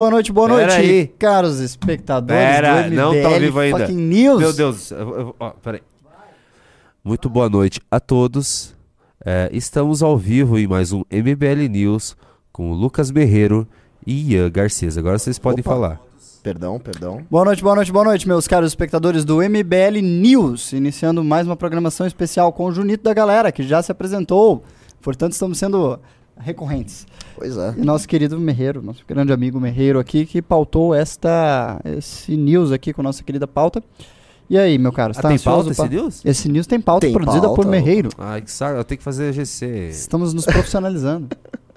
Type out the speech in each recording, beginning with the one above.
Boa noite, boa Pera noite, aí. caros espectadores Pera, do MBL não tá ao vivo ainda. fucking News. Meu Deus, eu- eu- ó, peraí. Muito boa noite a todos. É, estamos ao vivo em mais um MBL News com o Lucas Berreiro e Ian Garcês. Agora vocês podem Opa. falar. Perdão, perdão. Boa noite, boa noite, boa noite, meus caros espectadores do MBL News. Iniciando mais uma programação especial com o Junito da Galera, que já se apresentou. Portanto, estamos sendo recorrentes. Pois é. E nosso querido Merreiro, nosso grande amigo Merreiro aqui, que pautou esta, esse news aqui com nossa querida pauta. E aí, meu caro, você Ah, tá tem pauta esse news? Esse news tem pauta Tem produzida por pauta. Merreiro. Ai, que saco, eu tenho que fazer GC. Estamos nos profissionalizando.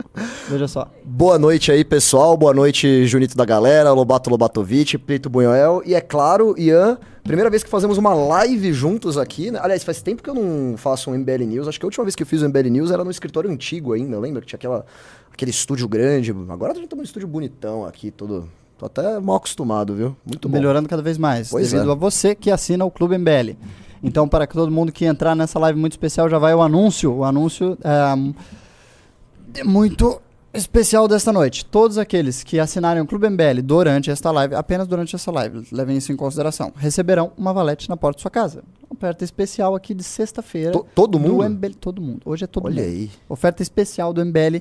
Veja só. Boa noite aí, pessoal. Boa noite, Junito da Galera, Lobato Lobatovic, Preto Bunhoel. E é claro, Ian, primeira vez que fazemos uma live juntos aqui. Né? Aliás, faz tempo que eu não faço um MBL News. Acho que a última vez que eu fiz um MBL News era no escritório antigo ainda, lembra? Que tinha aquela, aquele estúdio grande. Agora a gente tá num estúdio bonitão aqui, todo... Tô até mal acostumado, viu? Muito bom. melhorando cada vez mais, Pois devido é. a você que assina o Clube MBL. Então, para que todo mundo que entrar nessa live muito especial, já vai o anúncio. O anúncio é muito especial desta noite. Todos aqueles que assinarem o Clube MBL durante esta live, apenas durante essa live, levem isso em consideração, receberão uma valete na porta de sua casa. Oferta especial aqui de sexta-feira. To- todo do mundo? MBL, todo mundo. Hoje é todo Olha mundo. aí. Oferta especial do MBL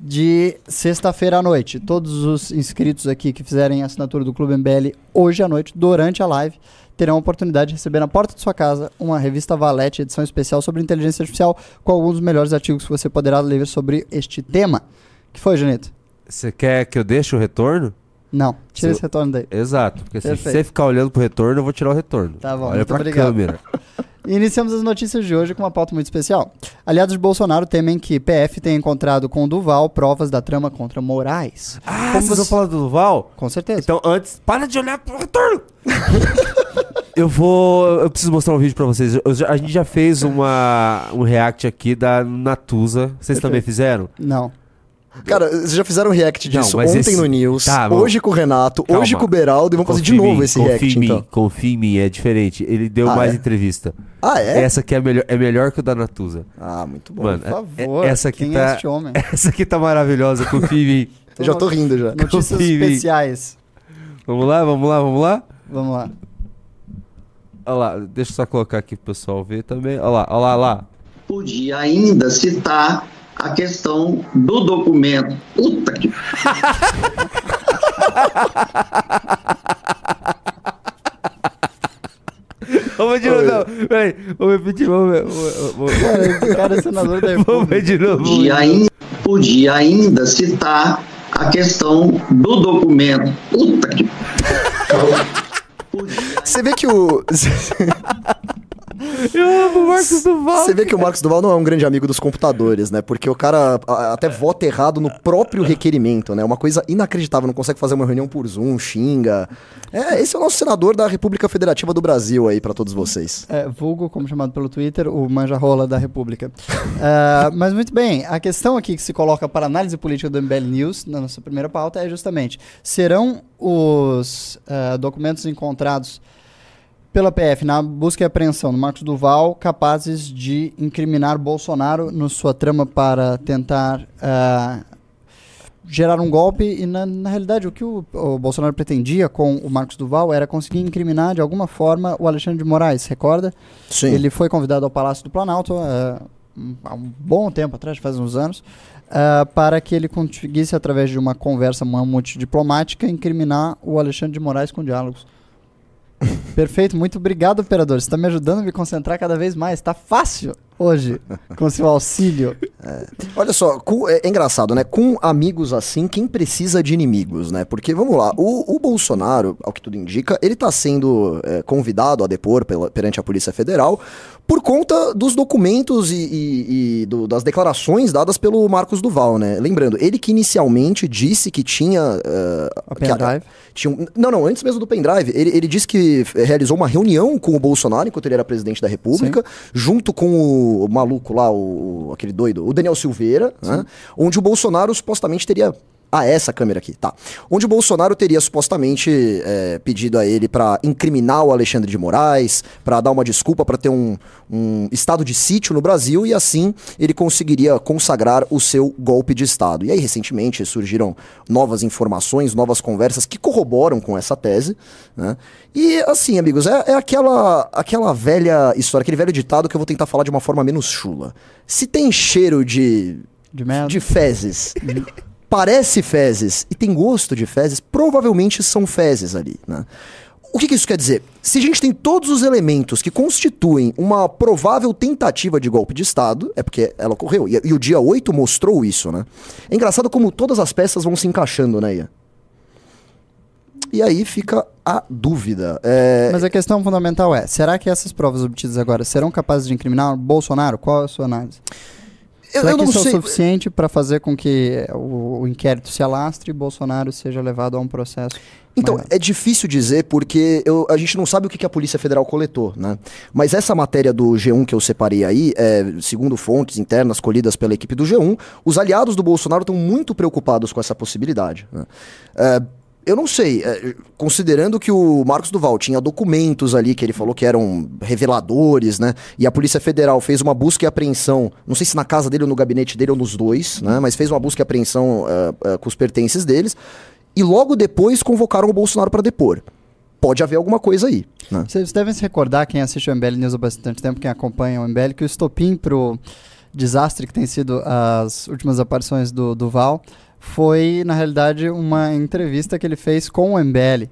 de sexta-feira à noite. Todos os inscritos aqui que fizerem assinatura do Clube MBL hoje à noite, durante a live, terão a oportunidade de receber na porta de sua casa uma revista Valete, edição especial sobre inteligência artificial, com alguns dos melhores artigos que você poderá ler sobre este tema. que foi, Janito? Você quer que eu deixe o retorno? Não, tira Se- esse retorno daí. Exato, porque se Perfeito. você ficar olhando pro retorno, eu vou tirar o retorno. Tá bom, Olha muito pra obrigado. câmera. Iniciamos as notícias de hoje com uma pauta muito especial. Aliados de Bolsonaro temem que PF tenha encontrado com Duval provas da trama contra Moraes. Ah, Como vocês vão falar do Duval? Com certeza. Então, antes, para de olhar pro retorno. eu vou. Eu preciso mostrar um vídeo pra vocês. Eu a gente já fez uma, um react aqui da Natuza. Vocês também Perfeito. fizeram? Não. Cara, vocês já fizeram react Não, disso mas ontem esse- no News, Tá, hoje com o Renato, Calma. hoje com o Beraldo e vamos fazer de novo mim, esse react, em mim, então. Confia em mim, é diferente. Ele deu Ah, mais é? entrevista. Ah, é? Essa aqui é melhor, é melhor que o da Natuza. Ah, muito bom. Mano, Por favor, é- essa aqui quem tá. é este homem? Essa aqui tá maravilhosa, confia em mim. Eu já tô rindo já. Notícias confia em mim. especiais. Vamos lá, vamos lá, vamos lá? Vamos lá. Olha lá, deixa eu só colocar aqui pro pessoal ver também. Olha lá, olha lá, olha lá. podia ainda citar a questão do documento. Puta que Vamos de novo, não. Peraí, vamos repetir, vamos ver. Vamos, vamos- Cara, cara é senador da vamos ver de novo. podia ainda, podia ainda citar a questão do documento. Puta que Você vê que o. Eu amo o Marcos Duval. Você vê que o Marcos Duval não é um grande amigo dos computadores, né? Porque o cara até vota errado no próprio requerimento, né? Uma coisa inacreditável, não consegue fazer uma reunião por Zoom, xinga. É, esse é o nosso senador da República Federativa do Brasil aí pra todos vocês. É, vulgo, como chamado pelo Twitter, o manja-rola da República. Ah, mas muito bem, a questão aqui que se coloca para análise política do MBL News, na nossa primeira pauta, é justamente, serão os ah, documentos encontrados pela PF na busca e apreensão do Marcos Duval capazes de incriminar Bolsonaro na sua trama para tentar ah, gerar um golpe e na, na realidade o que o, o Bolsonaro pretendia com o Marcos Duval era conseguir incriminar de alguma forma o Alexandre de Moraes, recorda? Sim. Ele foi convidado ao Palácio do Planalto um- há um bom tempo atrás, faz uns anos, ah, para que ele conseguisse, através de uma conversa multidiplomática, incriminar o Alexandre de Moraes com diálogos. Perfeito, muito obrigado, operador. Você está me ajudando a me concentrar cada vez mais. Está fácil hoje com seu auxílio. Olha só, com- é, é engraçado, né? Com amigos assim, quem precisa de inimigos, né? Porque, vamos lá, o, o Bolsonaro, ao que tudo indica, ele tá sendo é, convidado a depor pela- perante a Polícia Federal por conta dos documentos e, e- e do- das declarações dadas pelo Marcos Duval, né? Lembrando, ele que inicialmente disse que tinha... A que pendrive. tinha um- não, não, antes mesmo do pendrive. Ele, ele disse que eh, realizou uma reunião com o Bolsonaro enquanto ele era presidente da República, junto com o, maluco lá, o, aquele doido, o Daniel Silveira, né, onde o Bolsonaro supostamente teria Ah, essa câmera aqui, tá. Onde o Bolsonaro teria supostamente é, pedido a ele para incriminar o Alexandre de Moraes, para dar uma desculpa para ter um, um estado de sítio no Brasil e assim ele conseguiria consagrar o seu golpe de Estado. E aí, recentemente, surgiram novas informações, novas conversas que corroboram com essa tese. Né? E assim, amigos, é, é aquela, aquela velha história, aquele velho ditado que eu vou tentar falar de uma forma menos chula. Se tem cheiro de, De de fezes, parece fezes e tem gosto de fezes, provavelmente são fezes ali, né? O que, que isso quer dizer? Se a gente tem todos os elementos que constituem uma provável tentativa de golpe de Estado, é porque ela ocorreu. E, e o dia 8 mostrou isso, né? É engraçado como todas as peças vão se encaixando, né, Ian? E aí fica a dúvida. É, Mas a questão fundamental é: será que essas provas obtidas agora serão capazes de incriminar Bolsonaro? Qual é a sua análise? Eu, será eu que não isso sei. é o suficiente para fazer com que o, o inquérito se alastre e Bolsonaro seja levado a um processo? Então, maior? é difícil dizer porque eu- a gente não sabe o que, que a Polícia Federal coletou, né? Mas essa matéria do G1 que eu separei aí, é, segundo fontes internas colhidas pela equipe do G1, os aliados do Bolsonaro estão muito preocupados com essa possibilidade. né? É, eu não sei, é, considerando que o Marcos Duval tinha documentos ali que ele falou que eram reveladores, né? E a Polícia Federal fez uma busca e apreensão, não sei se na casa dele ou no gabinete dele ou nos dois, né? Mas fez uma busca e apreensão é, é, com os pertences deles. E logo depois convocaram o Bolsonaro para depor. Pode haver alguma coisa aí, né? Vocês devem se recordar, quem assiste o MBL News há bastante tempo, quem acompanha o MBL, que o estopim pro desastre que tem sido as últimas aparições do, do Val foi, na realidade, uma entrevista que ele fez com o MBL.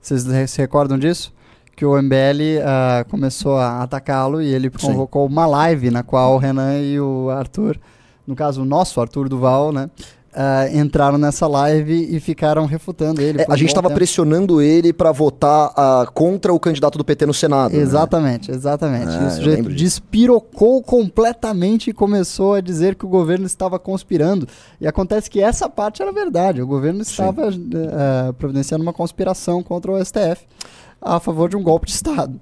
Vocês se recordam disso? Que o MBL ah, começou a atacá-lo e ele Sim. convocou uma live na qual o Renan e o Arthur, no caso o nosso Arthur Duval, né, ah, entraram nessa live e ficaram refutando ele. É, a um gente estava pressionando ele para votar ah, contra o candidato do PT no Senado. né? Exatamente, exatamente. É, o sujeito despirocou completamente e começou a dizer que o governo estava conspirando. E acontece que essa parte era verdade. O governo estava eh, providenciando uma conspiração contra o STF a favor de um golpe de Estado.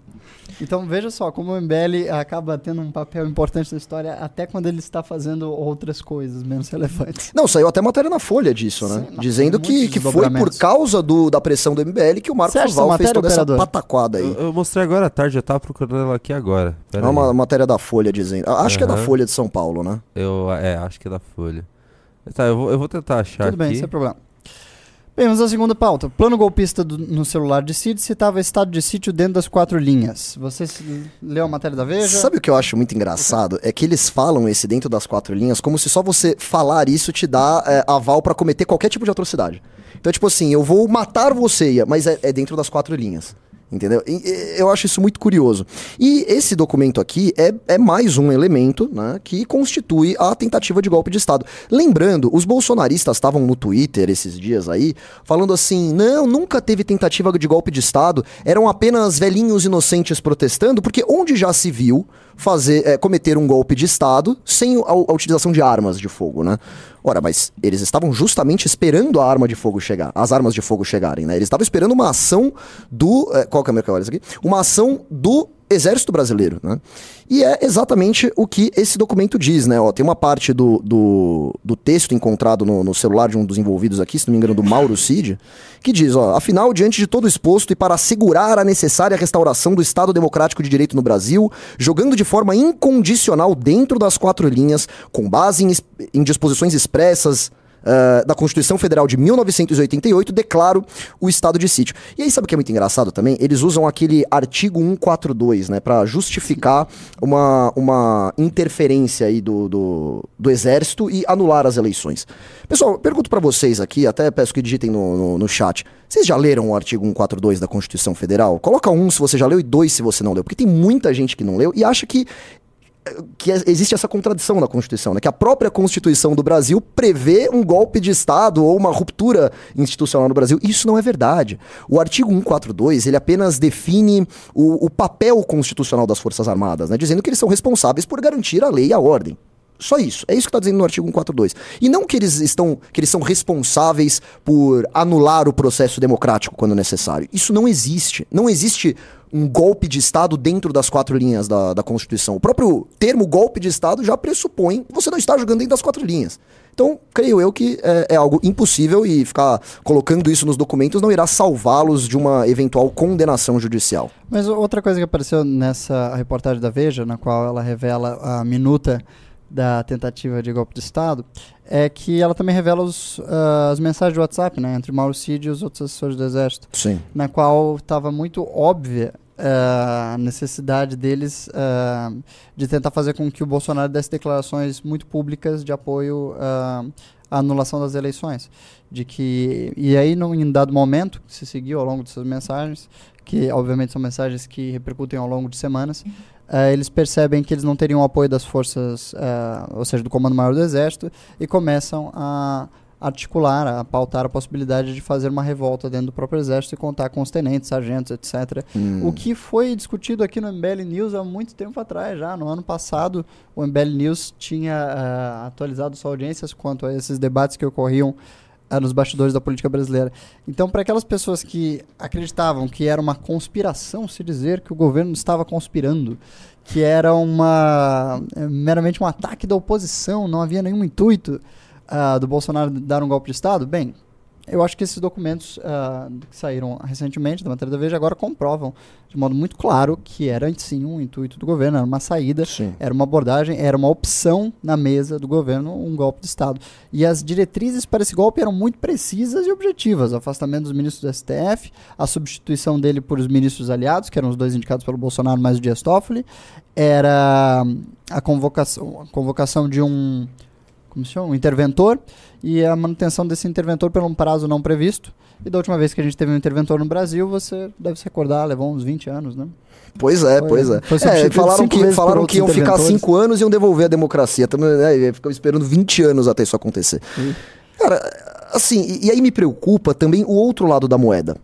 Então veja só como o MBL acaba tendo um papel importante na história até quando ele está fazendo outras coisas menos relevantes. Não, saiu até matéria na Folha disso, né? Sim, Dizendo que, que foi por causa do, da pressão do MBL que o Marcos essa Duval fez toda essa operador? pataquada aí. Eu, eu mostrei agora à tarde, eu tava procurando ela aqui agora. Pera É aí. uma matéria da Folha dizendo. Acho que é da. Folha de São Paulo, né? Eu, é, acho que é da Folha. Tá, eu vou, eu vou tentar achar Tudo bem, aqui. sem problema. Bem, vamos à segunda pauta. Plano golpista do- no celular de Cid citava estado de sítio dentro das quatro linhas. Você leu a matéria da Veja? Sabe o que eu acho muito engraçado? É que eles falam esse dentro das quatro linhas como se só você falar isso te dá é, aval pra cometer qualquer tipo de atrocidade. Então, tipo assim, eu vou matar você, mas é, é dentro das quatro linhas. Entendeu? E- eu acho isso muito curioso. E esse documento aqui é, é mais um elemento né, que constitui a tentativa de golpe de Estado. Lembrando, os bolsonaristas estavam no Twitter esses dias aí, falando assim: não, nunca teve tentativa de golpe de Estado, eram apenas velhinhos inocentes protestando, porque onde já se viu fazer é, cometer um golpe de Estado sem a, a utilização de armas de fogo, né? Ora, mas eles estavam justamente esperando a arma de fogo chegar, as armas de fogo chegarem, né? Eles estavam esperando uma ação do. é, qual câmera que eu olho isso aqui? Uma ação do Exército Brasileiro, né? E é exatamente o que esse documento diz, né? Ó, tem uma parte do, do, do texto encontrado no, no celular de um dos envolvidos aqui, se não me engano, do Mauro Cid, que diz, ó, afinal, diante de todo exposto e para assegurar a necessária restauração do Estado Democrático de Direito no Brasil, jogando de forma incondicional dentro das quatro linhas, com base em, em disposições expressas ah, da Constituição Federal de 1988, declaro o estado de sítio. E aí, sabe o que é muito engraçado também? Eles usam aquele artigo 142, né, para justificar uma, uma interferência aí do, do, do Exército e anular as eleições. Pessoal, pergunto para vocês aqui, até peço que digitem no, no, no chat. Vocês já leram o artigo 142 da Constituição Federal? Coloca um se você já leu e dois se você não leu, porque tem muita gente que não leu e acha que que é- existe essa contradição na Constituição, né? Que a própria Constituição do Brasil prevê um golpe de Estado ou uma ruptura institucional no Brasil. Isso não é verdade. O artigo 142, ele apenas define o, o papel constitucional das Forças Armadas, né? Dizendo que eles são responsáveis por garantir a lei e a ordem. Só isso. É isso que está dizendo no artigo 142. E não que eles estão, que eles são responsáveis por anular o processo democrático quando necessário. Isso não existe. Não existe um golpe de Estado dentro das quatro linhas da, da Constituição. O próprio termo golpe de Estado já pressupõe que você não está jogando dentro das quatro linhas. Então, creio eu que é, é algo impossível e ficar colocando isso nos documentos não irá salvá-los de uma eventual condenação judicial. Mas outra coisa que apareceu nessa reportagem da Veja, na qual ela revela a minuta da tentativa de golpe de Estado é que ela também revela os, uh, as mensagens de WhatsApp né, entre Mauro Cid e os outros assessores do Exército. Sim. Na qual estava muito óbvia uh, a necessidade deles uh, de tentar fazer com que o Bolsonaro desse declarações muito públicas de apoio à anulação das eleições. De que, e aí, num, em dado momento, se seguiu ao longo dessas mensagens, que obviamente são mensagens que repercutem ao longo de semanas, uh, eles percebem que eles não teriam o apoio das forças, uh, ou seja, do Comando Maior do Exército, e começam a articular, a pautar a possibilidade de fazer uma revolta dentro do próprio exército e contar com os tenentes, sargentos, etc. Hum. O que foi discutido aqui no MBL News há muito tempo atrás já. No ano passado, o MBL News tinha uh, atualizado suas audiências quanto a esses debates que ocorriam nos bastidores da política brasileira. Então, para aquelas pessoas que acreditavam que era uma conspiração se dizer que o governo estava conspirando, que era uma é, meramente um ataque da oposição, não havia nenhum intuito uh, do Bolsonaro dar um golpe de Estado, bem, eu acho que esses documentos uh, que saíram recentemente da matéria da Veja agora comprovam de modo muito claro que era sim um intuito do governo, era uma saída, sim. era uma abordagem, era uma opção na mesa do governo, um golpe de Estado. E as diretrizes para esse golpe eram muito precisas e objetivas: o afastamento dos ministros do STF, a substituição dele por os ministros aliados, que eram os dois indicados pelo Bolsonaro mais o Dias Toffoli, era a convocação, a convocação de um como se chama, um interventor e a manutenção desse interventor por um prazo não previsto. E da última vez que a gente teve um interventor no Brasil, você deve se recordar, levou uns 20 anos, né? Pois é, foi, pois é. é falaram que, falaram que iam ficar 5 anos e iam devolver a democracia. Também, né, ficam esperando 20 anos até isso acontecer. Sim. Cara, assim, e, e aí me preocupa também o outro lado da moeda.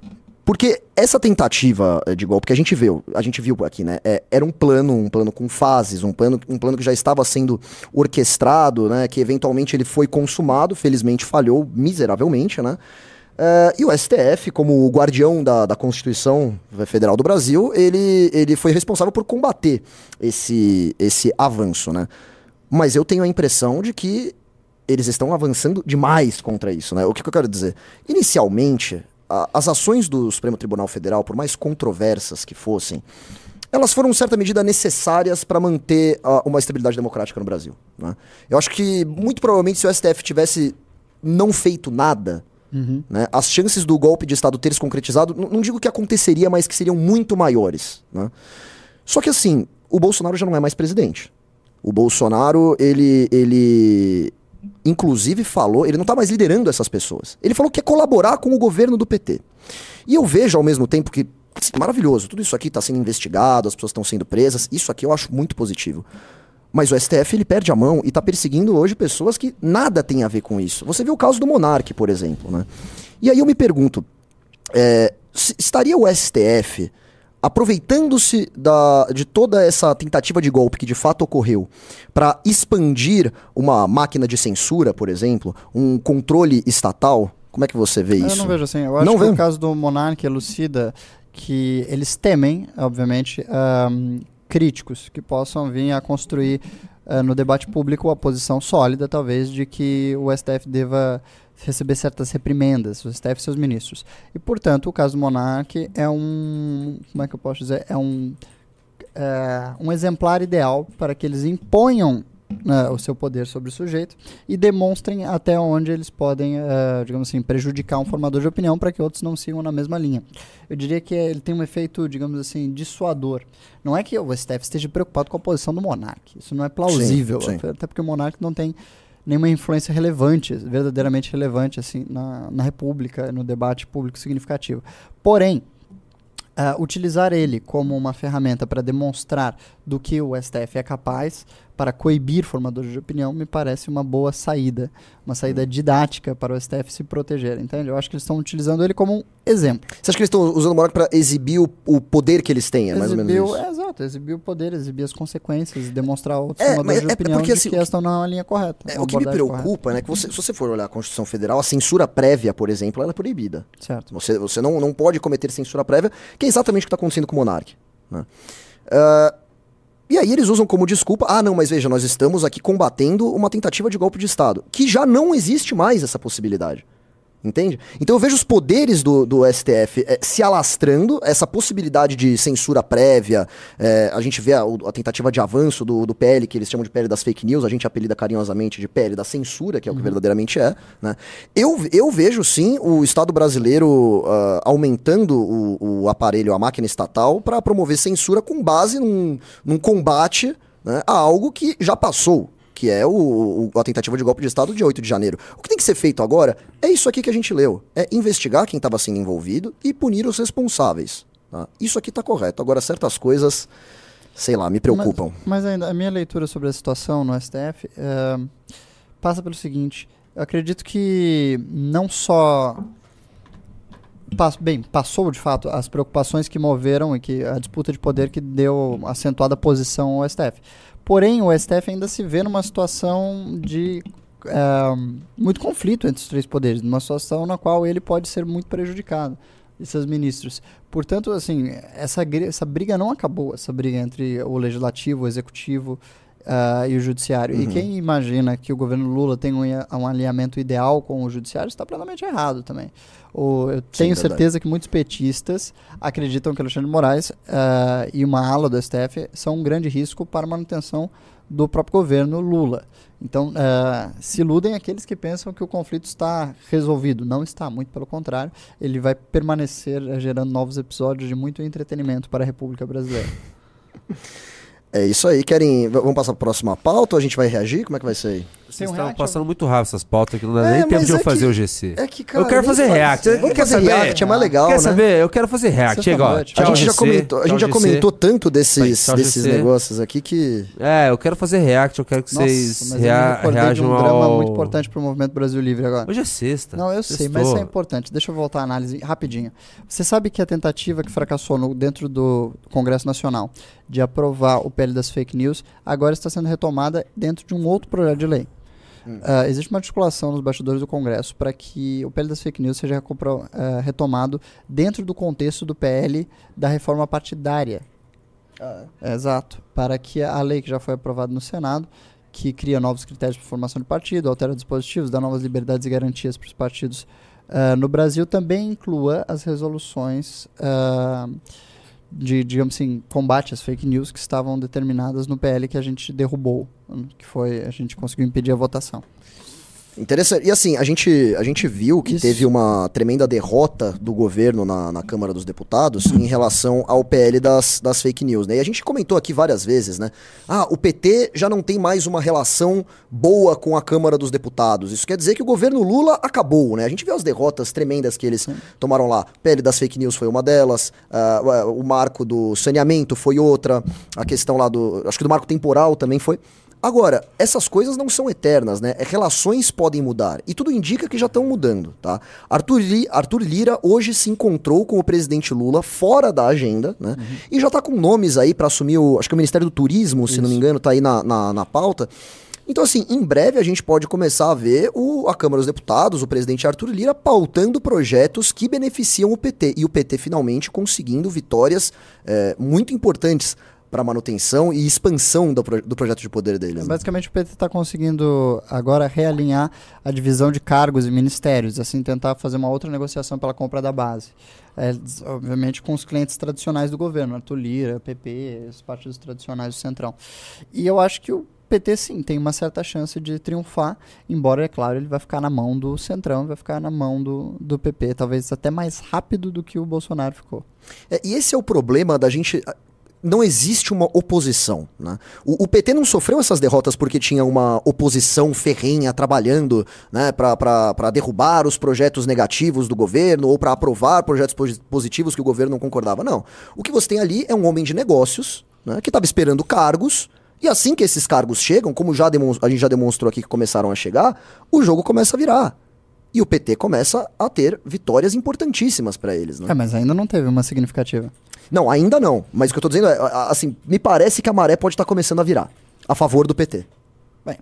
Porque essa tentativa eh, de golpe que a gente viu, a gente viu aqui, né? É, era um plano, um plano com fases, um plano, um plano que já estava sendo orquestrado, né? Que eventualmente ele foi consumado, felizmente falhou miseravelmente, né? Uh, e o STF, como o guardião da, da Constituição Federal do Brasil, ele, ele foi responsável por combater esse, esse avanço, né? Mas eu tenho a impressão de que eles estão avançando demais contra isso, né? O que, que eu quero dizer? Inicialmente, as ações do Supremo Tribunal Federal, por mais controversas que fossem, elas foram, em certa medida, necessárias para manter uh, uma estabilidade democrática no Brasil. Né? Eu acho que, muito provavelmente, se o STF tivesse não feito nada, uhum. né, as chances do golpe de Estado ter se concretizado, não digo que aconteceria, mas que seriam muito maiores. Né? Só que, assim, o Bolsonaro já não é mais presidente. O Bolsonaro, ele, ele, inclusive falou, ele não está mais liderando essas pessoas. Ele falou que quer colaborar com o governo do PT. E eu vejo ao mesmo tempo que assim, maravilhoso, tudo isso aqui está sendo investigado, as pessoas estão sendo presas, isso aqui eu acho muito positivo. Mas o STF ele perde a mão e está perseguindo hoje pessoas que nada tem a ver com isso. Você vê o caso do Monark, por exemplo, né? E aí eu me pergunto, é, estaria o STF aproveitando-se de toda essa tentativa de golpe que de fato ocorreu para expandir uma máquina de censura, por exemplo, um controle estatal, como é que você vê isso? Eu não vejo assim. Eu acho não que vê? o caso do Monark elucida que eles temem, obviamente, um, críticos que possam vir a construir uh, no debate público a posição sólida, talvez, de que o STF deva receber certas reprimendas, o STF e seus ministros. E, portanto, o caso do Monark é um. Como é que eu posso dizer? É um. É, um exemplar ideal para que eles imponham né, o seu poder sobre o sujeito e demonstrem até onde eles podem, uh, digamos assim, prejudicar um formador de opinião para que outros não sigam na mesma linha. Eu diria que ele tem um efeito, digamos assim, dissuador. Não é que o STF esteja preocupado com a posição do monarca. Isso não é plausível, sim, sim. até porque o monarca não tem nenhuma influência relevante, verdadeiramente relevante assim na, na República, no debate público significativo. Porém, uh, utilizar ele como uma ferramenta para demonstrar do que o STF é capaz para coibir formadores de opinião me parece uma boa saída, uma saída didática para o STF se proteger, entende? Eu acho que eles estão utilizando ele como um exemplo. Você acha que eles estão usando o monarca para exibir o, o, poder que eles têm? É mais Exibiu, ou menos isso. É, exato, exibir o poder, exibir as consequências, demonstrar outros É, formadores de é opinião porque, assim, que que- estão na linha correta. É, o que me preocupa, né, que você, se você for olhar a Constituição Federal, a censura prévia, por exemplo, ela é proibida. Certo. Você, você não, não pode cometer censura prévia, que é exatamente o que está acontecendo com o Monark. né? Ah, e aí eles usam como desculpa, ah não, mas veja, nós estamos aqui combatendo uma tentativa de golpe de Estado, que já não existe mais essa possibilidade. Entende? Então eu vejo os poderes do, do STF eh, se alastrando, essa possibilidade de censura prévia. eh, a gente vê a, a tentativa de avanço do, do PL, que eles chamam de PL das fake news, a gente apelida carinhosamente de PL da censura, que é o que verdadeiramente é. Né? Eu, eu vejo sim o Estado brasileiro ah, aumentando o, o aparelho, a máquina estatal, para promover censura com base num, num combate né, a algo que já passou que é o, o- a tentativa de golpe de Estado de 8 de janeiro. O que tem que ser feito agora é isso aqui que a gente leu: é investigar quem estava sendo envolvido e punir os responsáveis. tá? Isso aqui está correto. Agora, certas coisas, sei lá, me preocupam. Mas, mas ainda, a minha leitura sobre a situação no STF eh, passa pelo seguinte: eu acredito que não só. Bem, passou de fato as preocupações que moveram e que a disputa de poder que deu acentuada posição ao STF. Porém, o STF ainda se vê numa situação de eh, muito conflito entre os três poderes, numa situação na qual ele pode ser muito prejudicado e seus ministros. Portanto, assim, essa, essa briga não acabou, essa briga entre o legislativo, o executivo ah, e o judiciário. E quem imagina que o governo Lula tem um, um alinhamento ideal com o judiciário está plenamente errado também. O- eu tenho verdade. certeza que muitos petistas acreditam que Alexandre de Moraes ah, e uma ala do STF são um grande risco para a manutenção do próprio governo Lula. Então, ah, se iludem aqueles que pensam que o conflito está resolvido. Não está, muito pelo contrário. Ele vai permanecer gerando novos episódios de muito entretenimento para a República Brasileira. É isso aí. Querem. Vamos passar para a próxima pauta ou a gente vai reagir? Como é que vai ser aí? Vocês um estão react, passando muito rápido essas pautas que não dá É, nem tempo de eu é fazer que- o GC. É que, eu quero fazer faz- react. Vamos Quer fazer saber? react, é mais legal, Quer né? saber? Eu quero fazer react. Chega, ó. Sexta-noite. A Tchau, gente, já GC. comentou, a gente Tchau, já GC. comentou tanto desses, Tchau, desses GC. negócios aqui que. É, eu quero fazer react. Eu quero que Nossa, vocês rea reajam um drama ao... muito importante para o movimento Brasil Livre agora. Hoje é sexta. Não, eu sei, mas isso é importante. Deixa eu voltar à análise rapidinho. Você sabe que a tentativa que fracassou no- dentro do Congresso Nacional de aprovar o PL das fake news agora está sendo retomada dentro de um outro projeto de lei. Ah, existe uma articulação nos bastidores do Congresso para que o PL das fake news seja ah, retomado dentro do contexto do PL da reforma partidária. Exato. Para que a lei que já foi aprovada no Senado, que cria novos critérios para formação de partido, altera dispositivos, dá novas liberdades e garantias para os partidos ah, no Brasil, também inclua as resoluções ah, de, digamos assim, combate às fake news que estavam determinadas no PL que a gente derrubou, que foi, a gente conseguiu impedir a votação. Interessante. E assim, a gente, a gente viu que Isso. teve uma tremenda derrota do governo na, na Câmara dos Deputados em relação ao PL das, das fake news, né? E a gente comentou aqui várias vezes, né? Ah, o PT já não tem mais uma relação boa com a Câmara dos Deputados. Isso quer dizer que o governo Lula acabou, né? A gente viu as derrotas tremendas que eles tomaram lá. O PL das fake news foi uma delas, ah, o marco do saneamento foi outra, a questão lá do. Acho que do marco temporal também foi. Agora, essas coisas não são eternas, né? É, Relações podem mudar. E tudo indica que já estão mudando, tá? Arthur, Li- Arthur Lira hoje se encontrou com o presidente Lula fora da agenda, né? E já tá com nomes aí para assumir o. Acho que o Ministério do Turismo, se não me engano, tá aí na, na, na pauta. Então, assim, em breve a gente pode começar a ver o, a Câmara dos Deputados, o presidente Arthur Lira, pautando projetos que beneficiam o PT. E o PT finalmente conseguindo vitórias eh, muito importantes para a manutenção e expansão do, pro- do projeto de poder deles. né? Basicamente, o PT está conseguindo agora realinhar a divisão de cargos e ministérios, assim, tentar fazer uma outra negociação pela compra da base. É, obviamente, com os clientes tradicionais do governo, Arthur Lira, PP, os partidos tradicionais do Centrão. E eu acho que o PT, sim, tem uma certa chance de triunfar, embora, é claro, ele vai ficar na mão do Centrão, vai ficar na mão do, do PP, talvez até mais rápido do que o Bolsonaro ficou. É, e esse é o problema da gente. Não existe uma oposição. Né? O, o PT não sofreu essas derrotas porque tinha uma oposição ferrenha trabalhando né, para derrubar os projetos negativos do governo ou para aprovar projetos posi- positivos que o governo não concordava. Não. O que você tem ali é um homem de negócios né, que estava esperando cargos E assim que esses cargos chegam, como já a gente já demonstrou aqui que começaram a chegar, o jogo começa a virar. E o PT começa a ter vitórias importantíssimas pra eles, né? É, mas ainda não teve uma significativa. Não, ainda não. Mas o que eu tô dizendo é, assim, me parece que a maré pode estar começando a virar. A favor do PT. Bem,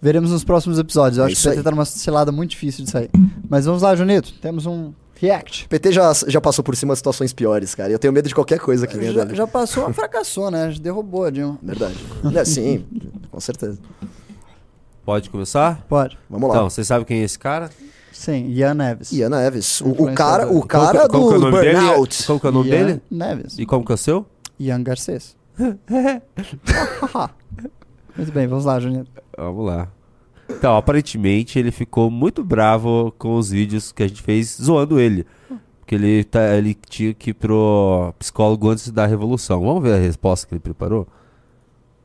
veremos nos próximos episódios. Eu É acho que o PT aí. tá numa cilada muito difícil de sair. Mas vamos lá, Junito. Temos um react. O PT já, já passou por cima de situações piores, cara. E eu tenho medo de qualquer coisa que venha Já, dali. já passou, fracassou, né? Já derrubou a Dilma. Verdade. É, sim, com certeza. Pode começar? Pode. Vamos lá. Então, vocês sabem quem é esse cara? Sim, Ian Neves. Ian Neves. O, o cara, o Qual cara que- qual que é o do nome dele? burnout. Qual que é o nome Ian dele? Neves. E como que é o seu? Ian Garcês. Muito bem, vamos lá, Junito. Vamos lá. Então, aparentemente ele ficou muito bravo com os vídeos que a gente fez zoando ele. Porque ele, tá, ele tinha que ir pro psicólogo antes da revolução. Vamos ver a resposta que ele preparou?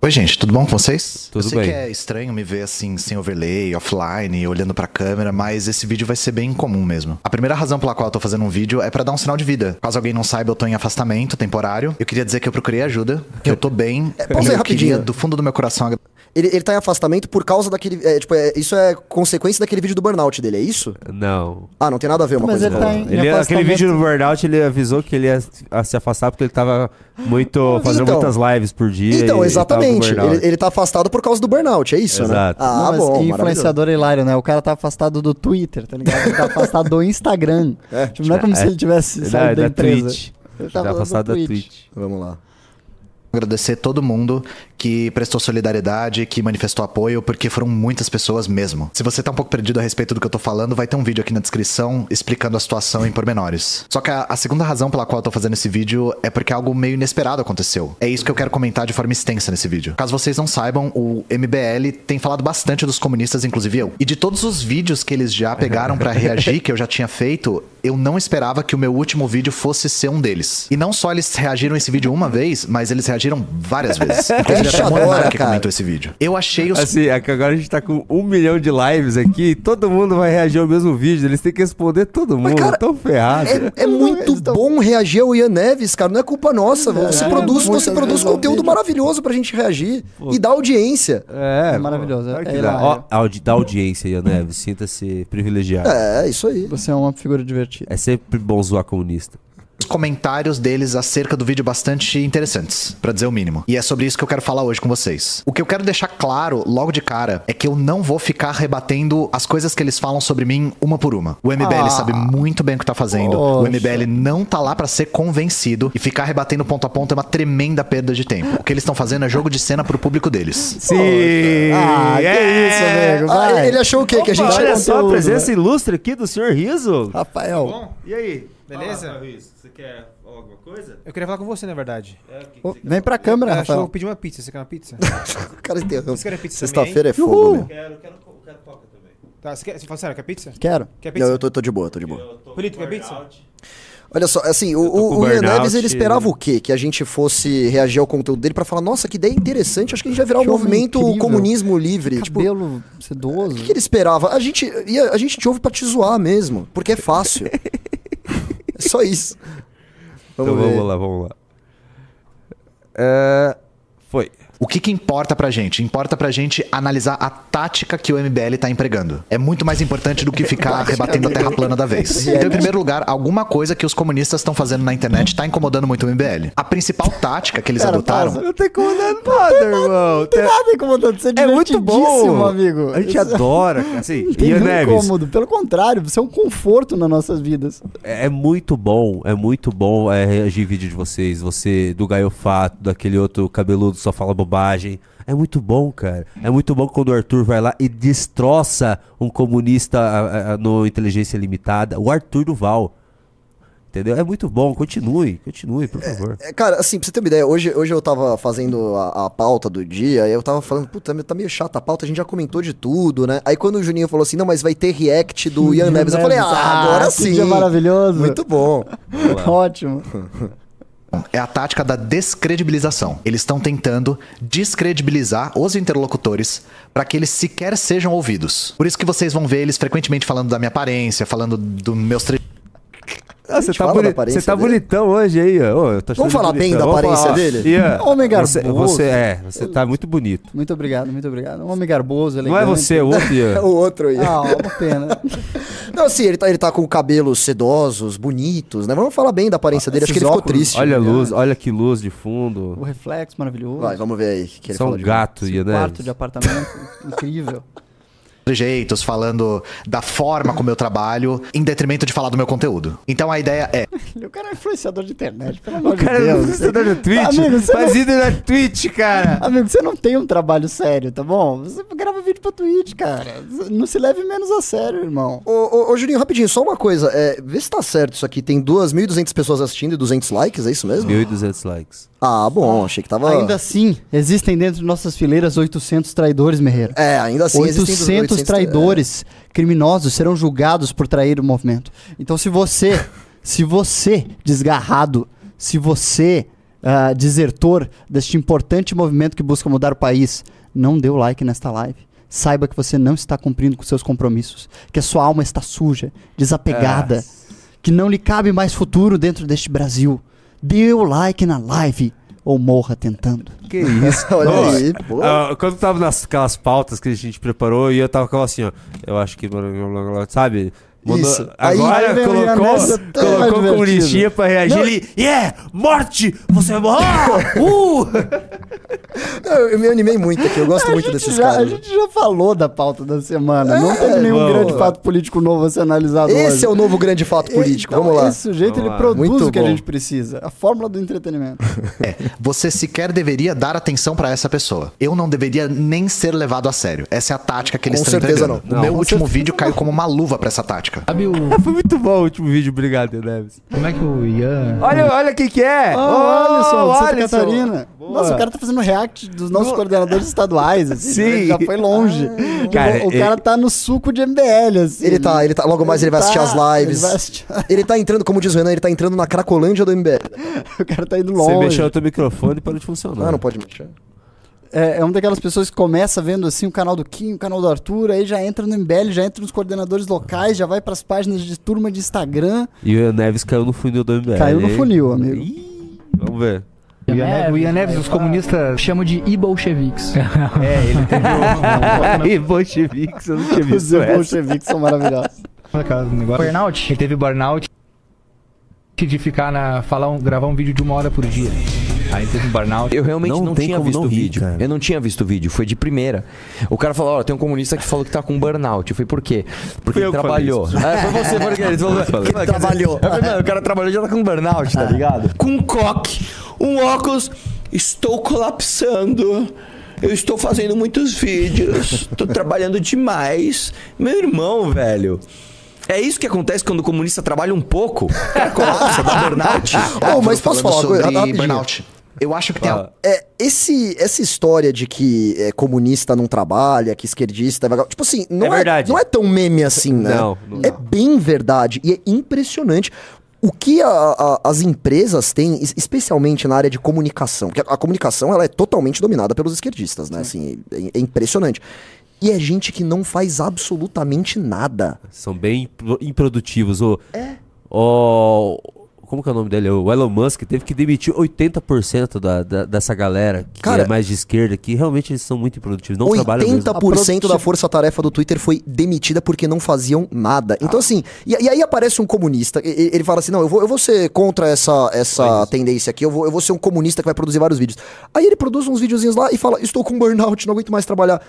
Oi, gente, tudo bom com vocês? Tudo Eu sei bem. que é estranho me ver assim, sem overlay, offline, olhando pra câmera, mas esse vídeo vai ser bem comum mesmo. A primeira razão pela qual eu tô fazendo um vídeo é pra dar um sinal de vida. Caso alguém não saiba, eu tô em afastamento temporário. Eu queria dizer que eu procurei ajuda, que eu tô bem. É, pausa aí eu rapidinho. queria, do fundo do meu coração, Ele, ele tá em afastamento por causa daquele. é, tipo, é, isso é consequência daquele vídeo do burnout dele, é isso? Não. Ah, não tem nada a ver uma Mas coisa ele tá em-. Ele, aquele vídeo no burnout, ele avisou que ele ia se afastar porque ele tava muito fazendo Então. muitas lives por dia. e- Então, e tava exatamente. Ele, ele tá afastado por causa do burnout, é isso, Exato. né? Ah, Não, mas bom. influenciador é hilário, né? O cara tá afastado do Twitter, tá ligado? Ele tá afastado do Instagram. É. Tipo, não é como É. se ele tivesse saído é da, da empresa. Twitch. Ele Tá tá afastado da. Twitch. Vamos lá. Agradecer todo mundo que prestou solidariedade, que manifestou apoio, porque foram muitas pessoas mesmo. Se você tá um pouco perdido a respeito do que eu tô falando, vai ter um vídeo aqui na descrição explicando a situação em pormenores. Só que a, a segunda razão pela qual eu tô fazendo esse vídeo é porque algo meio inesperado aconteceu. É isso que eu quero comentar de forma extensa nesse vídeo. Caso vocês não saibam, o MBL tem falado bastante dos comunistas, inclusive eu. E de todos os vídeos que eles já pegaram pra reagir, que eu já tinha feito, eu não esperava que o meu último vídeo fosse ser um deles. E não só eles reagiram esse vídeo uma vez, mas eles reagiram várias vezes. Inclusive até o Adora, Monark cara. comentou esse vídeo. Eu achei os Assim, é que agora a gente tá com um milhão de lives aqui, todo mundo vai reagir ao mesmo vídeo, eles têm que responder todo mundo, cara, tão ferrado. É, é muito tão- bom reagir ao Ian Neves, cara. Não é culpa nossa. Você é, produz, você produz conteúdo vídeo. maravilhoso pra gente reagir. E dá audiência. É, É maravilhoso, é que dá. Ó, audi- da audiência, Ian Neves, sinta-se privilegiado. É, isso aí. Você é uma figura divertida. É sempre bom zoar comunista. Comentários deles acerca do vídeo bastante interessantes, pra dizer o mínimo. E é sobre isso que eu quero falar hoje com vocês. O que eu quero deixar claro logo de cara é que eu não vou ficar rebatendo as coisas que eles falam sobre mim uma por uma. O MBL Ah. sabe muito bem o que tá fazendo. O Poxa. MBL não tá lá pra ser convencido e ficar rebatendo ponto a ponto é uma tremenda perda de tempo. O que eles estão fazendo é jogo de cena pro público deles. Sim! Ah, que isso, amigo. Ah, Vai. ele achou o quê? Que a gente. Olha só a presença ilustre aqui do senhor Riso. Rafael, E aí? Beleza? Você quer alguma coisa? Eu queria falar com você, na verdade. ô, vem pra câmera, deixa eu Rafael. pedir uma pizza. Você quer uma pizza? O cara interrompe. Você quer pizza Sexta-feira é Uhul. fogo, meu. Quero, quero, quero coca também. Tá, você, quer, você fala sério, quer pizza? Quero. Quer pizza? Não, eu tô, tô de boa, tô de boa. Polito, quer pizza? Olha só, assim, o, o, o Ian. Neves, ele esperava o quê? Que a gente fosse reagir ao conteúdo dele pra falar, nossa, que ideia interessante, acho que a gente vai virar um Que movimento incrível. comunismo livre. Tipo, o Cabelo sedoso. que ele esperava? A gente, ia- a gente te ouve pra te zoar mesmo, porque é fácil. só isso. Vamos então ver. vamos lá, vamos lá. É, foi. O que que importa pra gente? Importa pra gente analisar a tática que o MBL tá empregando. É muito mais importante do que ficar rebatendo a terra plana da vez. Então, em primeiro lugar, alguma coisa que os comunistas estão fazendo na internet tá incomodando muito o MBL. A principal tática que eles Cara, adotaram pausa. Não tem incomodando nada, irmão. Não tem nada incomodando. Você é, É muito bom, amigo. A gente Isso- adora. Assim, Não Ian nenhum Neves, incômodo. Pelo contrário, você é um conforto nas nossas vidas. é é muito bom, é muito bom é, reagir vídeo de vocês. Você, do Gaiofato, daquele outro cabeludo só fala bobagem. É muito bom, cara. É muito bom quando o Arthur vai lá e destroça um comunista a- a- no Inteligência Limitada. O Arthur Duval. Entendeu? É muito bom. Continue, continue, por favor. É, Cara, assim, pra você ter uma ideia, hoje, hoje eu tava fazendo a, a pauta do dia, e eu tava falando, puta, tá meio chata a pauta, a gente já comentou de tudo, né? Aí quando o Juninho falou assim, não, mas vai ter react do Ian Neves, eu falei, ah, agora que sim. dia maravilhoso. Muito bom. Ótimo. é a tática da descredibilização. Eles estão tentando descredibilizar os interlocutores para que eles sequer sejam ouvidos. Por isso que vocês vão ver eles frequentemente falando da minha aparência, falando dos meus tre... Ah, você tá, fala da boni- aparência você tá dele? bonitão hoje aí, ó. Tô Vamos falar bem bonitão. da Vamos aparência dele? Ian, Homem você, garboso. você é, você tá muito bonito. Muito obrigado, muito obrigado. Um homem garboso, Não elegante. é você, o outro É Ian. o outro aí. Ah, uma pena. Não, assim, ele tá, ele tá com cabelos sedosos, bonitos, né? Vamos falar bem da aparência dele. Acho que ele esses ficou óculos. triste. Olha a né? luz, olha que luz de fundo. O reflexo maravilhoso. Vai, vamos ver aí o que, que ele é um gato, Ian quarto de apartamento. Incrível. Jeitos, falando da forma como eu trabalho, em detrimento de falar do meu conteúdo. Então a ideia é, O cara é influenciador de internet, pelo amor O cara de é Deus. influenciador no Twitch. Amigo, você Faz não- na Twitch, cara. Amigo, você não tem um trabalho sério, tá bom? Você grava vídeo pra Twitch, cara. Não se leve menos a sério, irmão. Ô, ô, ô, Juninho, rapidinho, só uma coisa. É, vê se tá certo isso aqui. Tem 2.200 pessoas assistindo e 200 likes, é isso mesmo? 1.200 likes. Ah, bom, achei que tava... Ainda assim, existem dentro de nossas fileiras 800 traidores, Merreiro. É, ainda assim existem 800, 800 traidores criminosos serão julgados por trair o movimento. Então, se você, se você, desgarrado, se você, ah, desertor deste importante movimento que busca mudar o país, não deu like nesta live, saiba que você não está cumprindo com seus compromissos, que a sua alma está suja, desapegada, que não lhe cabe mais futuro dentro deste Brasil. Dê o like na live ou morra tentando. Que isso. Olha Ó, aí, pô. ah, quando tava nas aquelas pautas que a gente preparou, e eu tava com assim, ó. Eu acho que. Sabe? Mandou- agora Aí colocou, colocou com listinha pra reagir. Não. Ele, yeah! Morte! Você vai morrer! Ah, uh! Eu, eu me animei muito aqui, eu gosto A muito desses já, A caras. gente já falou da pauta da semana. não É, teve nenhum vamos grande fato político novo a ser analisado Esse hoje. é o novo grande fato político, Então, vamos lá. Esse sujeito Vamos ele lá. produz Muito o que a bom. gente precisa. A fórmula do entretenimento. é, você sequer deveria dar atenção pra essa pessoa. Eu não deveria nem ser levado a sério. Essa é a tática que eles Com estão certeza não. O meu Com último certeza vídeo caiu como uma luva pra essa tática. Sabe o. Foi muito bom o último vídeo, obrigado, Neves. Como é que o Ian. Olha, olha quem que é! Ô, Ô, Alisson, de Santa Alisson. Catarina. Boa. Nossa, o cara tá fazendo react dos nossos coordenadores estaduais. Assim, Sim. né? Já foi longe. Cara, o, o ele- cara tá no suco de MBL, assim. Ele tá, ele tá, logo mais ele vai assistir tá- as lives. Ele, vai assistir- Ele tá entrando, como diz o Renan, ele tá entrando na Cracolândia do MBL. o cara tá indo Você longe. mexeu no teu microfone e parou de funcionar. Ah, não pode mexer. É, é uma daquelas pessoas que começa vendo assim o canal do Kim, o canal do Arthur, aí já entra no MBL, já entra nos coordenadores locais, já vai pras páginas de turma de Instagram. E o Ian Neves caiu no funil do MBL. Caiu no funil, amigo. Ih, vamos ver. O Ian Neves, o Ian Neves, os comunistas. Chamo de e-bolcheviques. É, ele teve E bolcheviques, eu não tinha Os visto essa. bolcheviques são maravilhosos. negócio. Burnout? Ele teve burnout de ficar na. Falar um, gravar um vídeo de uma hora por dia. Aí teve um burnout. Eu realmente Não não, tinha visto o vídeo. cara. Eu não tinha visto o vídeo, foi de primeira. O cara falou, ó, tem um comunista que falou que tá com burnout. Eu falei, por quê? Porque ele trabalhou. É, foi você, porque ele falou que falei. trabalhou. Eu falei, o cara trabalhou e já tá com burnout, tá ligado? Com um coque, um óculos, estou colapsando. Eu estou fazendo muitos vídeos, tô trabalhando demais. Meu irmão, velho. É isso que acontece quando o comunista trabalha um pouco. O cara colapsa, dá burnout. Ô, mas posso falar uma coisa? burnout. Eu acho que tem a- É, esse, essa história de que é, comunista não trabalha, que esquerdista é vagabundo, Tipo assim, não É é, verdade. não é tão meme assim, né? Não, não. É bem verdade e é impressionante. O que a- a- as empresas têm, es- especialmente na área de comunicação, porque a, a comunicação ela é totalmente dominada pelos esquerdistas, né? Assim, é, é impressionante. E é gente que não faz absolutamente nada. São bem impro- improdutivos. O, o, como que é o nome dele? O Elon Musk teve que demitir 80% da, da, dessa galera que Cara, é mais de esquerda, que realmente eles são muito improdutivos. Não trabalham mesmo. 80% da força-tarefa do Twitter foi demitida porque não faziam nada. Então, Ah. assim, e, e aí aparece um comunista, e- ele fala assim: não, eu vou, eu vou ser contra essa, essa tendência aqui, eu vou, eu vou ser um comunista que vai produzir vários vídeos. Aí ele produz uns videozinhos lá e fala: estou com burnout, não aguento mais trabalhar.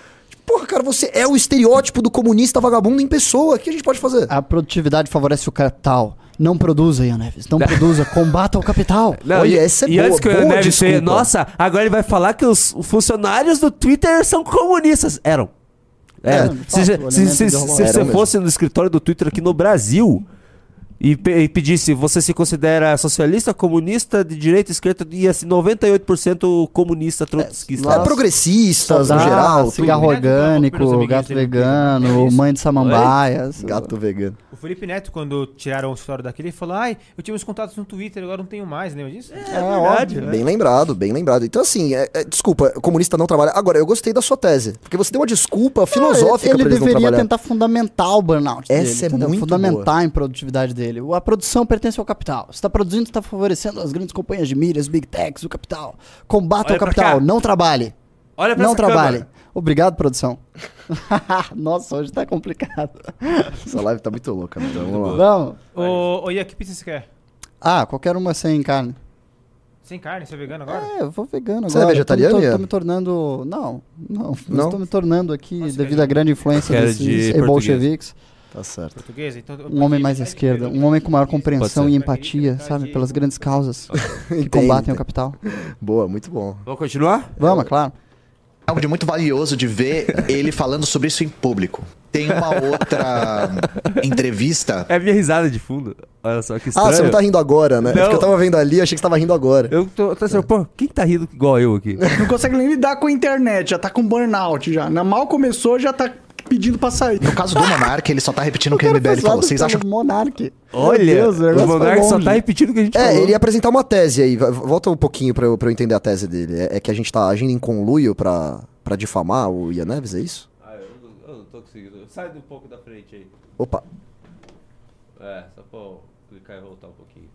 Porra, cara, você é o estereótipo do comunista vagabundo em pessoa. O que a gente pode fazer? A produtividade favorece o capital. Não produza, Ian Neves. Não produza. Combata o capital. Não, Olha, e, essa é e boa, antes que o boa Neves ser, nossa, agora ele vai falar que os funcionários do Twitter são comunistas. Eram. É, de se fato, se- se- se- se você mesmo. fosse no escritório do Twitter aqui no Brasil e, pe- e pedisse, você se considera socialista, comunista, de direita, esquerda, e assim, 98% comunista, trotskista. É, progressistas, no Dá geral. cigarro orgânico, gato vegano, é mãe de samambaias. Gato vegano. O Felipe Neto, quando tiraram o história daquele, ele falou: Ai, eu tinha uns contatos no Twitter, agora não tenho mais, lembra disso? É, óbvio. Bem lembrado, bem lembrado. Então, assim, é- é- desculpa, comunista não trabalha. Agora, eu gostei da sua tese. Porque você deu uma desculpa filosófica ele pra eles não deveria trabalhar. tentar fundamentar o burnout Essa dele, é entendeu? muito Fundamentar a improdutividade dele. Dele. A produção pertence ao capital. Você está produzindo, está favorecendo as grandes companhias de mídias, big techs, o capital. Combata Olha o capital, não trabalhe. Olha pra não essa trabalhe. câmera. Obrigado, produção. Nossa, hoje tá complicado. Essa live tá muito louca, né? Então, vamos lá. Vamos. Ô, ô Ia, que pizza você quer? Ah, qualquer uma sem carne. Sem carne? Você é vegano agora? É, eu vou vegano Você é agora. vegetariano, Tô, tô, Ian? tô me tornando... Não, não. Não? Estou me tornando aqui, Nossa, devido à grande influência desses de e bolcheviques. Tá certo. Portuguesa? Então, Um homem mais à esquerda. Um homem com maior compreensão e empatia, sabe? Pelas grandes causas que combatem o capital. Boa, muito bom. Vamos continuar? Vamos, é claro. algo de muito valioso de ver ele falando sobre isso em público. Tem uma outra entrevista. É a minha risada de fundo. Olha só que estranho. Ah, você não tá rindo agora, né? É Não. porque eu tava vendo ali, achei que você tava rindo agora. Eu tô, tô assim, pô, quem tá rindo igual eu aqui? Não consegue nem lidar com a internet, já tá com burnout já. Na mal começou, já tá pedindo pra sair. No caso do Monark, ele só tá repetindo o que o MBL falou. Vocês acham pelo Monark. Olha, Deus, o foi Monark só tá repetindo o que a gente É, falou. ele ia apresentar uma tese aí. Volta um pouquinho pra eu, pra eu entender a tese dele. É, é que a gente tá agindo em conluio pra, pra difamar o Ian Neves, é isso? Ah, eu não, eu não tô conseguindo. Sai um pouco da frente aí. Opa. É, só pra eu clicar e voltar um pouquinho.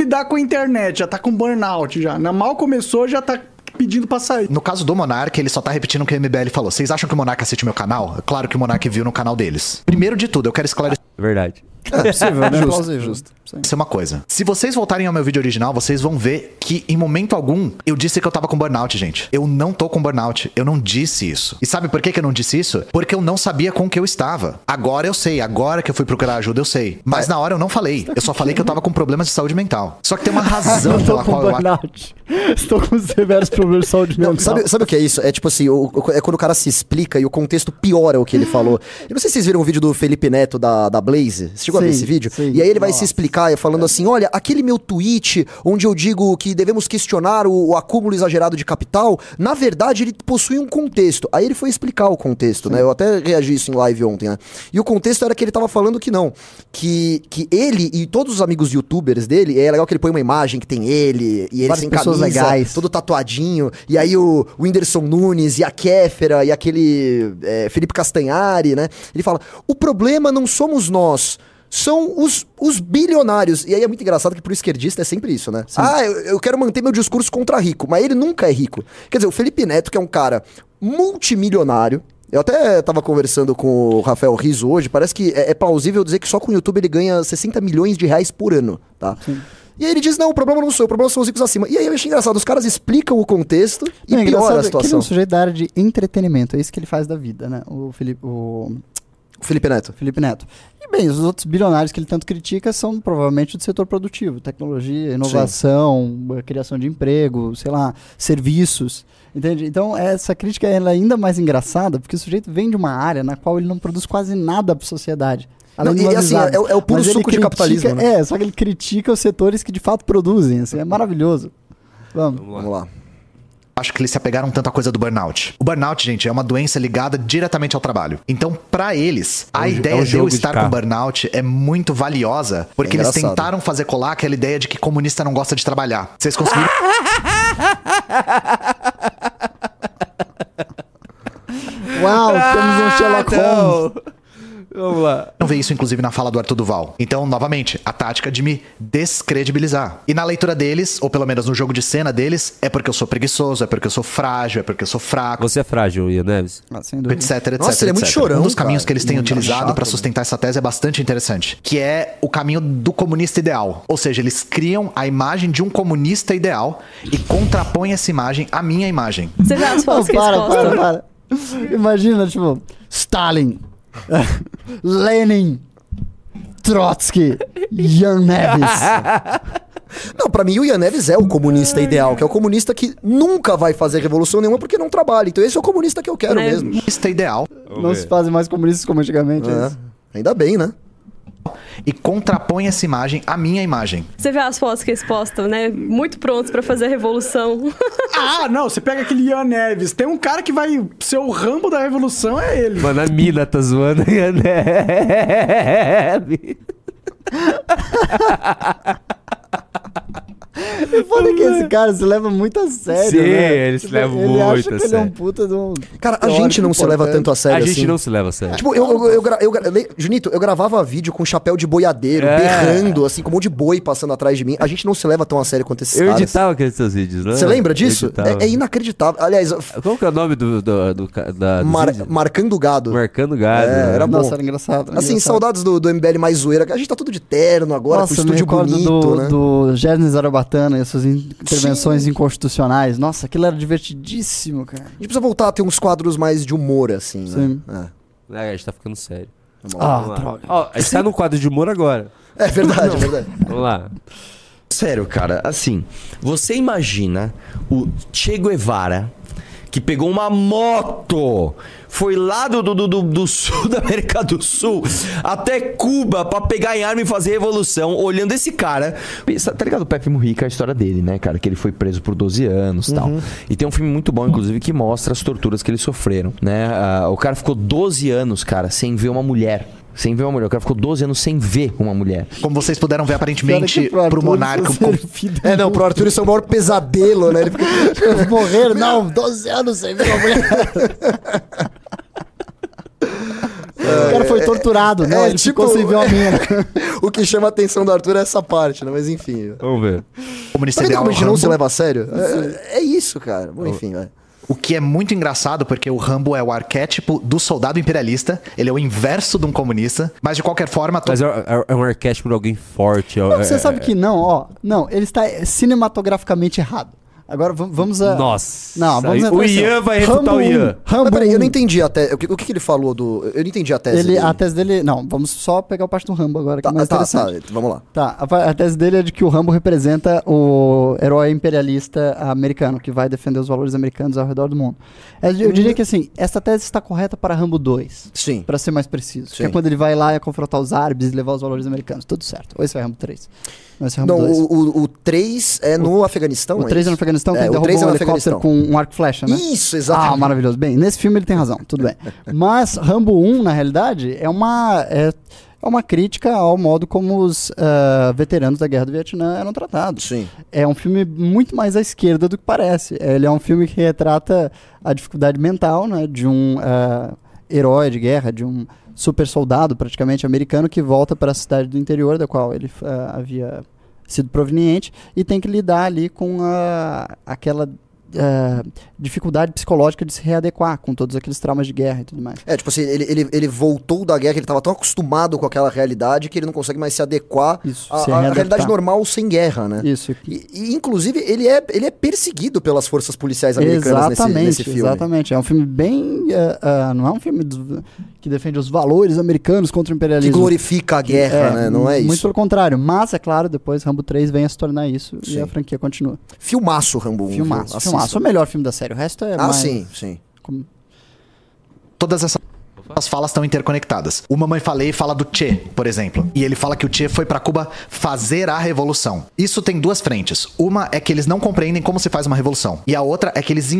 Lidar com a internet, já tá com burnout já. Na mal começou, já tá pedindo pra sair. No caso do Monark, ele só tá repetindo o que o MBL falou. Vocês acham que o Monark assiste meu canal? Claro que o Monark viu no canal deles. Primeiro de tudo, eu quero esclarecer Verdade. É possível, né? Justo, Plausível. justo. Sim. uma coisa. Se vocês voltarem ao meu vídeo original, vocês vão ver que em momento algum eu disse que eu tava com burnout, gente. Eu não tô com burnout. Eu não disse isso. E sabe por que, que eu não disse isso? Porque eu não sabia com que eu estava. Agora eu sei. Agora que eu fui procurar ajuda, eu sei. Mas na hora eu não falei. Eu só falei que eu tava com problemas de saúde mental. Só que tem uma razão Eu pela com qual eu acho. burnout. Estou com severos problemas de saúde Não, mental. sabe, sabe o que é isso? É tipo assim, o- o- é quando o cara se explica e o contexto piora o que ele falou. Eu não sei se vocês viram o vídeo do Felipe Neto da, da Blaze. Chegou a ver Sim, esse vídeo? sim. E aí ele vai se Nossa. explicar falando assim: olha, aquele meu tweet onde eu digo que devemos questionar o, o acúmulo exagerado de capital, na verdade ele possui um contexto. Aí ele foi explicar o contexto, né? Eu até reagi isso em live ontem, né? E o contexto era que ele tava falando que não. Que, que ele e todos os amigos youtubers dele, é legal que ele põe uma imagem que tem ele e ele Várias sem pessoas camisa, legais. todo tatuadinho. E aí o Whindersson Nunes e a Kéfera e aquele é, Felipe Castanhari, né? Ele fala: o problema não somos nós. São os, os bilionários. E aí é muito engraçado que pro esquerdista é sempre isso, né? Ah, eu, eu quero manter meu discurso contra rico, mas ele nunca é rico. Quer dizer, o Felipe Neto, que é um cara multimilionário. Eu até tava conversando com o Rafael Riso hoje, parece que é, é plausível dizer que só com o YouTube ele ganha 60 milhões de reais por ano, tá? E aí ele diz, não, o problema não sou eu, o problema são os ricos acima. E aí eu achei engraçado, os caras explicam o contexto e Não, é piora a que Ele é situação. um sujeito da área de entretenimento, é isso que ele faz da vida, né? O Felipe, O Felipe Neto. Felipe Neto. E bem, os outros bilionários que ele tanto critica são provavelmente do setor produtivo, tecnologia, inovação, eh, criação de emprego, sei lá, serviços. Entende? Então, essa crítica ela é ainda mais engraçada, porque o sujeito vem de uma área na qual ele não produz quase nada para a sociedade. Não, de e assim, é o- é o puro Mas suco de critica- capitalismo, né? É, só que ele critica os setores que de fato produzem. Assim, é maravilhoso. Vamos. Vamos lá. Vamos lá. Acho que eles se apegaram tanto à coisa do burnout. O burnout, gente, é uma doença ligada diretamente ao trabalho. Então, pra eles, a É é ideia um de eu jogo de estar com burnout é muito valiosa, porque É eles tentaram fazer colar aquela ideia de que comunista não gosta de trabalhar. Vocês conseguiram Uau, temos um Sherlock Holmes. Vamos lá. ver isso, inclusive, na fala do Arthur Duval. Então, novamente, a tática de me descredibilizar. E na leitura deles, ou pelo menos no jogo de cena deles, é porque eu sou preguiçoso, é porque eu sou frágil, é porque eu sou fraco. Você é frágil, Ian Neves? Ah, sem dúvida. etc, etc, Nossa, ele é muito etc. chorão, Um dos caminhos cara. que eles têm Muito utilizado para sustentar essa tese é bastante interessante, que é o caminho do comunista ideal. Ou seja, eles criam a imagem de um comunista ideal e contrapõem essa imagem à minha imagem. Você vê as Não, fotos que eles para, postam? para, para. Imagina, tipo, Stalin, Lenin, Trotsky, Ian Neves. Não, pra mim o Ian Neves é o comunista ideal, que é o comunista que nunca vai fazer revolução nenhuma porque não trabalha. Então esse é o comunista que eu quero Né? mesmo. Comunista ideal Não se fazem mais comunistas como antigamente. é É. Ainda bem, né? E contrapõe essa imagem à minha imagem. Você vê as fotos que eles postam, né? Muito prontos pra fazer a revolução. Ah, não, você pega aquele Ian Neves. Tem um cara que vai ser o rambo da revolução, é ele. Mano, a mina tá zoando Ian Neves. E foda que esse cara se leva muito a sério, Sim, né? ele se Tipo, leva ele muito acha a que ele é um sério. puta de um... Cara, a gente não se leva importante. tanto a sério A gente assim. não se leva a sério. Tipo, eu, eu, eu, gra- eu gra- Junito, eu gravava vídeo com chapéu de boiadeiro, É. berrando, assim, com um monte de boi passando atrás de mim. A gente não se leva tão a sério quanto esses eu caras. editava aqueles seus vídeos, né? Você lembra disso? Eu. É, é inacreditável. Aliás, Qual que é o nome do, do, do, da, mar- marcando gado. Marcando gado. É, né? era bom. Nossa, era engraçado. era Assim, engraçado. saudades do, do MBL mais zoeira. A gente tá tudo de terno agora, Nossa, com eu me estúdio bonito, do, né? do Gernes Zarabatana e in- intervenções inconstitucionais. Nossa, aquilo era divertidíssimo, cara. A gente precisa voltar a ter uns quadros mais de humor, assim, Sim. né? É, a gente tá ficando sério. Ah, Vamos lá. droga. Ó, a gente tá no quadro de humor agora. É, é verdade, é verdade. Vamos lá. Sério, cara, assim, você imagina o Che Guevara que pegou uma moto, foi lá do, do, do, do sul da América do Sul até Cuba pra pegar em arma e fazer revolução, olhando esse cara. Tá ligado o Pepe Mujica, a história dele, né, cara? Que ele foi preso por 12 anos e tal. E tem um filme muito bom, inclusive, que mostra as torturas que eles sofreram, né? Ah, o cara ficou 12 anos, cara, sem ver uma mulher. Sem ver uma mulher. O cara ficou 12 anos sem ver uma mulher. Como vocês puderam ver, aparentemente, pro Monarca. isso é não, pro Arthur isso é o maior pesadelo, né? Ele fica... Morrer, não, 12 anos sem ver uma mulher. Torturado, não, é, ele tipo- ficou sem ver uma mina. o que chama a atenção do Arthur é essa parte, né? Mas enfim. Vamos ver. comunista ideal como a gente não se leva a sério? É, é isso, cara. Bom, enfim, vai. O que é muito engraçado, porque o Rambo é o arquétipo do soldado imperialista, ele é o inverso de um comunista, mas de qualquer forma, to- Mas é, é- é um arquétipo de alguém forte. é- Não, é- você sabe que não, ó. Não, ele está cinematograficamente errado. Agora vamos, a. Nossa. Não, vamos entrar O. Ian vai refutar Rambo o Ian. 1, Rambo Mas peraí, eu não 1. entendi até. O que, o que que ele falou do. Eu não entendi a tese. Ele, dele. a tese dele. Não, vamos só pegar o parte do Rambo agora, que Tá, é mais tá, interessante. tá, vamos lá. Tá, a, a tese dele é de que o Rambo representa o herói imperialista americano, que vai defender os valores americanos ao redor do mundo. É, Eu, eu diria que assim, essa tese está correta para Rambo 2, Sim. para ser mais preciso. Que Sim. é quando ele vai lá e confrontar os árabes e levar os valores americanos. Tudo certo. Ou esse vai Rambo 3. Não, esse é Rambo Não, 2. o, o, 3 é no Afeganistão. O 3 é no Afeganistão, que É, ele o derrubou 3 é um no helicóptero Afeganistão. com um arco flecha, né? Isso, Ah, exatamente. maravilhoso. Bem, nesse filme ele tem razão, tudo bem. Mas Rambo 1, na realidade, é uma, é, é uma crítica ao modo como os ah, veteranos da Guerra do Vietnã eram tratados. Sim. É um filme muito mais à esquerda do que parece. Ele é um filme que retrata a dificuldade mental né, de um ah, herói de guerra, de um super soldado praticamente americano que volta para a cidade do interior da qual ele ah, havia sido proveniente e tem que lidar ali com a, aquela ah, dificuldade psicológica de se readequar com todos aqueles traumas de guerra e tudo mais. É, tipo assim, ele, ele, ele voltou da guerra, ele tava tão acostumado com aquela realidade que ele não consegue mais se adequar Isso, à, realidade normal sem guerra, né? Isso. E, e, inclusive, ele é, ele é perseguido pelas forças policiais americanas nesse, Exatamente, nesse filme. exatamente. É um filme bem. ah, ah, não é um filme que defende os valores americanos contra o Que imperialismo. glorifica a guerra, né? Não é Muito isso. pelo contrário. Mas, é claro, depois Rambo 3 vem a se tornar isso e Sim. a franquia continua. Filmaço, Rambo 1. viu? Filmaço, Filmaço. É o melhor filme da série. O resto é Ah, mais... sim, sim. como- todas essas as falas estão interconectadas. O Mamãe Falei fala do Che, por exemplo. E ele fala que o Che foi pra Cuba fazer a revolução. Isso tem duas frentes. Uma é que eles não compreendem como se faz uma revolução. E a outra é que eles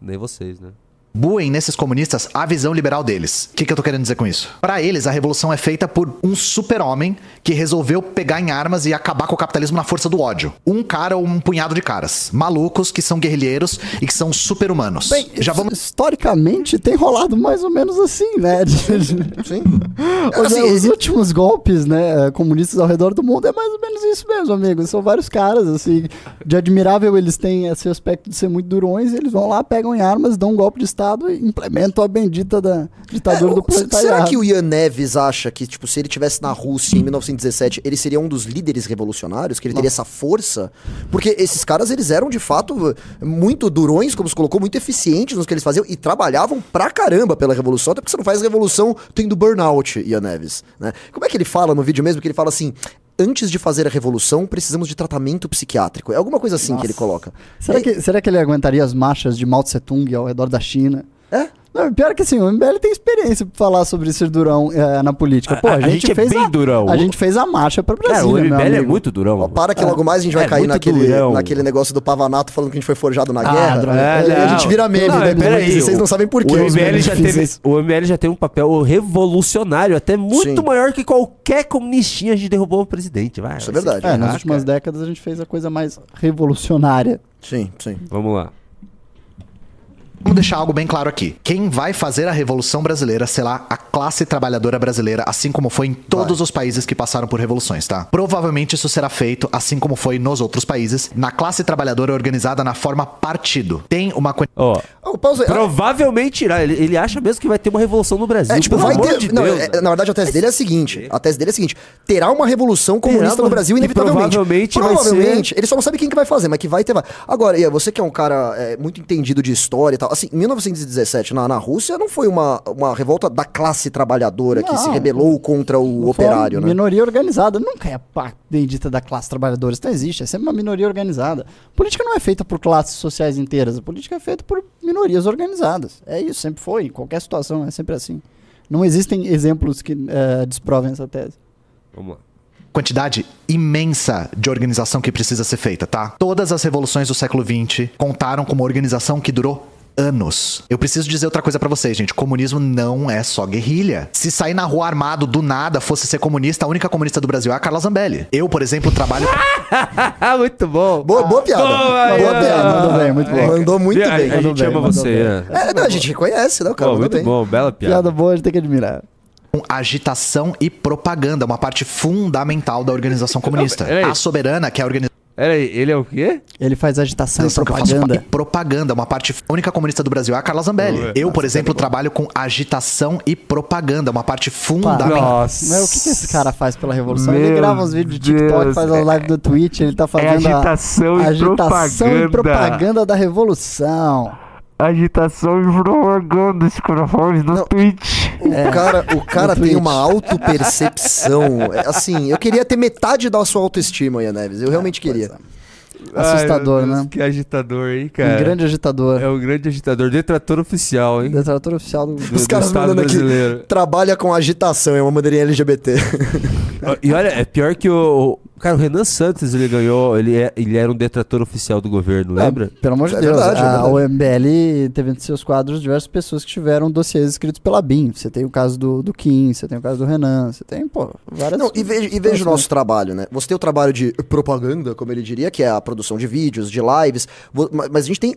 Nem vocês, né? Imbuem nesses comunistas a visão liberal deles. O que, que eu tô querendo dizer com isso? Pra eles, a revolução é feita por um super-homem que resolveu pegar em armas e acabar com o capitalismo na força do ódio. Um cara ou um punhado de caras. Malucos que são guerrilheiros e que são super-humanos. Bem, Já vamos. historicamente tem rolado mais ou menos assim, né? Sim. Os, Assim, os últimos golpes, né, comunistas ao redor do mundo é mais ou menos isso mesmo, amigo. São vários caras, assim, de admirável eles têm esse aspecto de ser muito durões, e eles vão lá, pegam em armas, dão um golpe de Estado e implementam a bendita da ditadura É, do o- será proletariado. que o Ian Neves acha que, tipo, se ele tivesse na Rússia em 1917, ele seria um dos líderes revolucionários? Que ele teria essa força? Porque esses caras, eles eram, de fato, muito durões, como se colocou, muito eficientes nos que eles faziam e trabalhavam pra caramba pela revolução, até porque você não faz revolução tendo burnout, Ian Neves, né? Como é que ele fala no vídeo mesmo? Que ele fala assim... Antes de fazer a revolução, precisamos de tratamento psiquiátrico. É alguma coisa assim que ele coloca. Será que, será que ele aguentaria as marchas de Mao Tse Tung ao redor da China? É? Não, pior que assim, o MBL tem experiência pra falar sobre ser durão eh, na política. Pô, a, A- a gente, gente é fez bem a, durão. A gente fez a marcha pra Cara, Brasília, o meu MBL é muito durão. Ó, para que logo mais a gente vai É cair muito naquele, durão. naquele negócio do Pavanato falando que a gente foi forjado na Ah, guerra. É, e a gente vira meme, Não, né? mas peraí, Vocês não sabem por quê. O MBL, memes já teve, o MBL já tem um papel revolucionário, até muito Sim. maior que qualquer comunistinha. A gente derrubou o presidente. Vai, Isso é verdade. É, nas últimas décadas a gente fez a coisa mais revolucionária. Sim, sim. Vamos lá. Vamos deixar algo bem claro aqui. Quem vai fazer a Revolução Brasileira será a classe trabalhadora brasileira, assim como foi em todos os países que passaram por revoluções, tá? Provavelmente isso será feito, assim como foi nos outros países, na classe trabalhadora organizada na forma partido. Tem uma Ô, pausa aí. provavelmente irá. Ele, ele acha mesmo que vai ter uma revolução no Brasil. É, tipo, Pelo vai amor ter. de não, Deus, é, na verdade, a tese dele é a seguinte: a tese dele é a seguinte: terá uma revolução comunista uma- no Brasil, inevitavelmente. provavelmente vai Provavelmente. Ele só não sabe quem que vai fazer, mas que vai ter. Vai. Agora, Ian, você que é um cara é, muito entendido de história e tal. Assim, em 1917, na, na Rússia, não foi uma, uma revolta da classe trabalhadora que Não. se rebelou contra o operário, uma né? Minoria organizada. Nunca é a bendita da classe trabalhadora. Isso não existe. É sempre uma minoria organizada. Política não é feita por classes sociais inteiras. A política é feita por minorias organizadas. É isso, sempre foi. Em qualquer situação é sempre assim. Não existem exemplos que eh, desprovem essa tese. Vamos lá. quantidade imensa de organização que precisa ser feita, tá? Todas as revoluções do século XX contaram com uma organização que durou anos. Eu preciso dizer outra coisa pra vocês, gente. Comunismo não é só guerrilha. Se sair na rua armado do nada fosse ser comunista, a única comunista do Brasil é a Carla Zambelli. Eu, por exemplo, trabalho muito bom. Boa, boa piada. Boa, boa Ian. piada. Mandou bem, muito bom. Mandou muito a, bem. A, mandou gente bem, ama você. É, não, a gente reconhece, né? O cara Pô, muito bem. bom, bela piada. Piada boa, a gente tem que admirar. com agitação e propaganda, uma parte fundamental da organização comunista. A soberana, que é a organização Peraí, ele é o quê? Ele faz agitação e que eu faço propaganda. e propaganda, uma parte a única comunista do Brasil é a Carla Zambelli. Eu, por exemplo, trabalho com agitação e propaganda, uma parte fundamental. Nossa. Mas o que, que esse cara faz pela revolução? Meu ele grava uns vídeos de TikTok, Deus, faz uma live do Twitch, ele tá fazendo a- agitação e agitação e propaganda. propaganda da revolução. Agitação e propaganda, os caras do Não. Twitch. O cara, o cara no tem Twitch. uma autopercepção. É, Assim, eu queria ter metade da sua autoestima, Ian Neves. Eu realmente queria. Assustador, né? Que agitador, hein, Um cara? grande agitador. É um grande agitador, detrator oficial, hein? Detrator oficial do. Do, Os do caras Estado mandando aqui. brasileiro. Trabalha com agitação, é uma bandeirinha LGBT. E olha, é pior que o. o- Cara, o Renan Santos, ele ganhou. Ele, é, ele era um detrator oficial do governo, lembra? Ah, pelo amor de É Deus. verdade, é a, MBL teve entre seus quadros diversas pessoas que tiveram dossiês escritos pela BIM. Você tem o caso do, do Kim, você tem o caso do Renan, você tem, pô, várias. Não, e veja, e veja o nosso trabalho, né? Você tem o trabalho de propaganda, como ele diria, que é a produção de vídeos, de lives, mas a gente tem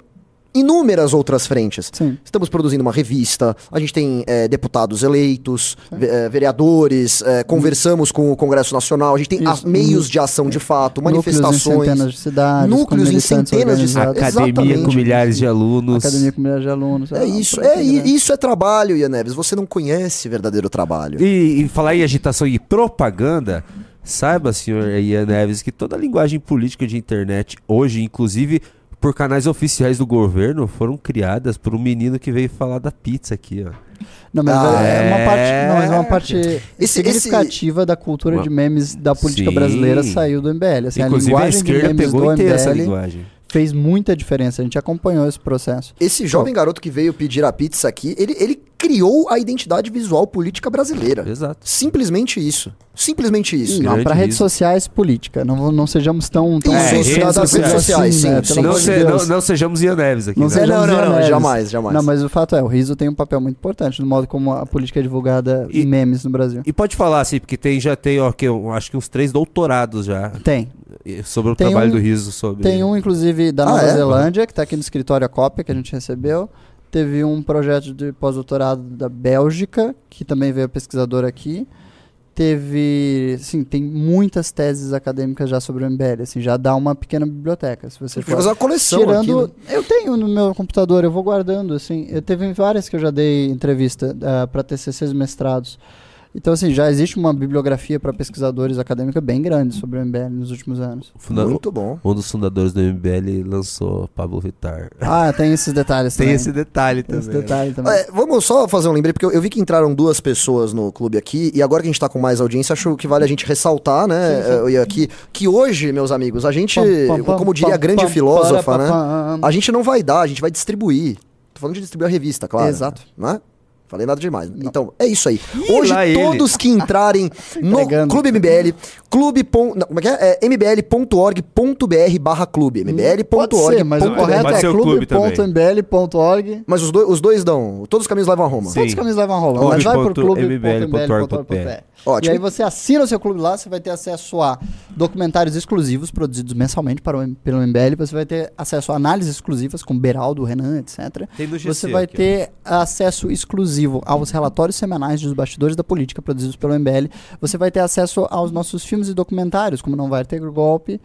inúmeras outras frentes. Sim. Estamos produzindo uma revista, a gente tem eh, deputados eleitos, ve- eh, vereadores, eh, conversamos com o Congresso Nacional, a gente tem a- meios de ação de fato, Núcleos em manifestações. centenas de cidades. núcleos com em centenas de cidades. Academia com Exatamente. milhares de alunos. Academia com milhares de alunos. É Ah, isso, é, né? isso é trabalho, Ian Neves. Você não conhece verdadeiro trabalho. E, e falar em agitação e propaganda, saiba, senhor Ian Neves, que toda a linguagem política de internet hoje, inclusive por canais oficiais do governo, foram criadas por um menino que veio falar da pizza aqui, ó. Não, mas Ah, é uma parte, não, mas é uma é. parte Esse- significativa da cultura de memes da política Sim. brasileira saiu do MBL. Assim, inclusive a a, esquerda memes pegou do inteira essa MBL linguagem. Fez muita diferença. A gente acompanhou esse processo. Esse jovem garoto que veio pedir a pizza aqui, ele, ele criou a identidade visual política brasileira. Exato. Simplesmente isso. Simplesmente isso. Sim. Não, para redes sociais, política. Não, não sejamos tão. tão isso, redes das redes sociais, sim, né? sim. Não, se- não- não sejamos Ian Neves aqui. Não né? É, não, não, não, jamais, jamais. Não, mas o fato é, o riso tem um papel muito importante no modo como a política é divulgada E- em memes no Brasil. E pode falar, assim, porque tem, já tem, ó, que eu acho que uns três doutorados já Tem. Eh, sobre o Tem trabalho um- do Riso. Sobre... Tem um, inclusive, da Ah, Nova é? Zelândia, que está aqui no escritório a cópia que a gente recebeu. Teve um projeto de pós-doutorado da Bélgica, que também veio pesquisador aqui. Teve, sim, tem muitas teses acadêmicas já sobre o MBL, assim, já dá uma pequena biblioteca, se você for. fazer uma coleção Tirando, aqui. né? eu tenho no meu computador, eu vou guardando, assim, eu teve várias que eu já dei entrevista para TCCs mestrados. Então, assim, já existe uma bibliografia para pesquisadores acadêmica bem grande sobre o MBL nos últimos anos. Funda- Muito bom. Um dos fundadores do MBL lançou Pablo Vittar. Ah, tem esses detalhes Tem também. esse detalhe Tem esse também. né? detalhe também. É, vamos só fazer um lembrete, porque eu, eu vi que entraram duas pessoas no clube aqui, e agora que a gente tá com mais audiência, acho que vale a gente ressaltar, né, Sim, sim. eh, aqui, que hoje, meus amigos, a gente, Pam, pam, pam, como diria a pam, grande pam, filósofa, para, né, pam, pam. a gente não vai dar, a gente vai distribuir. Tô falando de distribuir a revista, claro. Exato. Não é? Falei nada demais. Então, é isso aí. Hoje, lá ele. todos que entrarem no Entregando. Clube MBL, clube. pon- não, como é que é? É mbl.org.br barra clube. Pode ser, mas o mbl.org. correto é ser o clube também. clube.mbl.org. Mas os, dois- os dois dão. Todos os caminhos levam a Roma. Sim. Todos os caminhos levam a Roma. Clube Mas vai mbl.org.br. clube.mbl.org.br. Ótimo. E aí você assina o seu clube lá, você vai ter acesso a documentários exclusivos produzidos mensalmente para o, pelo MBL, você vai ter acesso a análises exclusivas com Beraldo, Renan, etc. Tem no GC Você vai aqui, ó. ter acesso exclusivo aos relatórios semanais dos bastidores da política produzidos pelo MBL. Você vai ter acesso aos nossos filmes e documentários, como Não Vai Ter Golpe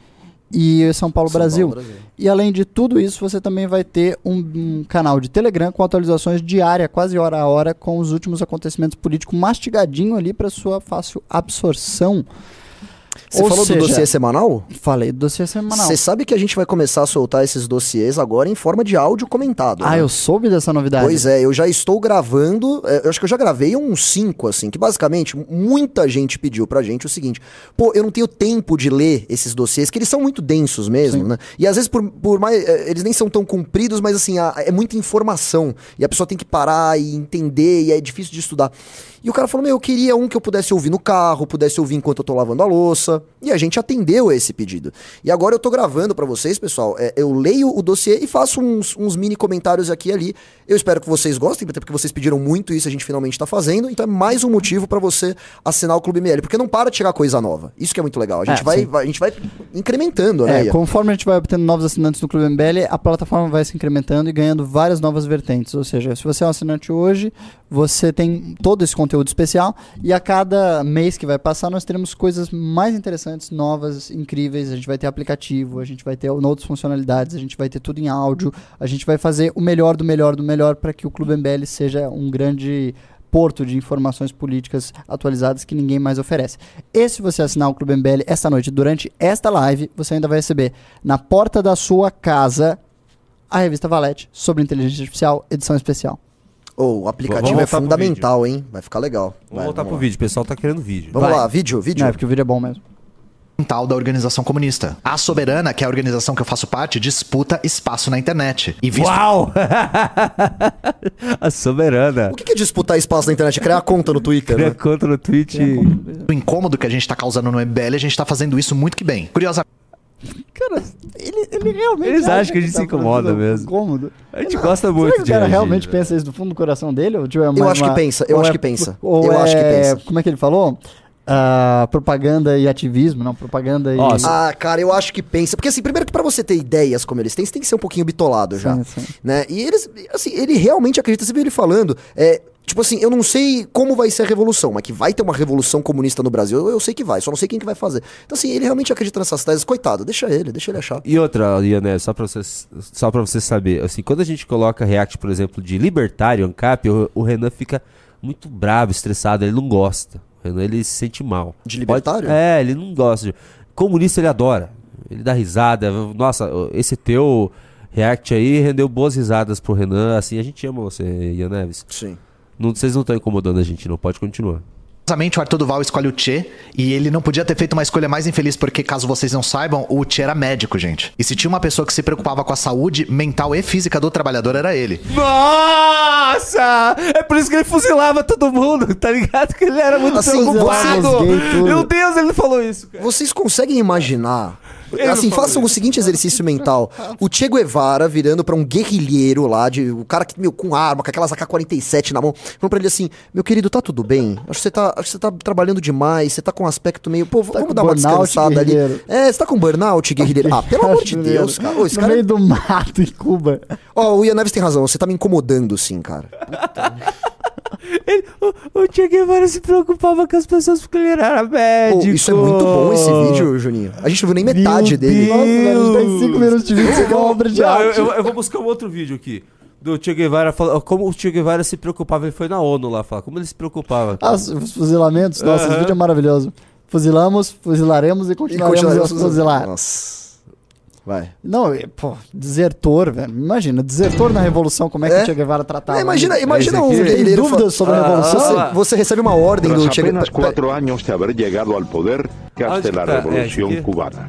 e São Paulo, São Brasil. Paulo, Brasil. E além de tudo isso, você também vai ter um, um canal de Telegram com atualizações diárias, quase hora a hora, com os últimos acontecimentos políticos mastigadinho ali para sua fácil absorção. Você Ou falou seja, do dossiê semanal? Falei do dossiê semanal. Você sabe que a gente vai começar a soltar esses dossiês agora em forma de áudio comentado. Ah, né? eu soube dessa novidade. Pois é, eu já estou gravando, é, eu acho que eu já gravei uns cinco, assim, que basicamente muita gente pediu pra gente o seguinte, pô, eu não tenho tempo de ler esses dossiês, que eles são muito densos mesmo, Sim. né? E às vezes, por, por mais, é, eles nem são tão compridos, mas assim, é muita informação, e a pessoa tem que parar e entender, e é difícil de estudar. E o cara falou, meu, eu queria um que eu pudesse ouvir no carro, pudesse ouvir enquanto eu tô lavando a louça, e a gente atendeu a esse pedido. E agora eu tô gravando pra vocês, pessoal, é, eu leio o dossiê e faço uns, uns mini comentários aqui e ali. Eu espero que vocês gostem, até porque vocês pediram muito isso, a gente finalmente tá fazendo, então é mais um motivo pra você assinar o Clube ML, porque não para de chegar coisa nova. Isso que é muito legal. A gente, É, vai, vai- a gente vai incrementando, né? É, Ian? conforme a gente vai obtendo novos assinantes no Clube MBL, a plataforma vai se incrementando e ganhando várias novas vertentes. Ou seja, se você é um assinante hoje, você tem todo esse conteúdo especial e a cada mês que vai passar, nós teremos coisas mais interessantes, novas, incríveis. A gente vai ter aplicativo, a gente vai ter outras funcionalidades, a gente vai ter tudo em áudio, a gente vai fazer o melhor do melhor do melhor para que o Clube MBL seja um grande porto de informações políticas atualizadas que ninguém mais oferece. E se você assinar o Clube MBL esta noite, durante esta live, você ainda vai receber na porta da sua casa a revista Valete sobre inteligência artificial, edição especial. Ô, o aplicativo Vamos é fundamental, hein? Vai ficar legal. Vamos Vai, voltar pro lá. vídeo, o pessoal tá querendo vídeo. Vamos Vai. lá, vídeo, vídeo. Não, é porque o vídeo é bom mesmo. tal da organização comunista. A Soberana, que é a organização que eu faço parte, disputa espaço na internet. E visto Uau! a soberana. O que é disputar espaço na internet? Criar conta no Twitter, Cria né? conta no Twitch. o incômodo que a gente tá causando no MBL, a gente tá fazendo isso muito que bem. Curiosamente, Cara, ele, ele realmente. Eles acha acham que a gente se tá incomoda fazendo mesmo. Incômodo. A gente gosta Será muito que o de cara reagir, realmente né? pensa isso do fundo do coração dele? Ou, tipo, é mais acho que uma- pensa, eu acho é- que pensa. Ou Eu é, acho que pensa. Como é que ele falou? Ah, propaganda e ativismo, não, propaganda e. Ó, Ah, cara, eu acho que pensa. Porque assim, primeiro que pra você ter ideias como eles têm, você tem que ser um pouquinho bitolado já. Sim, sim. Né? E eles, assim, ele realmente acredita, você viu ele falando. É, tipo assim, eu não sei como vai ser a revolução, mas que vai ter uma revolução comunista no Brasil, eu, eu sei que vai, só não sei quem que vai fazer. Então, assim, ele realmente acredita nessas teses, coitado, deixa ele, deixa ele achar. E outra, Iané, só pra você, só pra você saber, assim, quando a gente coloca react, por exemplo, de libertário, ANCAP, o, o Renan fica muito bravo, estressado, ele não gosta. O Renan, ele se sente mal. De libertário? Pode- é, ele não gosta. Comunista, ele adora. Ele dá risada. Nossa, esse teu react aí rendeu boas risadas pro Renan. Assim, a gente ama você, Ian Neves. Sim. Não, vocês não estão incomodando a gente, não. Pode continuar. o Arthur Duval escolhe o Che e ele não podia ter feito uma escolha mais infeliz porque, caso vocês não saibam, o Che era médico, gente. E se tinha uma pessoa que se preocupava com a saúde mental e física do trabalhador, era ele. Nossa! É por isso que ele fuzilava todo mundo, tá ligado? Que ele era muito Assim, preocupado. Meu Deus, ele não falou isso, cara. Vocês conseguem imaginar? Não assim, façam o seguinte exercício mental. O Che Guevara virando pra um guerrilheiro lá, de, o cara que, meu, com arma, com aquelas AK-47 na mão, falando pra ele assim: Meu querido, tá tudo bem? Acho que você tá, acho que você tá trabalhando demais, você tá com um aspecto meio. Pô, Tá vamos dar uma burnout, descansada ali. É, você tá com burnout, guerrilheiro? Ah, pelo amor de Deus, cara. Ô, no cara. meio do mato em Cuba. Ó, o Ian Neves tem razão, você tá me incomodando sim, cara. Ele- o, o Che Guevara se preocupava com as pessoas porque ele era Ô, médico. isso é muito bom esse vídeo, Juninho. A gente não viu nem metade Meu dele. Nossa, velho, a gente tem 5 minutos de vídeo, isso aqui é uma obra de Não, eu, arte. eu- eu vou buscar um outro vídeo aqui. Do Che Guevara, como o Che Guevara se preocupava. Ele foi na ONU lá falar. Como ele se preocupava. Ah, os os fuzilamentos, nossa, esse Aham. vídeo é maravilhoso. Fuzilamos, fuzilaremos e E continuaremos continuaremos a fuzilar. Nossa. Vai. Não, e, pô, desertor, velho. Imagina, desertor na Revolução, como é que É? o Che Guevara tratava? É, imagina imagina um guerrilheiro. Tem dúvidas sobre a Ah, Revolução? Você, Ah. você recebe uma ordem do Che Guevara. cuatro años de haber llegado al poder, que Ah, la está, eh, revolución aquí. cubana.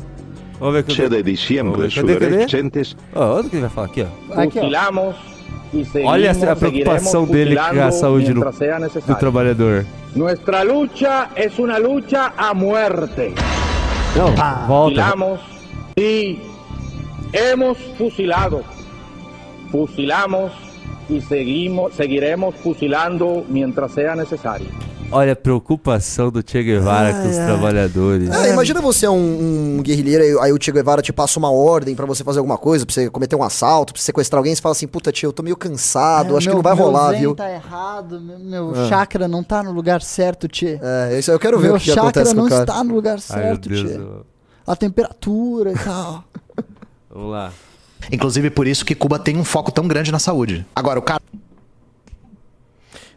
Vamos ver Che de diciembre, Cadê, cadê? subvergentes Ó, onde que ele vai falar aqui, ó? Aqui, ó. Olha a preocupação dele com a saúde do, do trabalhador. Nuestra lucha es una lucha a muerte. Não, volta. Fusilamos y hemos fusilado. Fusilamos y seguimos, seguiremos fusilando mientras sea necesario. Olha a preocupação do Che Guevara com os trabalhadores. É, imagina você é um, um guerrilheiro, aí, aí o Che Guevara te passa uma ordem pra você fazer alguma coisa, pra você cometer um assalto, pra você sequestrar alguém, você fala assim, puta tio, eu tô meio cansado, É, acho meu- que não vai meu rolar, zen viu? tá errado, meu, meu É. chakra não tá no lugar certo, tchê. É, isso aí eu quero ver meu o que chakra acontece com não o cara. está no lugar meu certo, eu- A temperatura e tal. Vamos lá. Inclusive por isso que Cuba tem um foco tão grande na saúde. Agora, o cara.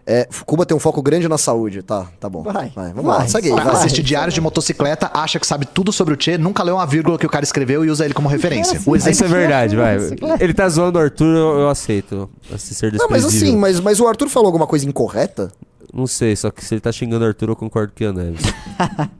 É, Cuba tem um foco grande na saúde, tá, tá bom. Vai, vamos lá, segue aí, Vai, vai. assiste diários de motocicleta, acha que sabe tudo sobre o Che, nunca leu uma vírgula que o cara escreveu e usa ele como referência. O Isso é exemplo verdade, vai. Ele tá zoando o Arthur, eu, eu aceito. Assim, ser Não, mas assim, mas, mas o Arthur falou alguma coisa incorreta? Não sei, só que se ele tá xingando o Arthur, eu concordo com o Ian Neves.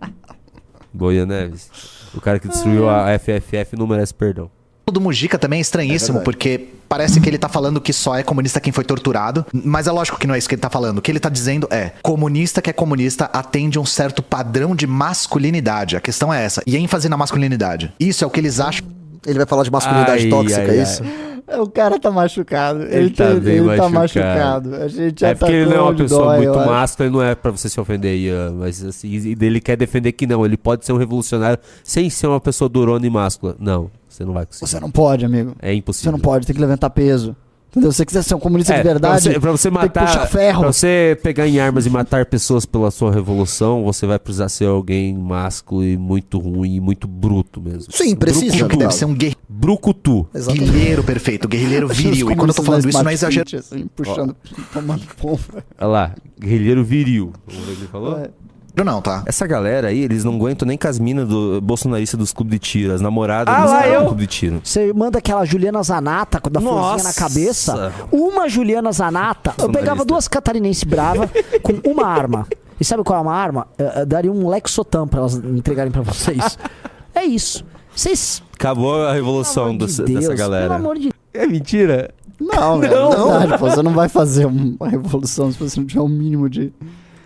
Boa, Ian Neves. O cara que destruiu a FFF não merece perdão. Do Mujica também é estranhíssimo, É porque parece que ele tá falando que só é comunista quem foi torturado, mas é lógico que não é isso que ele tá falando. O que ele tá dizendo é: comunista que é comunista atende um certo padrão de masculinidade. A questão é essa. E ênfase na masculinidade. Isso é o que eles acham. Ele vai falar de masculinidade Ai, tóxica, ai, é ai. isso? É, O cara tá machucado. Ele, Ele tá ele tá machucado. machucado. A gente já É porque ele não é uma pessoa dói, muito máscula, ele não é pra você se ofender, Ian, mas assim, e ele quer defender que não, ele pode ser um revolucionário sem ser uma pessoa durona e máscula. Não, você não vai conseguir. Você não pode, amigo. É impossível. Você não pode, tem que levantar peso. Entendeu? Se você quiser ser um comunista É, de verdade, pra você, pra você tem que matar, puxar ferro. pra você pegar em armas e matar pessoas pela sua revolução, você vai precisar ser alguém másculo e muito ruim e muito bruto mesmo. Sim, precisa, que Brucutu. deve ser um guerreiro Brucutu. guerrilheiro perfeito, guerrilheiro viril. E quando eu tô falando isso, não é exagero. Assim, puxando, tomando pomba. Olha lá, guerrilheiro viril. Vamos ver o que ele falou? É. Não, tá? Essa galera aí, eles não aguentam nem com as minas do bolsonarista dos clubes de tiro. As namoradas Ah, dos lá caras do eu. clube de tiro. Você manda aquela Juliana Zanata com a florzinha na cabeça. Uma Juliana Zanata. Eu pegava duas catarinenses bravas com uma arma. E sabe qual é uma arma? Eu, eu daria um Lexotan pra elas entregarem pra vocês. é isso. Vocês. Acabou a revolução Pelo amor dessa, de Deus, dessa galera. Pelo amor de É mentira? Não, não, Não. não. Verdade, pô, você não vai fazer uma revolução se você não tiver um mínimo de.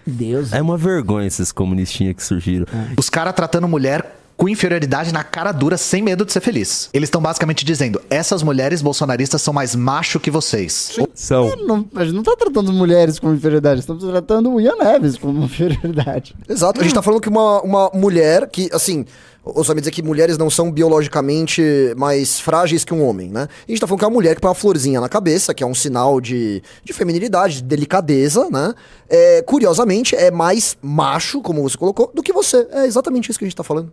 Deus. É uma vergonha esses comunistinhas que surgiram. Os caras tratando mulher com inferioridade na cara dura, sem medo de ser feliz. Eles estão basicamente dizendo: essas mulheres bolsonaristas são mais macho que vocês. São. Não, a gente não tá tratando mulheres como inferioridade, estamos tratando o Ian Neves como inferioridade. Exato, a gente tá falando que uma, uma mulher que, assim, os homens dizer que mulheres não são biologicamente mais frágeis que um homem, né? E a gente tá falando que é uma mulher que põe uma florzinha na cabeça, que é um sinal de, de feminilidade, de delicadeza, né? É, curiosamente, é mais macho, como você colocou, do que você. É exatamente isso que a gente tá falando.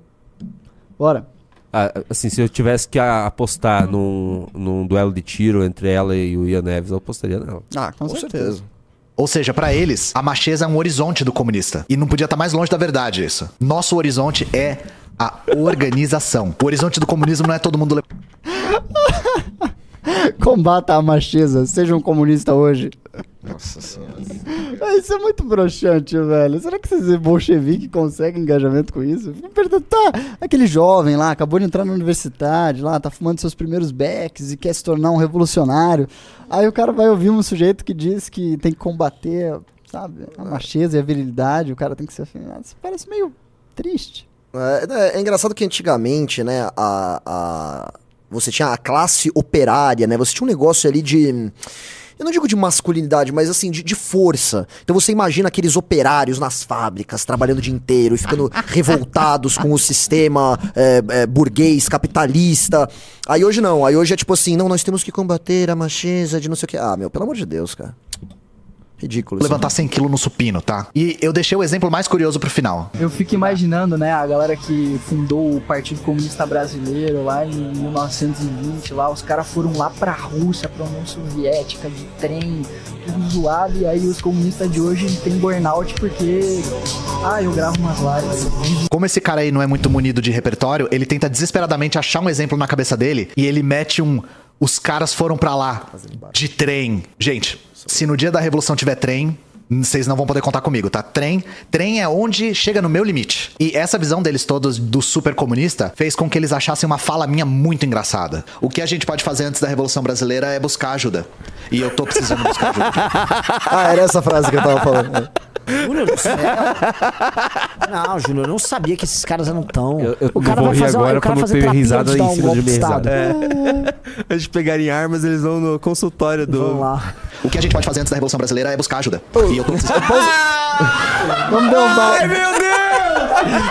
Bora. Ah, assim, se eu tivesse que apostar num, num duelo de tiro entre ela e o Ian Neves, eu apostaria nela. Ah, com, certeza. Ou seja, pra eles, a macheza é um horizonte do comunista. E não podia estar mais longe da verdade isso. Nosso horizonte é a organização. O horizonte do comunismo não é todo mundo. Combata a macheza, seja um comunista hoje. Nossa senhora. Ah, Isso é muito broxante, velho. Será que esses bolcheviques conseguem engajamento com isso? Tá, aquele jovem lá, acabou de entrar na universidade lá, tá fumando seus primeiros becks e quer se tornar um revolucionário. Aí o cara vai ouvir um sujeito que diz que tem que combater, sabe, a macheza e a virilidade, o cara tem que ser afeminado. Isso parece meio triste. É, é- é engraçado que antigamente, né, a, a- você tinha a classe operária, né? Você tinha um negócio ali de. Eu não digo de masculinidade, mas assim, de, de força. Então você imagina aqueles operários nas fábricas, trabalhando o dia inteiro e ficando revoltados com o sistema é, é, burguês, capitalista. Aí hoje não, aí hoje é tipo assim, não, nós temos que combater a macheza de não sei o que. Ah, meu, pelo amor de Deus, cara. Ridículo. Levantar 100 quilos no supino, tá? E eu deixei o exemplo mais curioso pro final. Eu fico imaginando, né, a galera que fundou o Partido Comunista Brasileiro lá em 1920, lá, os caras foram lá pra Rússia, pra União Soviética, de trem, tudo zoado, e aí os comunistas de hoje têm burnout porque, ah, eu gravo umas lives. Como esse cara aí não é muito munido de repertório, ele tenta desesperadamente achar um exemplo na cabeça dele e ele mete um. Os caras foram pra lá de trem. Gente, se no dia da revolução tiver trem, vocês não vão poder contar comigo, tá? Trem, trem é onde chega no meu limite. E essa visão deles todos do super comunista fez com que eles achassem uma fala minha muito engraçada. O que a gente pode fazer antes da Revolução Brasileira é buscar ajuda. E eu tô precisando buscar ajuda. ah, era essa frase que eu tava falando. Júnior do céu. Não, Júnior, eu não sabia que esses caras eram tão. Eu o cara vai fazer, agora o cara fazer ter terapia risada de dar em um cima golpe de Estado. Antes de pegarem armas, eles vão no consultório do. Vamos lá. O que a gente pode fazer antes da Revolução Brasileira é buscar ajuda. E eu tô precisando. Vamos derrubar. Ai, meu Deus!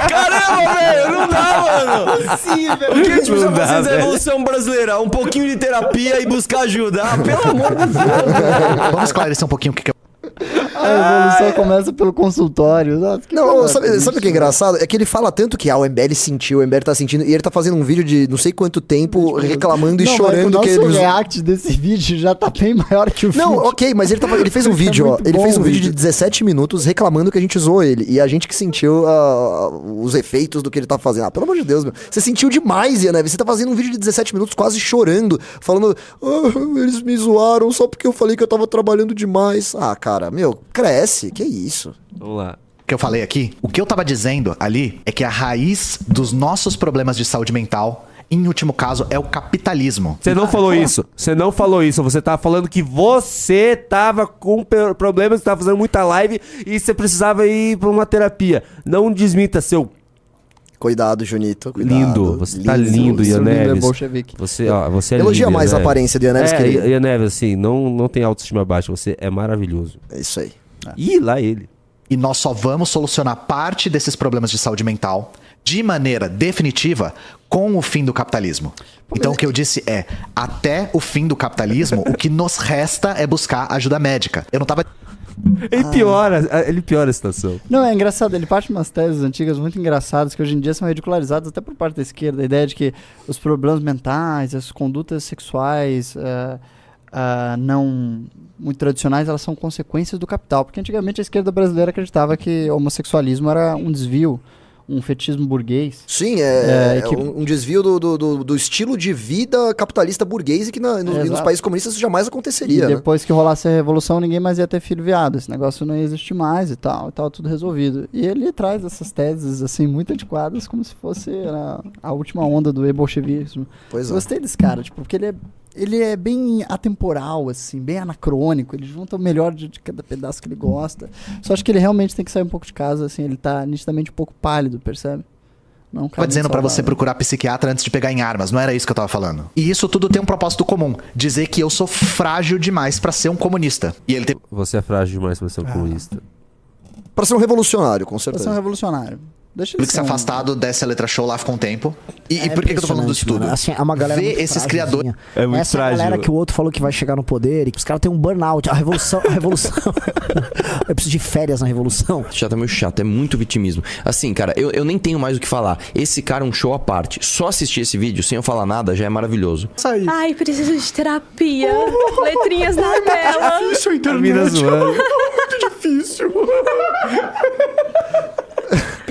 Caramba, velho! Não dá, mano! Sim, velho. O que a gente precisa dá, fazer antes da velho. Revolução Brasileira? Um pouquinho de terapia e buscar ajuda. Ah, pelo amor de Deus! Vamos esclarecer um pouquinho o que, que é. A evolução começa pelo consultório. Nossa, que Não, sabe, sabe o que é engraçado? É que ele fala tanto que ah, o MBL sentiu, o MBL tá sentindo, e ele tá fazendo um vídeo de não sei quanto tempo reclamando e Não, chorando mas que o nosso ele. react desse vídeo já tá bem maior que o Não, vídeo. ok, mas ele, tava, ele fez um É vídeo, ó. Ele fez um vídeo de vídeo. 17 minutos reclamando que a gente zoou ele. E a gente que sentiu ah, os efeitos do que ele tá fazendo. Ah, pelo amor de Deus, meu. Você sentiu demais, Ian Neves. Você tá fazendo um vídeo de 17 minutos quase chorando, falando, ah, eles me zoaram só porque eu falei que eu tava trabalhando demais. Ah, cara, meu, cresce. Que isso? Vamos lá. que eu falei aqui, o que eu tava dizendo ali é que a raiz dos nossos problemas de saúde mental, em último caso, é o capitalismo. Você não falou isso. Você não falou isso. Você tava falando que você tava com problemas, você tava fazendo muita live e você precisava ir pra uma terapia. Não desmita, seu Cuidado, Junito. Cuidado. lindo. Você tá lindo, Ian seu lindo é Neves. bolchevique. Você, ó, você é Elogia lindo, Ian mais a aparência do Ian Neves, é, querido. Ian Neves, assim, não, não tem autoestima baixa. Você é maravilhoso. É isso aí. Ih, lá ele. E nós só vamos solucionar parte desses problemas de saúde mental de maneira definitiva com o fim do capitalismo. Então o que eu disse é, até o fim do capitalismo, o que nos resta é buscar ajuda médica. Eu não tava Ele piora, ele piora a situação. Não, é engraçado, ele parte de umas teses antigas muito engraçadas que hoje em dia são ridicularizadas até por parte da esquerda. A ideia de que os problemas mentais, as condutas sexuais eh, ah, não muito tradicionais, elas são consequências do capital. Porque antigamente a esquerda brasileira acreditava que o homossexualismo era um desvio, um fetismo burguês. Sim, é, É, é que- um, desvio do, do, do- estilo de vida capitalista burguês e que na- no- e nos países comunistas isso jamais E aconteceria. né? depois que rolasse a revolução, ninguém mais ia ter filho viado. Esse negócio não ia existir mais e tal, e tal, tudo resolvido. E ele traz essas teses, assim, muito antiquadas, como se fosse a, a última onda do e-bolchevismo. Pois é. Gostei desse cara, tipo, porque ele é, ele é bem atemporal, assim, bem anacrônico. Ele junta o melhor de, de cada pedaço que ele gosta. Só acho que ele realmente tem que sair um pouco de casa, assim, ele tá nitidamente um pouco pálido, percebe? Não, cara Tava dizendo pra você procurar psiquiatra antes de pegar em armas, não era isso que eu tava falando. E isso tudo tem um propósito comum, dizer que eu sou frágil demais pra ser um comunista. E ele tem Você é frágil demais pra ser um comunista. Pra ser um revolucionário, com Pra ser um certeza. revolucionário. Deixa ele que se um- afastado, desce a letra show lá com o tempo. E, É e por que, que eu tô falando disso tudo? mano. Assim, é uma galera Vê esses criadores. É muito Essa frágil. galera que o outro falou que vai chegar no poder e que os caras têm um burnout. A revolução. A revolução. eu preciso de férias na revolução. Já tá meio chato, é muito vitimismo. Assim, cara, eu, eu nem tenho mais o que falar. Esse cara é um show à parte. Só assistir esse vídeo sem eu falar nada já é maravilhoso. Saí. Ai, preciso de terapia. Letrinhas na tela. Difícil a A mina internet. zoando. Muito difícil.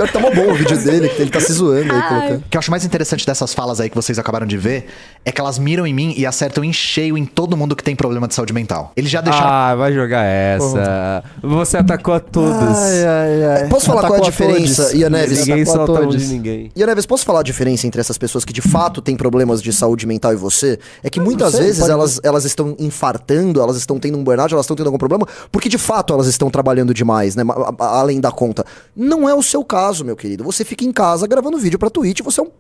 Pior que tá mó bom o vídeo dele, que ele tá se zoando aí, colocando. O que eu acho mais interessante dessas falas aí que vocês acabaram de ver é que elas miram em mim e acertam em cheio em todo mundo que tem problema de saúde mental. Eles já deixaram. Ah, vai jogar essa. Você atacou a todos. Ai, ai, ai. Posso falar qual é a Atacou diferença, todos. Ian Neves? Ninguém Atacou a a de todos. ninguém. Ian Neves, posso falar a diferença entre essas pessoas que de fato têm problemas de saúde mental e você? É que muitas sei, vezes elas, elas estão infartando, elas estão tendo um burnout, elas estão tendo algum problema, porque de fato elas estão trabalhando demais, né? a- Além da conta. Não é o seu caso, meu querido. Você fica em casa gravando vídeo pra Twitch, você é um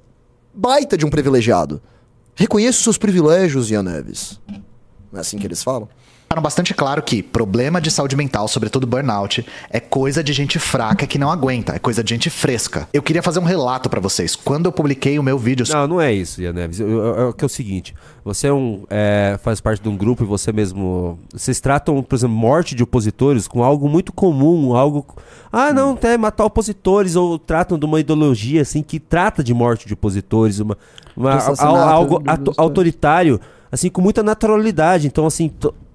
baita de um privilegiado. Reconheça os seus privilégios, Ian Neves. Não é assim que eles falam? Deixaram bastante claro que problema de saúde mental, sobretudo burnout, é coisa de gente fraca que não aguenta, é coisa de gente fresca. Eu queria fazer um relato pra vocês. Quando eu publiquei o meu vídeo Não, não é isso, Ian Neves. É que é o seguinte: você é um, é, faz parte de um grupo e você mesmo. Vocês tratam, por exemplo, morte de opositores com algo muito comum, algo. Ah, não, é matar opositores, ou tratam de uma ideologia assim que trata de morte de opositores, uma, uma- algo autoritário, assim, com muita naturalidade. Então, assim,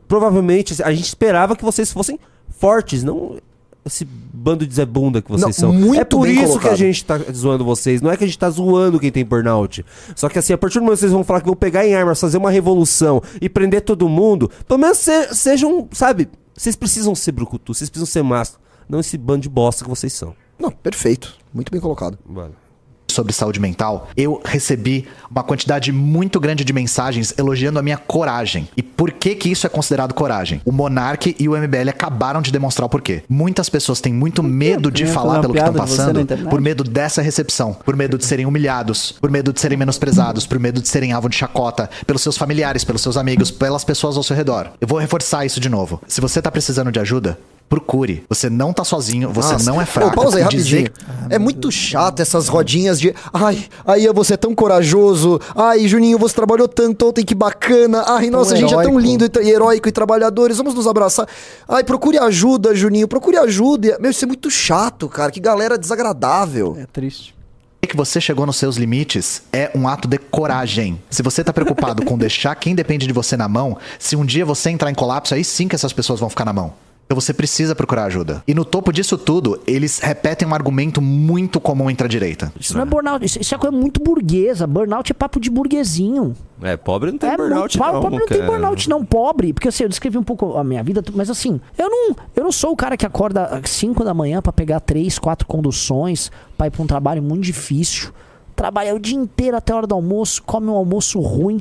provavelmente a gente esperava que vocês fossem fortes, não esse bando de Zé Bunda que vocês Não, são. muito é por isso que colocado. a gente tá zoando vocês. Não é que a gente tá zoando quem tem burnout. Só que assim, a partir do momento que vocês vão falar que vão pegar em armas, fazer uma revolução e prender todo mundo, pelo menos se- sejam, sabe, Vocês precisam ser brucutu, vocês precisam ser mastro. Não esse bando de bosta que vocês são. Não, perfeito. Muito bem colocado. Mano. Sobre saúde mental, eu recebi uma quantidade muito grande de mensagens elogiando a minha coragem. E por que que isso é considerado coragem? O Monark e o MBL acabaram de demonstrar o porquê. Muitas pessoas têm muito medo de falar pelo que estão passando, por medo dessa recepção, por medo de serem humilhados, por medo de serem menosprezados, por medo de serem alvo de chacota, pelos seus familiares, pelos seus amigos, pelas pessoas ao seu redor. Eu vou reforçar isso de novo. Se você tá precisando de ajuda, procure. Você não tá sozinho, você Nossa. não é fraco. pausa aí E dizer rapidinho. é muito chato essas rodinhas de. Ai, aí você é tão corajoso. Ai, Juninho, você trabalhou tanto ontem, que bacana. Ai, nossa, a gente é tão lindo e e heróico e trabalhadores. Vamos nos abraçar. Ai, procure ajuda, Juninho. Procure ajuda. Meu, isso é muito chato, cara. Que galera desagradável. É triste. que você chegou nos seus limites é um ato de coragem. Se você tá preocupado com deixar quem depende de você na mão, se um dia você entrar em colapso, aí sim que essas pessoas vão ficar na mão. Então você precisa procurar ajuda. E no topo disso tudo, eles repetem um argumento muito comum entre a direita. Isso não é burnout, isso, isso é coisa muito burguesa. Burnout é papo de burguesinho. É, pobre não tem é burnout, muito, não. pobre não tem burnout, não. Pobre, porque assim, eu descrevi um pouco a minha vida, mas assim, eu não, eu não sou o cara que acorda às 5 da manhã pra pegar três, quatro conduções pra ir pra um trabalho muito difícil. Trabalha o dia inteiro até a hora do almoço, come um almoço ruim,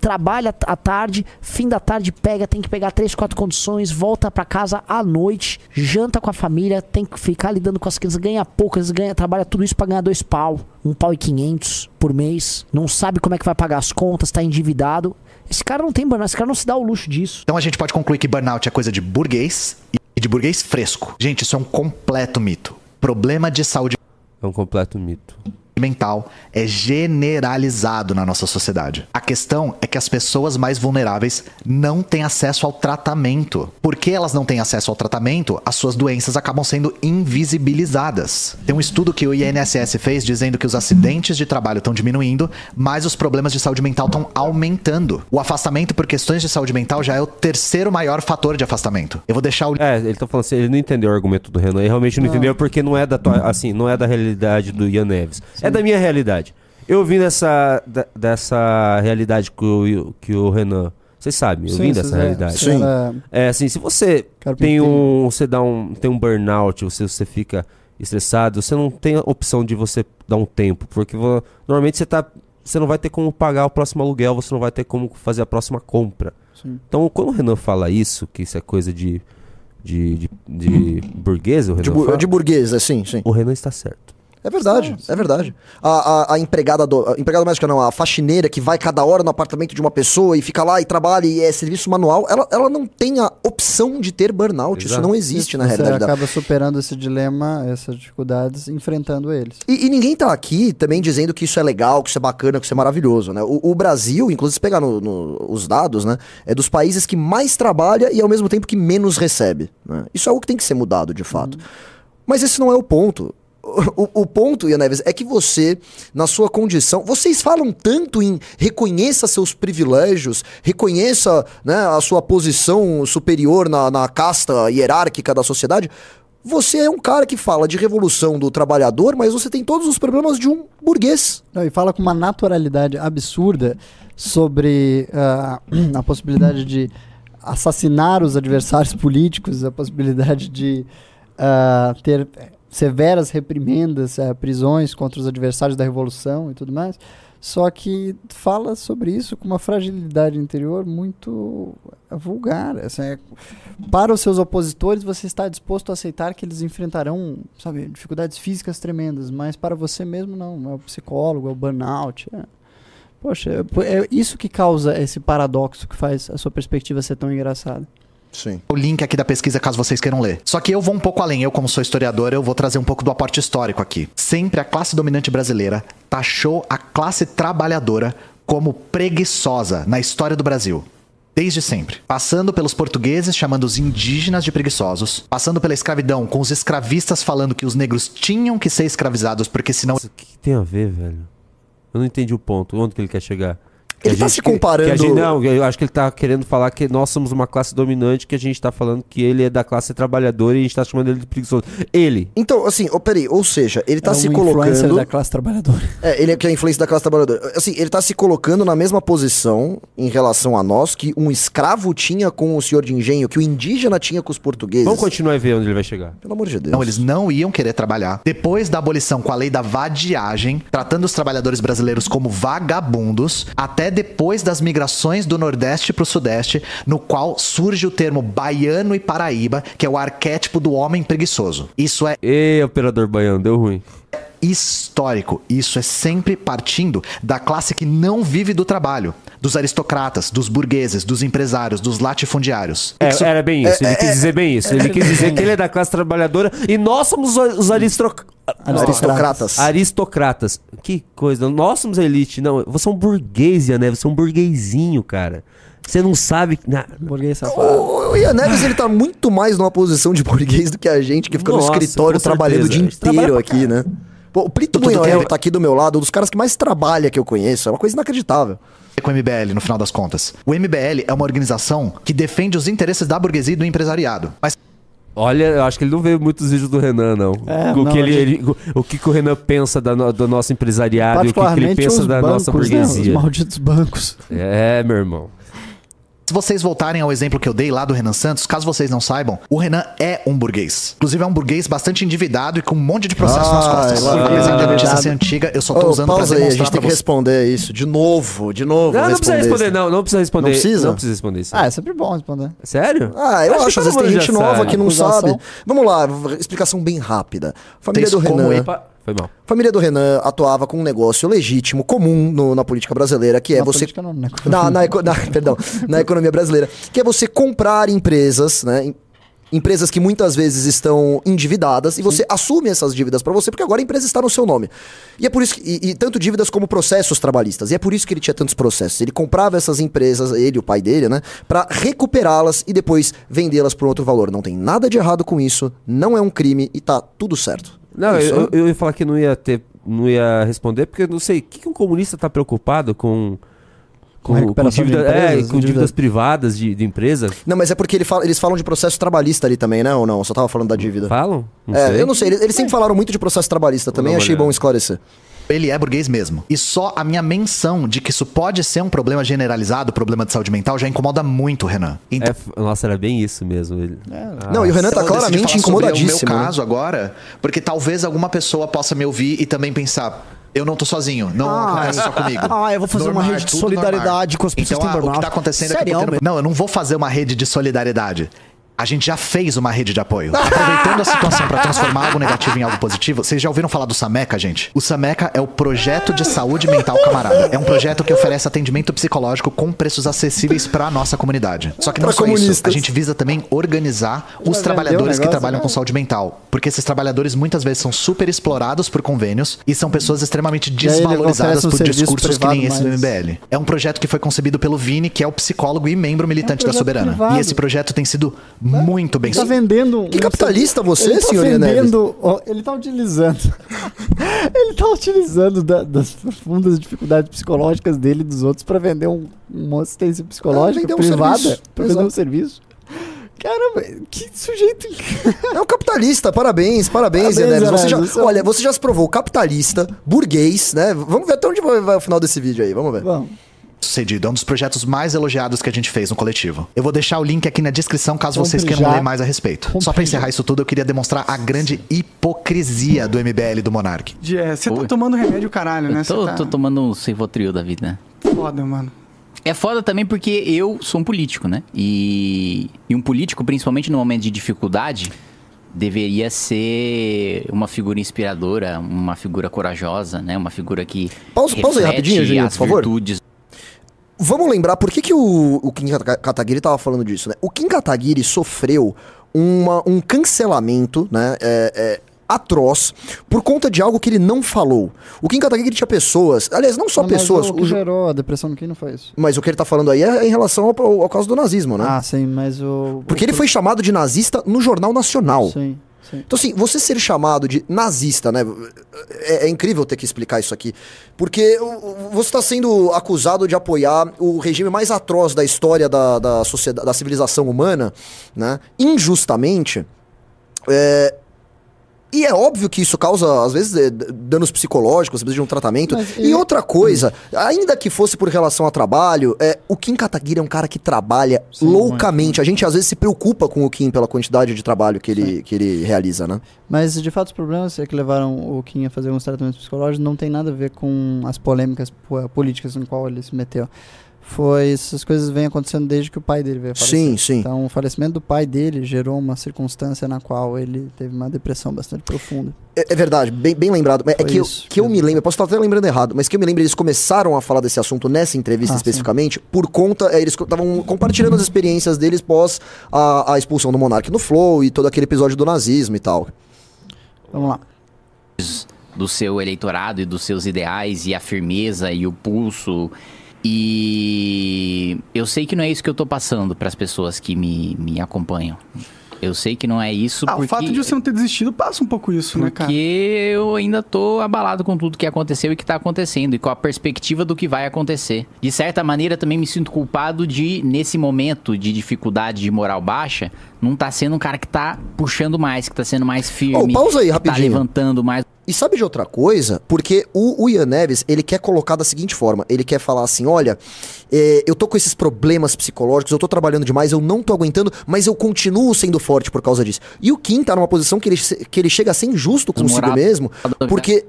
trabalha à tarde, fim da tarde pega, tem que pegar três, quatro condições, volta pra casa à noite, janta com a família, tem que ficar lidando com as crianças, ganha pouco, às vezes ganha, trabalha tudo isso pra ganhar dois pau, um pau e quinhentos por mês, não sabe como é que vai pagar as contas, tá endividado. Esse cara não tem burnout, esse cara não se dá o luxo disso. Então a gente pode concluir que burnout é coisa de burguês e de burguês fresco. Gente, isso é um completo mito. Problema de saúde É um completo mito. Mental é generalizado na nossa sociedade. A questão é que as pessoas mais vulneráveis não têm acesso ao tratamento. Porque elas não têm acesso ao tratamento, as suas doenças acabam sendo invisibilizadas. Tem um estudo que o INSS fez dizendo que os acidentes de trabalho estão diminuindo, mas os problemas de saúde mental estão aumentando. O afastamento por questões de saúde mental já é o terceiro maior fator de afastamento. Eu vou deixar o É, ele tá falando assim, ele não entendeu o argumento do Renan. Ele realmente não, Não. entendeu porque não é da tua, assim, não é da realidade do Ian Neves. É da minha realidade. Eu vim dessa, da- dessa realidade que o, que o Renan. Vocês sabem, eu Sim, vim dessa é- realidade. Sim. É assim, se você tem um. Você dá um. Tem um burnout, você, você fica estressado, você não tem a opção de você dar um tempo. Porque normalmente você tá. Você não vai ter como pagar o próximo aluguel, você não vai ter como fazer a próxima compra. Sim. Então, quando o Renan fala isso, que isso é coisa de, de, de, de burguês, o Renan De, bu- fala, de burguês, é sim, sim. o Renan está certo. É verdade, é verdade. A, a, a empregada do, a empregada doméstica não, a faxineira que vai cada hora no apartamento de uma pessoa e fica lá e trabalha e é serviço manual, ela, ela não tem a opção de ter burnout. Isso Exato. não existe na Você realidade. dela. acaba superando esse dilema, essas dificuldades, enfrentando eles. E, e ninguém tá aqui também dizendo que isso é legal, que isso é bacana, que isso é maravilhoso, né? O, o Brasil, inclusive se pegar no- no- os dados, né? É dos países que mais trabalha e ao mesmo tempo que menos recebe. né? Isso é algo que tem que ser mudado, de fato. Mas esse não é o ponto. O, o ponto, Ian Neves, é que você, na sua condição, vocês falam tanto em reconheça seus privilégios, reconheça né, a sua posição superior na, na casta hierárquica da sociedade. Você é um cara que fala de revolução do trabalhador, mas você tem todos os problemas de um burguês. Não, e fala com uma naturalidade absurda sobre ah, a possibilidade de assassinar os adversários políticos, a possibilidade de ah, ter severas reprimendas, ah, prisões contra os adversários da revolução e tudo mais. Só que fala sobre isso com uma fragilidade interior muito ah, vulgar. Assim, é- para os seus opositores, você está disposto a aceitar que eles enfrentarão, sabe, dificuldades físicas tremendas, mas para você mesmo não. É o psicólogo, é o burnout. é- Poxa, é, é isso que causa esse paradoxo que faz a sua perspectiva ser tão engraçada. Sim. o link aqui da pesquisa caso vocês queiram ler. Só que eu vou um pouco além. Eu, como sou historiador, eu vou trazer um pouco do aporte histórico aqui. Sempre a classe dominante brasileira taxou a classe trabalhadora como preguiçosa na história do Brasil. Desde sempre. Passando pelos portugueses chamando os indígenas de preguiçosos, passando pela escravidão com os escravistas falando que os negros tinham que ser escravizados porque senão O que, que tem a ver, velho? Eu não entendi o ponto. Onde que ele quer chegar? Ele tá gente- se comparando- que a gente- não, eu acho que ele tá querendo falar que nós somos uma classe dominante, que a gente tá falando que ele é da classe trabalhadora e a gente tá chamando ele de preguiçoso. Ele. Então, assim, ô, peraí, ou seja, ele tá É se um influencer colocando. da classe trabalhadora. É, ele é que é a influência da classe trabalhadora. Assim, ele tá se colocando na mesma posição em relação a nós que um escravo tinha com o senhor de engenho, que o indígena tinha com os portugueses. Vamos continuar e ver onde ele vai chegar. Pelo amor de Deus. Não, eles não iam querer trabalhar. Depois da abolição com a lei da vadiagem, tratando os trabalhadores brasileiros como vagabundos, até depois das migrações do Nordeste pro Sudeste, no qual surge o termo baiano e paraíba, que é o arquétipo do homem preguiçoso. Isso é Ei, operador baiano, deu ruim. histórico. Isso é sempre partindo da classe que não vive do trabalho, dos aristocratas, dos burgueses, dos empresários, dos latifundiários. É, Isso- era bem isso, ele quis dizer bem isso. Ele quis dizer que ele é da classe trabalhadora e nós somos os aristro- Aristocratas. aristocratas. Que coisa, nós somos a elite. Não, você é um burguês, né? Você é um burguesinho, cara. Você não sabe. Na... Burguês safado. O, o Ian Neves, ele tá muito mais numa posição de burguês do que a gente, que fica Nossa, no escritório trabalhando o dia inteiro aqui, né? Pô, o Plito Bunhoel tá aqui do meu lado, um dos caras que mais trabalha que eu conheço. É uma coisa inacreditável. Com o MBL, no final das contas. O MBL é uma organização que defende os interesses da burguesia e do empresariado. Mas Olha, eu acho que ele não vê muitos vídeos do Renan, não. É, o, não, que ele, gente- ele- o que, o Renan pensa da no- do nosso empresariado e o que, que ele pensa da bancos, nossa né? Os burguesia. malditos bancos. É, meu irmão. Se vocês voltarem ao exemplo que eu dei lá do Renan Santos, caso vocês não saibam, o Renan é um burguês. Inclusive é um burguês bastante endividado e com um monte de processo nas Ah, costas. lá. Apesar de a notícia ser antiga, eu só tô Ô, usando pra pausa aí, a demonstrar gente tem que você. responder isso. De novo, de novo. Não, não precisa responder, isso. não. Não precisa responder. Não precisa? Não precisa responder isso. Ah, é sempre bom responder. Sério? Ah, eu acho, que às vezes tem gente nova sabe. que não Acusação. sabe. Vamos lá, explicação bem rápida. Família Tem do como Renan. Epa, foi mal. Família do Renan atuava com um negócio legítimo, comum no- na política brasileira, que é Na você. política não, né? na, na eco- na- perdão, na economia brasileira, que é você comprar empresas, né? em- Empresas que muitas vezes estão endividadas e você assume essas dívidas pra você, porque agora a empresa está no seu nome. E é por isso que, e, e tanto dívidas como processos trabalhistas. E é por isso que ele tinha tantos processos. Ele comprava essas empresas, ele, o pai dele, né, Pra recuperá-las e depois vendê-las por um outro valor. Não tem nada de errado com isso, não é um crime e tá tudo certo. Não, eu, eu ia falar que não ia ter. Não ia responder, porque eu não sei. O que, que um comunista tá preocupado com. Com Com, com, recuperação de dívida- é, empresas, com dívida- dívidas privadas de, de empresa? Não, mas é porque ele fala- eles falam de processo trabalhista ali também, né? Ou não? Eu só tava falando da dívida. Falam? Não é, sei. eu não sei. Eles, eles sempre falaram muito de processo trabalhista também, achei bom olhada. esclarecer. Ele é burguês mesmo. E só a minha menção de que isso pode ser um problema generalizado, problema de saúde mental, já incomoda muito o Renan. Então, É, nossa, era bem isso mesmo. Ele... Ah, Não, e o Renan tá claramente falar sobre incomodadíssimo. o meu né? caso agora, porque talvez alguma pessoa possa me ouvir e também pensar. Eu não tô sozinho, não Ah, acontece só comigo. ah, eu vou fazer uma rede de solidariedade com as pessoas então, que têm ah, o que burnout. tá acontecendo é que Sério, eu meu? Não, eu não vou fazer uma rede de solidariedade. A gente já fez uma rede de apoio. Aproveitando a situação para transformar algo negativo em algo positivo, vocês já ouviram falar do Sameca, gente? O Sameca é o projeto de saúde mental camarada. É um projeto que oferece atendimento psicológico com preços acessíveis para a nossa comunidade. Só que não Pra só isso, a gente visa também organizar os vendeu trabalhadores que trabalham né? com saúde mental, porque esses trabalhadores muitas vezes são super explorados por convênios e são pessoas extremamente desvalorizadas um por discursos que nem esse do MBL. É um projeto que foi concebido pelo Vini, que é o psicólogo e membro militante da projeto Soberana. privado. E esse projeto tem sido muito bem tá sucedido. vendendo. Que capitalista você, ele tá senhor vendendo, ó, Ele tá utilizando. ele tá utilizando da- das profundas dificuldades psicológicas dele e dos outros pra vender um, uma assistência psicológica um privada. pra vender um serviço. Caramba, que sujeito. É um capitalista, parabéns, parabéns, Parabéns. Você já, olha, você já se provou capitalista, burguês, né? Vamos ver até onde vai, vai o final desse vídeo aí, vamos ver. Vamos. Sucedido. É um dos projetos mais elogiados que a gente fez no coletivo. Eu vou deixar o link aqui na descrição caso vocês Compre queiram já. ler mais a respeito. Compre Só pra já. encerrar isso tudo, eu queria demonstrar a grande hipocrisia do MBL e do Monark. É, Você tá Oi. tomando remédio caralho, né? Eu tô, Você tá tô tomando um Cevotril da vida. foda, mano. É foda também porque eu sou um político, né? E, e um político, principalmente no momento de dificuldade, deveria ser uma figura inspiradora, uma figura corajosa, né? Uma figura que Pausa- pausa aí rapidinho, Juninho, as por favor. virtudes. Vamos lembrar por que, que o, o Kim Kata- Kataguiri tava falando disso, né? O Kim Kataguiri sofreu uma- um cancelamento, né? é, é, atroz por conta de algo que ele não falou. O Kim Kataguiri tinha pessoas, aliás, não só Não, pessoas, O que o Ju- gerou a depressão no Kim não foi isso. mas o que ele tá falando aí é em relação ao, ao caso do nazismo, né? Ah, sim, mas o. Porque ele foi chamado de nazista no Jornal Nacional. Sim. Então, assim, você ser chamado de nazista, né? É, é incrível ter que explicar isso aqui. Porque você está sendo acusado de apoiar o regime mais atroz da história da, da, sociedade, da civilização humana, né? Injustamente. É, E é óbvio que isso causa, às vezes, eh, danos psicológicos, precisa de um tratamento. Mas E e- outra coisa, ainda que fosse por relação a trabalho, é, o Kim Kataguiri é um cara que trabalha loucamente. A gente às vezes se preocupa com o Kim pela quantidade de trabalho que ele, que ele realiza, né? Mas, de fato, os problemas é que levaram o Kim a fazer uns tratamentos psicológicos não tem nada a ver com as polêmicas po- políticas no qual ele se meteu. Foi, essas coisas vêm acontecendo desde que o pai dele veio falecer. Sim, sim. Então, o falecimento do pai dele gerou uma circunstância na qual ele teve uma depressão bastante profunda. É, é verdade, bem, bem lembrado. Mas É Foi que, eu, isso que eu me lembro, eu posso estar até lembrando errado, mas que eu me lembro, eles começaram a falar desse assunto nessa entrevista Ah, especificamente, por conta, é, eles estavam compartilhando as experiências deles pós a, a expulsão do Monark no Flow e todo aquele episódio do nazismo e tal. Vamos lá. do seu eleitorado e dos seus ideais e a firmeza e o pulso. E eu sei que não é isso que eu tô passando para as pessoas que me, me acompanham. Eu sei que não é isso Ah, porque o fato de você não ter desistido passa um pouco isso, né, cara? porque eu ainda tô abalado com tudo que aconteceu e que tá acontecendo e com a perspectiva do que vai acontecer. De certa maneira, também me sinto culpado de, nesse momento de dificuldade de moral baixa, não tá sendo um cara que tá puxando mais, que tá sendo mais firme. Ô, pausa aí, que Tá rapidinho. levantando mais. E sabe de outra coisa? Porque o, o Ian Neves, ele quer colocar da seguinte forma: ele quer falar assim: olha, é, eu tô com esses problemas psicológicos, eu tô trabalhando demais, eu não tô aguentando, mas eu continuo sendo forte por causa disso. E o Kim tá numa posição que ele, que ele chega a ser injusto consigo Desmoral- mesmo, porque.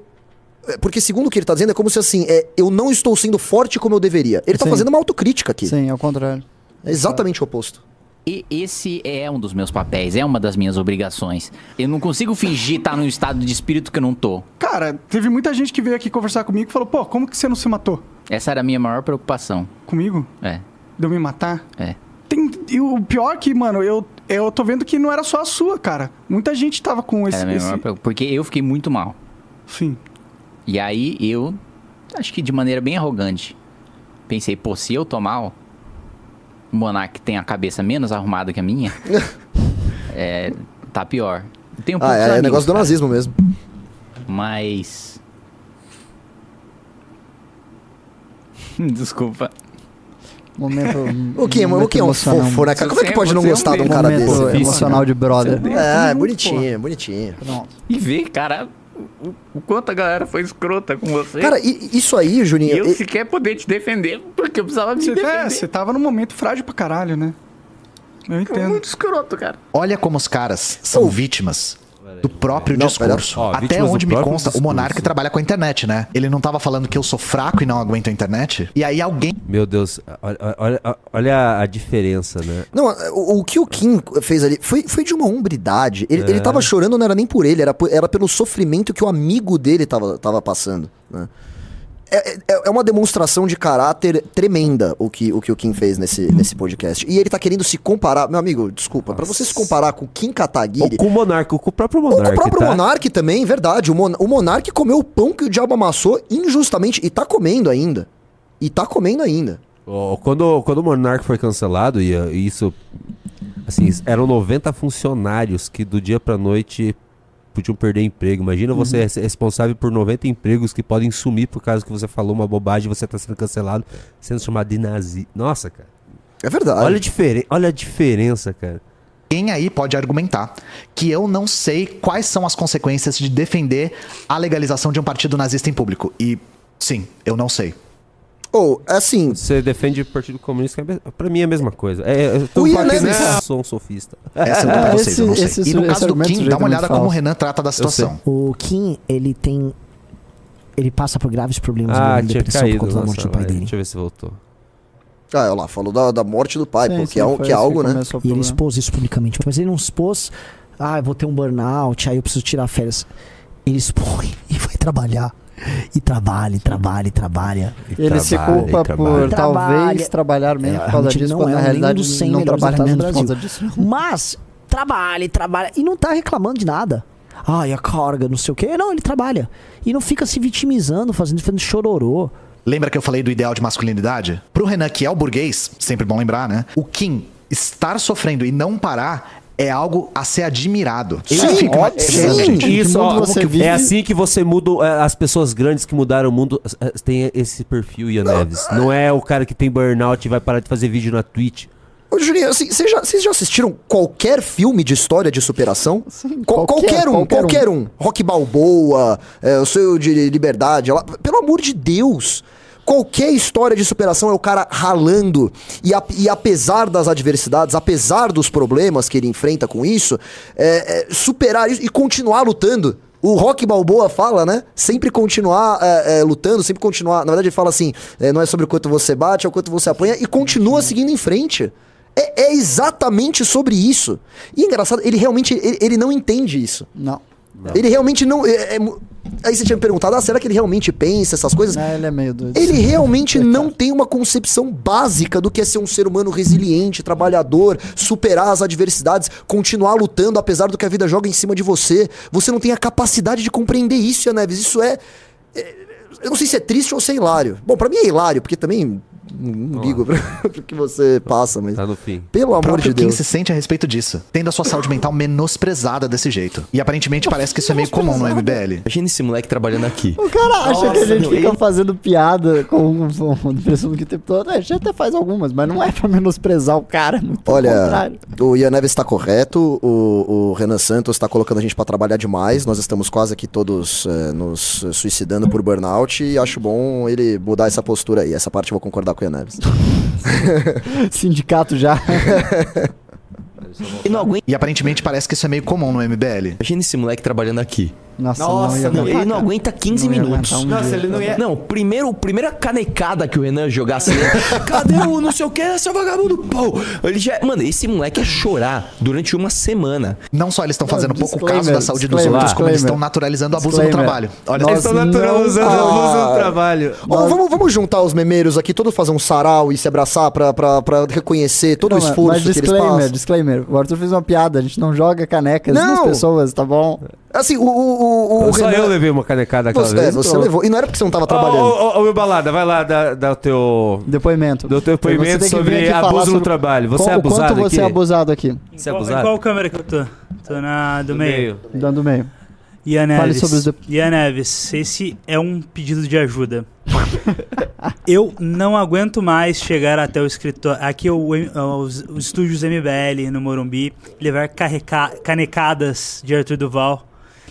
é, Porque, segundo o que ele tá dizendo, é como se assim, é, eu não estou sendo forte como eu deveria. Ele tá Sim. fazendo uma autocrítica aqui. Sim, ao contrário. É exatamente o oposto. E esse é um dos meus papéis, é uma das minhas obrigações. Eu não consigo fingir estar num estado de espírito que eu não tô. Cara, teve muita gente que veio aqui conversar comigo e falou, pô, como que você não se matou? Essa era a minha maior preocupação. Comigo? É, De eu me matar? é. Tem, e o pior é que, mano, eu, eu tô vendo que não era só a sua, cara. Muita gente tava com esse... Era a minha esse- maior preocupação. Porque eu fiquei muito mal. Sim. E aí eu, acho que de maneira bem arrogante, pensei, pô, se eu tô mal, Monark tem a cabeça menos arrumada que a minha, é, tá pior. Tem um Ah, é, é negócio do nazismo mesmo. Mas. Desculpa. Momento. O Kim, o Kim é um fofo, né, cara? Como é que pode não gostar de um cara Momento desse? emocional de brother. É, é bonitinho, bonitinho. E ver, cara, o, quanto a galera foi escrota com você. Cara, e- isso aí, Juninho. E eu e- sequer poder te defender, porque eu precisava me Você, defender. é, você tava num momento frágil pra caralho, né? Eu Foi entendo. muito escroto, cara. Olha como os caras são vítimas do próprio Não, discurso. Ó, Até onde me consta, discurso. o Monark trabalha com a internet, né? Ele não tava falando que eu sou fraco e não aguento a internet? E aí alguém Meu Deus, olha, olha, olha a diferença, né? Não, o, o que o Kim fez ali foi, foi de uma hombridade. Ele, É. ele tava chorando, não era nem por ele, era, por- era pelo sofrimento que o amigo dele tava, tava passando. né? É, é- é uma demonstração de caráter tremenda o que o, que o Kim fez nesse, nesse podcast. E ele tá querendo se comparar. Meu amigo, desculpa, pra você se comparar com o Kim Ou Kataguiri. com o Monarca, com o próprio Ou Monarca. com o próprio tá? Monark também, verdade. O, Mon o Monark comeu o pão que o diabo amassou injustamente. E tá comendo ainda. E tá comendo ainda. Ó, Quando, quando o Monark foi cancelado, e uh, isso. Assim, eram 90 funcionários que do dia pra noite podiam perder emprego. Imagina você ser responsável por 90 empregos que podem sumir por causa que você falou uma bobagem e você tá sendo cancelado, sendo chamado de nazi. Nossa, cara. É verdade. Olha a, diferen olha a diferença, cara. Quem aí pode argumentar que eu não sei quais são as consequências de defender a legalização de um partido nazista em público? E sim, eu não sei. Ou, assim, Você defende o Partido Comunista, que é, pra mim é a mesma coisa. É, eu tô O Ian falando que Neves- eu sou um sofista. Essa eu não pra É, vocês, eu não esse- sei. esse- e no esse caso do Kim, dá uma olhada como o. Renan trata da situação. O Kim, ele tem. Ele passa por graves problemas Ah, de depressão caído. por conta da Nossa, morte do pai vai, dele. Deixa eu ver se voltou. Ah, olha lá, falou da, da morte do pai, Sim, pô, sim, que é, que é esse algo, né? E ele expôs isso publicamente. Mas ele não expôs, ah, eu vou ter um burnout, aí eu preciso tirar férias. Ele expõe e vai trabalhar. E trabalha, e trabalha, e trabalha. E Ele se culpa e trabalha. por talvez Trabalha. trabalhar menos É, por causa disso, não quando é na realidade dos 100 não trabalha menos por causa disso. não. Mas trabalha, e trabalha. E não tá reclamando de nada. Ai, a carga, não sei o quê. Não, ele trabalha. E não fica se vitimizando, fazendo, fazendo chororô. Lembra que eu falei do ideal de masculinidade? Pro Renan, que é o burguês, sempre bom lembrar, né? O Kim estar sofrendo e não parar é algo a ser admirado. Eu Sim, fico óbvio. imaginando, gente. Isso, ó, você que- vive- é assim que você muda. é, As pessoas grandes que mudaram o mundo é, tem esse perfil, Ian Neves. Não é o cara que tem burnout e vai parar de fazer vídeo na Twitch. Ô, Juninho, assim, vocês já, já assistiram qualquer filme de história de superação? Qual- qualquer- qualquer, um, qualquer um. um. Rock Balboa, é, o seu de liberdade. lá- Pelo amor de Deus. Qualquer história de superação é o cara ralando. E, a- e apesar das adversidades, apesar dos problemas que ele enfrenta com isso, é, é, superar isso e continuar lutando. O Rock Balboa fala, né? Sempre continuar é, é, lutando, sempre continuar. Na verdade, ele fala assim: é, não é sobre o quanto você bate, é o quanto você apanha, e continua seguindo em frente. É, é exatamente sobre isso. E é engraçado, ele realmente ele, ele não entende isso. Não. Ele realmente não. é- é aí você tinha me perguntado, ah, será que ele realmente pensa essas coisas? É, ele é meio doido. Ele realmente não tem uma concepção básica do que é ser um ser humano resiliente, trabalhador, superar as adversidades, continuar lutando apesar do que a vida joga em cima de você. Você não tem a capacidade de compreender isso, Neves. Isso é. é- eu não sei se é triste ou se é hilário. Bom, pra mim é hilário, porque também não ligo pra, pro que você passa, mas. Tá no fim. Pelo O amor de Deus. se sente a respeito disso, tendo a sua saúde mental menosprezada desse jeito. E aparentemente parece que isso é meio comum no MBL. Imagina esse moleque trabalhando aqui. O cara acha que a gente fica ele- fazendo piada com, com depressão do que tempo todo. A gente até faz algumas, mas não é pra menosprezar o cara. Muito Olha, contrário. o Ian Neves está correto, o, o Renan Santos está colocando a gente para trabalhar demais. Nós estamos quase aqui todos eh, nos suicidando por burnout e acho bom ele mudar essa postura aí. Essa parte eu vou concordar com Neves. Sindicato já. Aguenta. E aparentemente parece que isso é meio comum no MBL. Imagina esse moleque trabalhando aqui. Nossa, Nossa, não ia não, ele não aguenta 15 Não minutos. um Nossa, dia. ele não ia. Não, primeiro, primeira canecada que o Renan jogasse. Cadê o não sei o que, seu vagabundo? Pô, ele já. Mano, esse moleque é chorar durante uma semana. Não só eles estão fazendo pouco caso da saúde dos disclaimer, outros, como eles estão naturalizando o abuso no trabalho. Olha só. Estão naturalizando não- o uso Ah. do trabalho. Ó, vamos, vamos juntar os memeiros aqui, todos fazer um sarau e se abraçar pra, pra, pra reconhecer todo Não, o mas- esforço mas que eles disclaimer, disclaimer. O Arthur fez uma piada, a gente não joga canecas Não. nas pessoas, tá bom? Assim, o, o, o, o Só Renan- eu levei uma canecada aquela Você, vez. é, você Pronto. levou. E não era porque você não tava Ô, trabalhando. ô, ô, meu balada, vai lá dar, o teu. Depoimento. Do teu depoimento sobre aqui abuso no sobre trabalho. Você qual- é o quanto abusado você é aqui? abusado aqui? Você é abusado? Em qual câmera que eu tô? Tô na do, meio. Dando meio. Ian Fale Neves. sobre os Ian Neves, esse é um pedido de ajuda. eu não aguento mais chegar até o escritório, aqui o, os, os estúdios MBL no Morumbi, levar carreca, canecadas de Arthur Duval,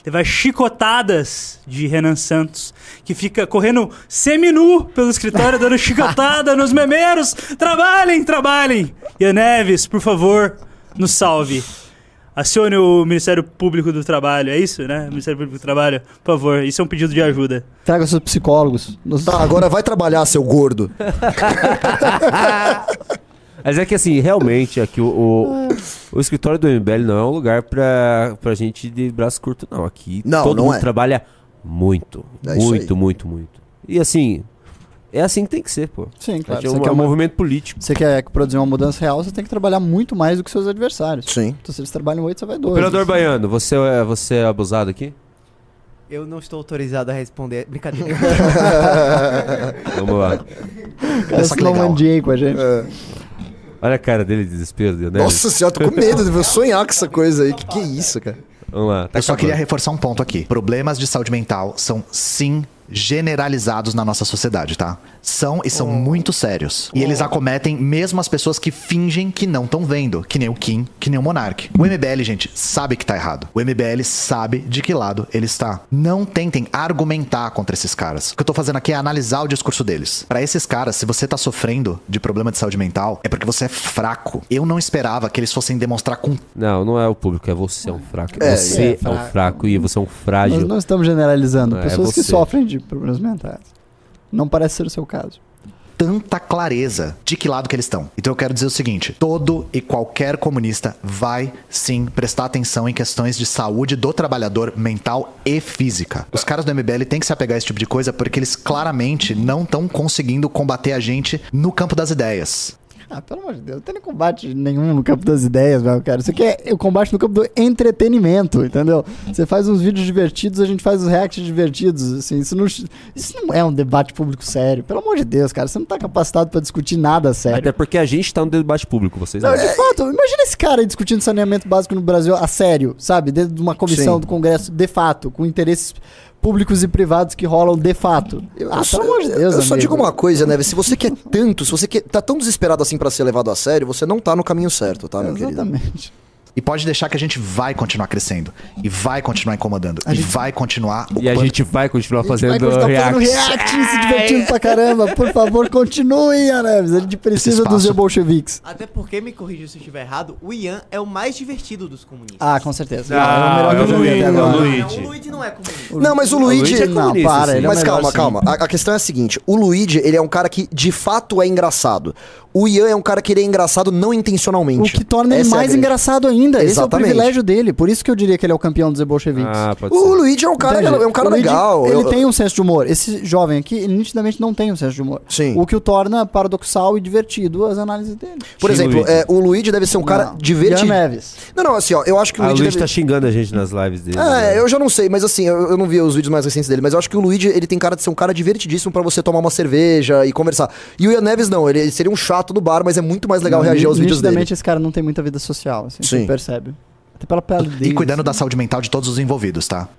levar chicotadas de Renan Santos, que fica correndo seminu pelo escritório, dando chicotada nos memeiros. Trabalhem, trabalhem! Ian Neves, por favor, nos salve. Acione o Ministério Público do Trabalho, é isso, né? Ministério Público do Trabalho, por favor, isso é um pedido de ajuda. Traga seus psicólogos. Tá, agora vai trabalhar, seu gordo. Mas é que assim, realmente, aqui o, o, o escritório do MBL não é um lugar pra, pra gente de braço curto, não. Aqui Não, todo não mundo é. trabalha muito. É muito, muito, muito. E assim, é assim que tem que ser, pô. Sim, claro. É Você um, quer é um uma- movimento político. Você quer produzir uma mudança real, você tem que trabalhar muito mais do que seus adversários. Sim. Então, se eles trabalham oito, você vai dois. Operador Baiano, você é, você é abusado aqui? Eu não estou autorizado a responder. Brincadeira. Vamos lá. Cara, Essa que legal. mandei com a gente. Olha a cara dele de desespero, né? Nossa senhora, tô com medo de eu sonhar com essa coisa aí. Que que é isso, cara? Vamos lá. Tá Eu só acabando. queria reforçar um ponto aqui. Problemas de saúde mental são sim generalizados na nossa sociedade, tá? São e são muito sérios. E eles acometem mesmo as pessoas que fingem que não estão vendo, que nem o Kim, que nem o Monark. O MBL, gente, sabe que tá errado. O MBL sabe de que lado ele está. Não tentem argumentar contra esses caras. O que eu tô fazendo aqui é analisar o discurso deles. Pra esses caras, se você tá sofrendo de problema de saúde mental, é porque você é fraco. Eu não esperava que eles fossem demonstrar com Não, não é o público, é você é um fraco. É, você é é, um fraco e você é um frágil. Nós não estamos generalizando. É, Pessoas que você. sofrem de problemas mentais. Não parece ser o seu caso. tanta clareza de que lado que eles estão. Então eu quero dizer o seguinte: todo e qualquer comunista vai sim prestar atenção em questões de saúde do trabalhador mental e física. Os caras do MBL têm que se apegar a esse tipo de coisa porque eles claramente não estão conseguindo combater a gente no campo das ideias. Ah, pelo amor de Deus, não tem nem combate nenhum no campo das ideias, meu cara. Isso aqui é o combate no campo do entretenimento, entendeu? Você faz uns vídeos divertidos, a gente faz os reacts divertidos, assim. Isso não, isso não é um debate público sério. Pelo amor de Deus, cara, você não tá capacitado pra discutir nada sério. Até porque a gente tá no debate público, vocês Não, não. de fato, imagina esse cara aí discutindo saneamento básico no Brasil a sério, sabe? Dentro de uma comissão Sim. do Congresso, de fato, com interesses públicos e privados que rolam de fato. Eu, ah, só, pelo amor de Deus, eu só amigo. digo uma coisa, Neves. Se você quer tanto, se você quer, tá tão desesperado assim pra ser levado a sério, você não tá no caminho certo, tá, meu querido? Exatamente. E pode deixar que a gente vai continuar crescendo. E vai continuar incomodando. e vai continuar E a gente vai continuar fazendo Vai continuar fazendo react. react, se divertindo pra caramba. Por favor, continuem, Aneves. A gente precisa dos bolcheviques. Até porque, me corrija se eu estiver errado, o Ian é o mais divertido dos comunistas. Ah, com certeza. Ah, é o melhor é que o Luigi, até é o agora. Luigi. Não, o Luigi não é comunista. Não, mas o O Luigi. Luigi é Não, para, ele é o Mas calma, sim. calma. A, a questão é a seguinte: o Luigi, ele é um cara que de fato é engraçado. O Ian é um cara que ele é engraçado não O intencionalmente. que torna ele Essa é a mais grande- engraçado ainda. Esse é o Exatamente. privilégio dele. Por isso que eu diria que ele é o campeão dos bolcheviques. Ah, pode O ser. Luigi é um cara, é um cara O Luigi, legal. Ele Eu- tem um senso de humor. Esse jovem aqui, ele nitidamente não tem um senso de humor. Sim. O que o torna paradoxal e divertido as análises dele. Por Sim, exemplo, Luigi. é, o Luigi deve ser um cara Não. divertido. Ian Neves. Não, não, assim, ó, eu acho que o Ah, o Luigi. Luigi deve- tá xingando a gente nas lives dele. É, né? eu já não sei, mas assim, eu, eu não vi os vídeos mais recentes dele, mas eu acho que o Luigi, ele tem cara de ser um cara divertidíssimo pra você tomar uma cerveja e conversar. E o Ian Neves não, ele seria um chato no bar, mas é muito mais legal Não, reagir aos vídeos dele. Nitidamente esse cara não tem muita vida social, assim, Sim. Percebe. Até pela pele dele. E cuidando da assim. saúde mental de todos os envolvidos, tá?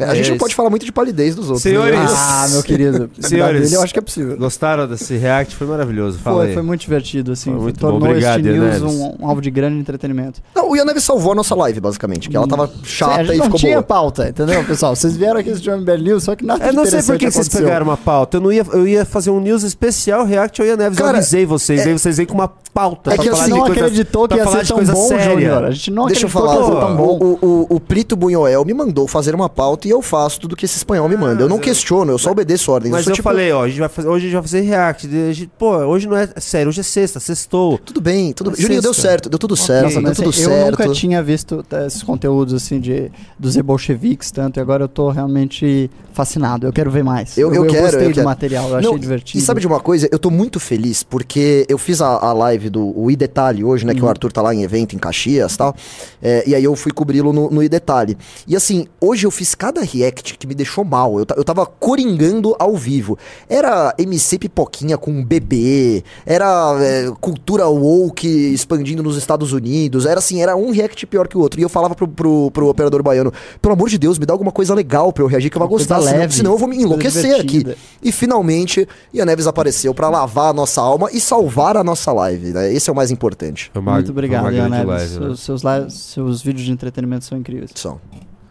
É, a gente não Esse- pode falar muito de palidez dos outros. Senhores, né? Ah, meu querido. Senhores, Dele eu acho que é possível. Gostaram desse react? Foi maravilhoso. Fala Foi, aí. foi muito divertido, assim. Foi muito bom. tornou Obrigado, este news um, um alvo de grande entretenimento. Não, o Ian Neves salvou a nossa live, basicamente, que ela tava Sim, a chata gente e não ficou tinha boa. pauta, entendeu, pessoal? Vocês vieram aqui assistir o MBL News, só que nada Eu de não sei por que vocês pegaram uma pauta. Eu, não ia, eu ia fazer um news especial react ao Ian Neves. Cara, eu avisei vocês. Aí vocês vêm com uma pauta. é pra que assim, de não coisa- acreditou que ia falar ser tão bom. Júnior. A gente não Deixa eu acreditou falar, que ia ser tão bom. o, o, o Prito Bunhoel me mandou fazer uma pauta eu faço tudo que esse espanhol me manda. Eu não questiono, eu só obedeço ordens. Mas sou eu tipo- falei, ó, a gente vai fazer, hoje a gente vai fazer react. Gente- pô, hoje não é sério, hoje é sexta, sextou. Tudo bem, tudo É bem. Juninho, deu certo, deu tudo certo, Nossa, deu mas tudo assim, certo. eu nunca tinha visto tá, esses conteúdos assim de dos bolcheviques tanto e agora eu tô realmente fascinado. Eu quero ver mais. Eu, eu, quero, gostei eu do quero. material, eu achei Não, divertido. E sabe de uma coisa? Eu tô muito feliz porque eu fiz a, a live do o iDetalhe hoje, né? Que o Uhum. Arthur tá lá em evento em Caxias e tal. É, e aí eu fui cobri-lo no, no iDetalhe. E assim, hoje eu fiz cada react que me deixou mal. Eu, eu tava coringando ao vivo. Era MC Pipoquinha com um bebê, era é, cultura woke expandindo nos Estados Unidos. Era assim, era um react pior que o outro. E eu falava pro, pro, pro operador baiano: pelo amor de Deus, me dá alguma coisa legal pra eu reagir que eu vou gostar. Senão, leve, senão eu vou me enlouquecer aqui. E finalmente, Ian Neves apareceu pra lavar a nossa alma e salvar a nossa live. Né? Esse é o mais importante. Uma- Muito obrigado, Ian Neves. live, né? seus, seus, lives- seus vídeos de entretenimento são incríveis. São.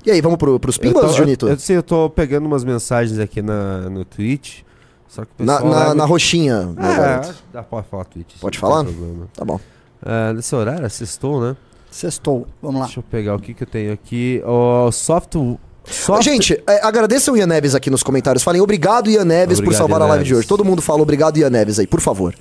E aí, vamos pro, pros pimbas, Junito? Eu, eu, sim, eu tô pegando umas mensagens aqui na, no Twitch. Só que o Na, na, na roxinha, meu É, garoto. dá, pode falar Twitch. Pode falar? Tá bom. É, nesse horário, sextou, né? Sextou, vamos lá. Deixa eu pegar o que que eu tenho aqui. O soft... soft... Gente, é, agradeçam o Ian Neves aqui nos comentários. Falem obrigado, Ian Neves, por Obrigado, salvar Ian a live de Neves. hoje. Todo mundo fala obrigado, Ian Neves aí, por favor.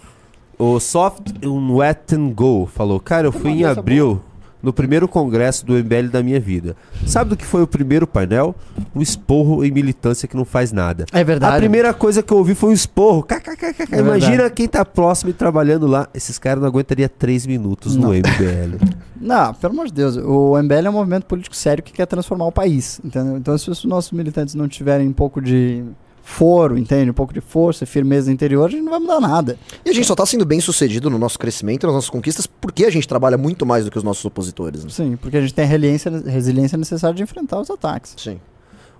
O Soft Wet and Go falou: Cara, eu fui em abril no primeiro congresso do MBL da minha vida. Sabe do que foi o primeiro painel? Um esporro em militância que não faz nada. É verdade. A primeira coisa que eu ouvi foi um esporro. KKKK. É Imagina verdade. quem tá próximo e trabalhando lá. Esses caras não aguentariam três minutos Não. no MBL. Não, pelo amor de Deus. O MBL é um movimento político sério que quer transformar o país, entendeu? Então, se os nossos militantes não tiverem um pouco de foro, entende? Um pouco de força e firmeza interior, a gente não vai mudar nada. E a gente só tá sendo bem sucedido no nosso crescimento, nas nossas conquistas, porque a gente trabalha muito mais do que os nossos opositores. né? Sim, porque a gente tem a resiliência, resiliência necessária de enfrentar os ataques. Sim.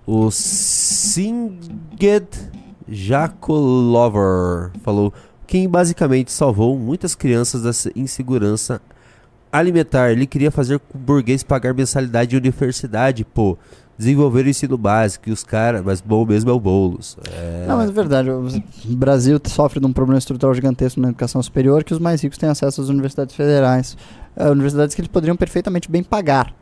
O Singed Jacolover falou: quem basicamente salvou muitas crianças da insegurança alimentar. Ele queria fazer o burguês pagar mensalidade de universidade, pô. Desenvolver o ensino básico e os caras, mas bom mesmo é o Boulos. É... Não, mas é verdade. O Brasil sofre de um problema estrutural gigantesco na educação superior que os mais ricos têm acesso às universidades federais. universidades que eles poderiam perfeitamente bem pagar.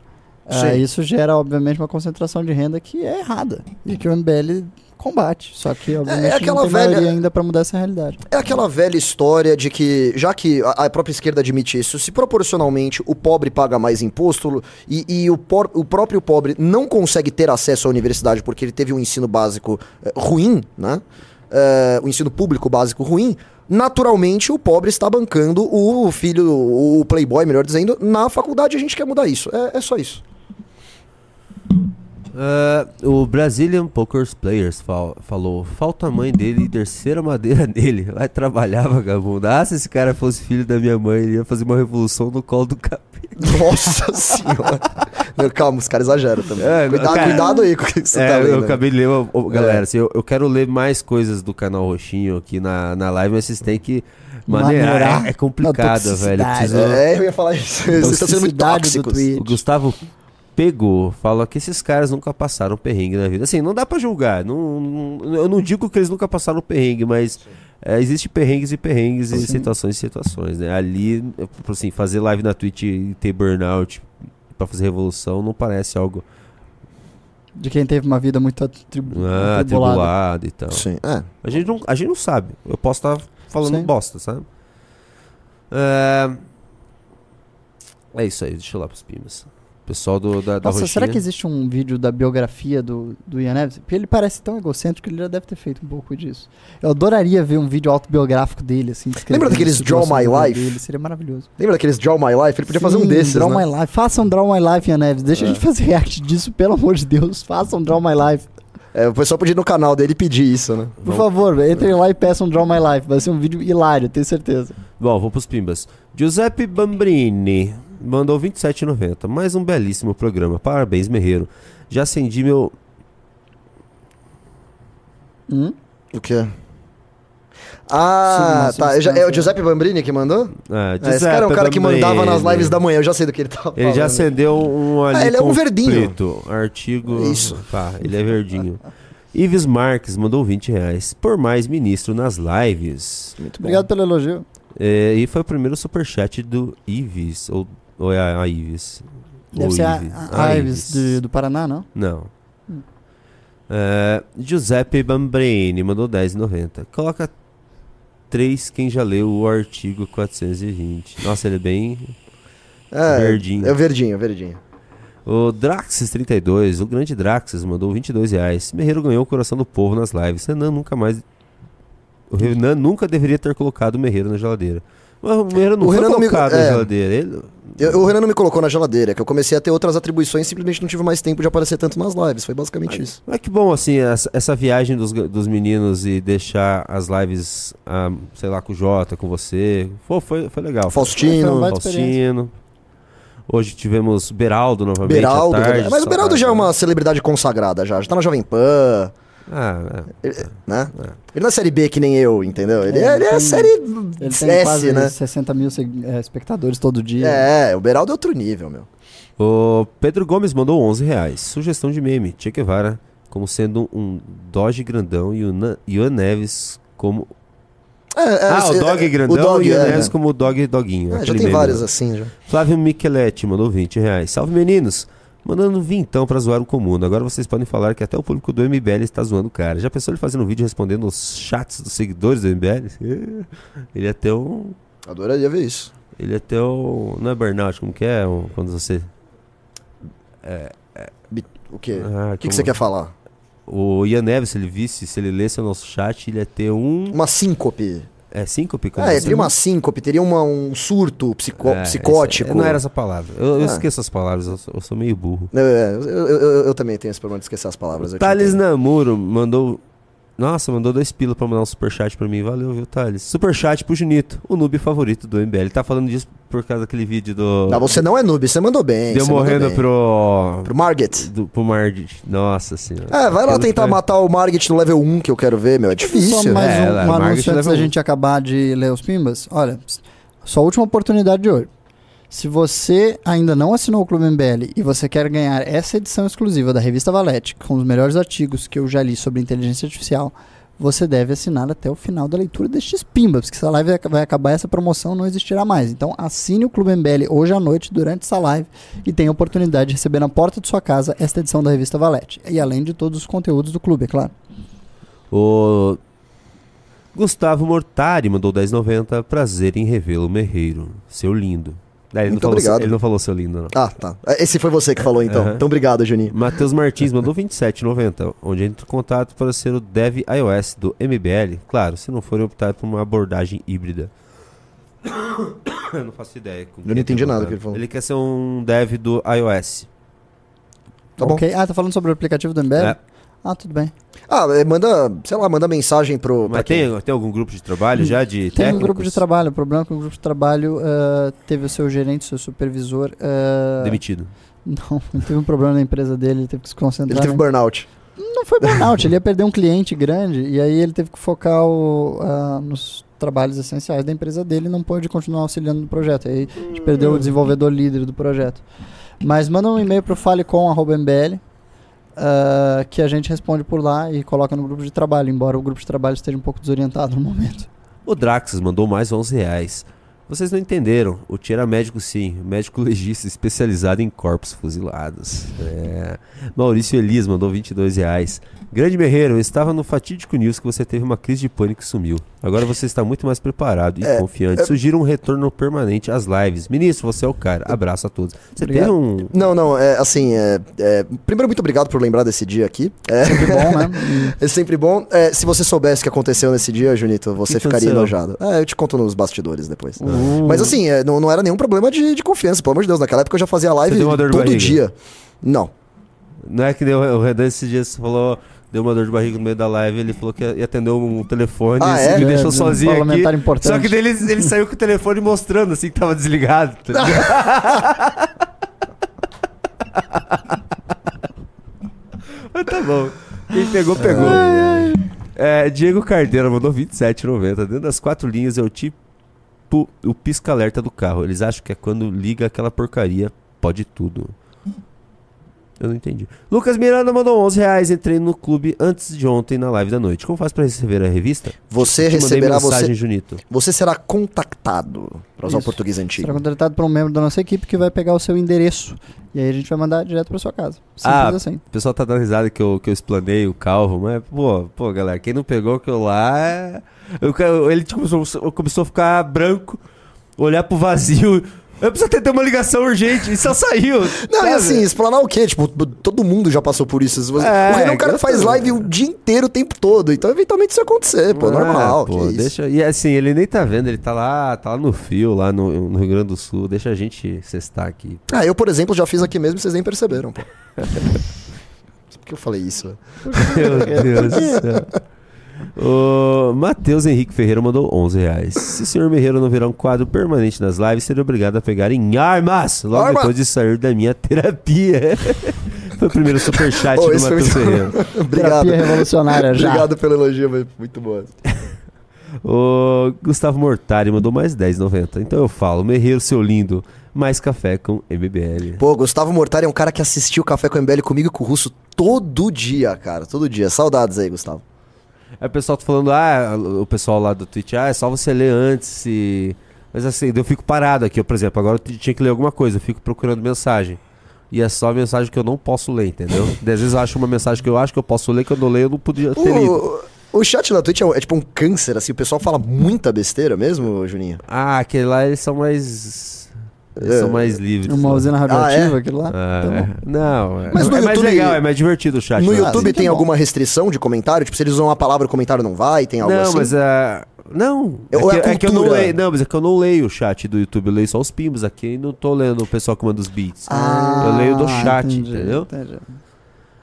Sim. isso gera, obviamente, uma concentração de renda que é errada e que o MBL combate. Só que, obviamente, aquela não tem velha- ainda para mudar essa realidade. É aquela velha história de que, já que a, a própria esquerda admite isso, se proporcionalmente o pobre paga mais imposto e, e o, por- o próprio pobre não consegue ter acesso à universidade porque ele teve um ensino básico eh, ruim, né? Eh, o ensino público básico ruim, naturalmente o pobre está bancando o filho, o playboy, melhor dizendo, na faculdade a gente quer mudar isso. É, é só isso. Ah, o Brazilian Poker Players fal- falou: falta a mãe dele e terceira madeira nele. Vai trabalhar, vagabundo. Ah, se esse cara fosse filho da minha mãe, ele ia fazer uma revolução no colo do capeta. Nossa senhora. Não, calma, os caras exageram também. É, Cuidado, cara, cuidado aí com o que você é, tá lendo. Eu acabei de ler, ô, galera, É. assim, eu, eu quero ler mais coisas do canal Roxinho aqui na, na live, mas vocês têm que maneirar. É, é complicado, velho. Preciso... É, eu ia falar isso. Vocês estão sendo muito tóxicos. O Gustavo pegou, fala que esses caras nunca passaram perrengue na vida. Assim, não dá pra julgar. Não, não- eu não digo que eles nunca passaram perrengue, mas é, existe perrengues e perrengues e Sim. situações e situações, né? Ali, assim, fazer live na Twitch e ter burnout pra fazer revolução não parece algo De quem teve uma vida muito atribu ah, atribulada. e tal. Sim, é. A gente não, a gente não sabe. Eu posso estar falando Sim. bosta, sabe? É... é isso aí, deixa eu lá pros pimas. Pessoal do, da, da Nossa, será roxinha. que existe um vídeo da biografia do, do Ian Neves? Porque ele parece tão egocêntrico que ele já deve ter feito um pouco disso. Eu adoraria ver um vídeo autobiográfico dele, assim. Lembra daqueles a Draw My Life? Dele. Seria maravilhoso. Lembra daqueles Draw My Life? Ele podia fazer um Sim, desses, Draw né? My Life. Façam um Draw My Life, Ian Neves. Deixa a É. gente fazer react disso, pelo amor de Deus. Façam um Draw My Life. É, o pessoal podia ir no canal dele pedir isso, né? Por favor, entrem lá e peçam um Draw My Life. Vai ser um vídeo hilário, tenho certeza. Bom, vou pros pimbas. Giuseppe Bambrini mandou 27,90. Mais um belíssimo programa. Parabéns, Merreiro. Já acendi meu. Hum? O quê? Ah, Sim, tá. uma Eu já- é o. Giuseppe Bambrini que mandou? Ah, É, esse cara é o cara que mandava nas lives da manhã. Eu já sei do que ele tava Ele já falando. acendeu um ali Ah, ele é um verdinho. preto. Artigo. Isso. Tá, ele é verdinho. Ives Marques mandou 20 reais. Por mais ministro nas lives. Muito Obrigado pelo elogio. É, e foi o primeiro superchat do Ives. Ou, ou é a, a Ives? Deve Ou ser a, Ives. a A Ives de- do Paraná, não? Não. É, Giuseppe Bambrini mandou 10,90. Coloca 3 quem já leu o artigo 420. Nossa, ele é bem É, verdinho. É o verdinho, é o verdinho. O Draxis32, o grande Draxis, mandou 22 reais. Merreiro ganhou o coração do povo nas lives. Renan nunca mais. O Renan nunca deveria ter colocado o Merreiro na geladeira. Mas o Merreiro não O foi Renan não me- colocado na é. geladeira. Ele... Eu- o Renan não me colocou na geladeira, que eu comecei a ter outras atribuições e simplesmente não tive mais tempo de aparecer tanto nas lives. Foi basicamente isso. Mas que bom, assim, essa, essa viagem dos, dos meninos e deixar as lives, ah, sei lá, com o Jota, com você. Pô, foi, foi legal. Faustino. Foi Faustino. Hoje tivemos Beraldo novamente Beraldo, à tarde. mas o Beraldo já é uma celebridade consagrada já. Já tá na Jovem Pan. Ah, Ele, né? Ele não é série B que nem eu, entendeu? Ele é, ele é tem- série Ele tem S, quase né? 60 mil eh, espectadores todo dia. É, o Beraldo é outro nível, meu. O Pedro Gomes mandou 11 reais. Sugestão de meme. Che Guevara como sendo um Doge grandão e o Na- Ian Neves como... É, é, ah, o é, Dog é, grandão o Dog, e o Ian é, Neves é. como o Dog doguinho. É, já tem meme vários assim já. Flávio Micheletti mandou 20 reais. Salve meninos! Mandando vintão pra zoar o comum. Agora vocês podem falar que até o público do MBL está zoando o cara. Já pensou ele fazendo um vídeo respondendo os chats dos seguidores do MBL? Ele ter um. Adoraria ver isso. Ele ter um. Não é burnout, como que é? Um- Quando você. É. O quê? Ah, o que, que como- você quer falar? O Ian Neves, se ele visse, se ele lesse o nosso chat, ele ia ter um. Uma síncope. É síncope? Como É, teria uma síncope, teria uma- um surto É, psicótico. esse- não era essa palavra. Eu, eu Ah. esqueço as palavras, eu sou, eu sou meio burro. É, eu, eu- eu- eu também tenho esse problema de esquecer as palavras. eu Thales. Namuro mandou. Nossa, mandou dois pila pra mandar um superchat pra mim. Valeu, viu, Thales? Superchat pro Junito, o noob favorito do MBL. Ele tá falando disso por causa daquele vídeo do. Não, você não é noob, você mandou bem. Deu morrendo bem. pro. Pro Margit. Do, pro Margit. Nossa senhora. É, vai lá tentar matar o Margit no level 1 que eu quero ver, meu. É Só difícil. mais É, um, um Margaret anúncio antes da gente acabar de ler os pimbas. Olha, sua última oportunidade de hoje. Se você ainda não assinou o Clube MBL e você quer ganhar essa edição exclusiva da revista Valete, com os melhores artigos que eu já li sobre inteligência artificial, você deve assinar até o final da leitura destes pimbas, porque se a live vai acabar, essa promoção não existirá mais. Então assine o Clube MBL hoje à noite, durante essa live, e tenha a oportunidade de receber na porta de sua casa esta edição da revista Valete. E além de todos os conteúdos do clube, é claro. O. Gustavo Mortari mandou 10,90. Prazer em revê-lo, Merreiro. Seu lindo. É, ele, Muito não falou seu- obrigado. ele não falou seu lindo, não. Ah, tá. Esse foi você que falou então. Aham. Então obrigado, Juninho. Matheus Martins mandou 27,90, onde entra em contato para ser o Dev iOS do MBL. Claro, se não for optar por uma abordagem híbrida. Eu não faço ideia. com Eu não entendi tá nada que ele falou. Ele quer ser um Dev do iOS. Tá bom. Ok. Ah, tá falando sobre o aplicativo do MBL? É. Ah, tudo bem. Ah, é, manda, sei lá, manda mensagem pro. Mas quem? tem, tem algum grupo de trabalho já de Tem técnicos? um grupo de trabalho. O problema é que o grupo de trabalho ah, teve o seu gerente, seu supervisor. ah, Demitido. Não, ele teve um problema na empresa dele, ele teve que se concentrar. Ele teve em- burnout. Não foi burnout, ele ia perder um cliente grande e aí ele teve que focar o, ah, nos trabalhos essenciais da empresa dele e não pôde continuar auxiliando no projeto. Aí a gente perdeu o desenvolvedor líder do projeto. Mas manda um e-mail para falecom.mbl ah, que a gente responde por lá e coloca no grupo de trabalho, embora o grupo de trabalho esteja um pouco desorientado no momento. O Draxus mandou mais 11 reais. Vocês não entenderam. O Tia era médico sim, médico legista especializado em corpos fuzilados. É. Maurício Elias mandou 22 reais. Grande Berreiro, eu estava no fatídico news que você teve uma crise de pânico e sumiu. Agora você está muito mais preparado e É, confiante. é- Sugiro um retorno permanente às lives. Ministro, você é o cara. Abraço a todos. Você Obrigado. um... Não, não, é assim, é, é, primeiro muito obrigado por lembrar desse dia aqui. É sempre bom, né? é sempre bom. É, se você soubesse o que aconteceu nesse dia, Junito, você que ficaria aconteceu? enojado. É, eu te conto nos bastidores depois. Uh. Mas assim, é, não, não era nenhum problema de, de confiança, pelo amor de Deus. Naquela época eu já fazia live todo dia. Não. Não é que deu, o Redan esses dias falou... Deu uma dor de barriga no meio da live, ele falou que ia atender um telefone, Ah, e é? me É, deixou um sozinho aqui. parlamentar importante. Só que ele, ele saiu com o telefone mostrando assim que tava desligado. tá? Mas tá bom. Quem pegou, pegou. É, Diego Cardeira mandou 27,90. Dentro das quatro linhas é o tipo o pisca-alerta do carro. Eles acham que é quando liga aquela porcaria, pode tudo. Eu não entendi. Lucas Miranda mandou 11 reais. Entrei no clube antes de ontem na live da noite. Como faz pra receber a revista? Você receberá mensagem, você. Junito. Você será contactado, para usar o português antigo. Será contratado por um membro da nossa equipe que vai pegar o seu endereço. E aí a gente vai mandar direto para sua casa. Simples Ah, assim. o pessoal tá dando risada que eu, que eu explanei o calvo, mas, pô, pô, galera, quem não pegou aquilo lá. é- Eu, ele tipo, começou, começou a ficar branco, olhar pro vazio. Eu preciso ter uma ligação urgente, e só saiu. Não, sabe? e assim, explanar o quê? Tipo, todo mundo já passou por isso. É, o Renan é um cara que faz live o dia inteiro, o tempo todo. Então, eventualmente, isso acontecer, pô, Ah, normal. pô, que isso. deixa, e assim, ele nem tá vendo, ele tá lá, tá lá no fio, lá no, no Rio Grande do Sul. Deixa a gente cestar aqui. Ah, eu, por exemplo, já fiz aqui mesmo e vocês nem perceberam, pô. Por que eu falei isso? Meu Deus do céu. O Matheus Henrique Ferreira mandou 11 reais. Se o senhor Ferreira não virar um quadro permanente nas lives, seria obrigado a pegar em armas logo Arma! depois de sair da minha terapia. Foi o primeiro superchat Ô, do Matheus Ferreira. Obrigado. Terapia revolucionária já. Obrigado pelo elogio, mas muito boa. O Gustavo Mortari mandou mais 10,90. Então eu falo, Merreiro, seu lindo, mais café com MBL. Pô, Gustavo Mortari é um cara que assistiu o Café com MBL comigo e com o Russo todo dia, cara. Todo dia. Saudades aí, Gustavo. Aí o pessoal tá falando, ah, o pessoal lá do Twitch, ah, é só você ler antes e... Mas assim, eu fico parado aqui, eu, por exemplo, agora eu tinha que ler alguma coisa, eu fico procurando mensagem. E é só mensagem que eu não posso ler, entendeu? Às vezes eu acho uma mensagem que eu acho que eu posso ler, que eu não leio, eu não podia ter lido. O, o chat na Twitch é, é tipo um câncer, assim. O pessoal fala muita besteira mesmo, Juninho. Ah, aquele lá eles são mais... Eles É. são mais livres. Uma né? usina radioativa, Ah, é? aquilo lá? Ah, Tá bom. é. Não, é, Mas no é mais YouTube- legal, é mais divertido o chat. No né? YouTube tem tá bom. alguma restrição de comentário? Tipo, se eles usam a palavra, o comentário não vai? Tem algo não, assim? mas é. Não, é, Ou que, é a é que eu não cultura? leio. Não, mas é que eu não leio o chat do YouTube, eu leio só os pimbos aqui e não tô lendo o pessoal que manda os beats. Ah, eu leio do chat, entendi, entendeu? entendi.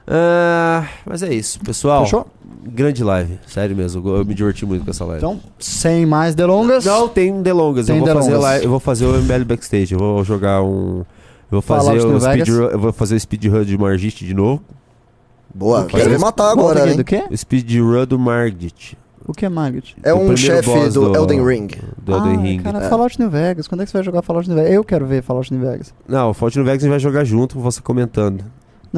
Ah, mas é isso, pessoal. Fechou? Grande live, sério mesmo. Eu, me diverti muito com essa live. Então, sem mais delongas. não, tem delongas. Tem eu vou fazer delongas. live, eu vou fazer o MBL backstage. Eu vou jogar um. Eu vou Fallout fazer o New speed, Vegas. eu vou fazer o speedrun de Margit de novo. Boa, quero me matar agora, aqui, hein? Do quê? Speedrun do Margit. O que é Margit? É um chefe do, do- Elden Ring. Do Elden ah, Ring. cara, É. Fallout New Vegas. Quando é que você vai jogar Fallout New Vegas? Eu quero ver Fallout New Vegas. Não, o Fallout New Vegas a gente vai jogar junto com você comentando.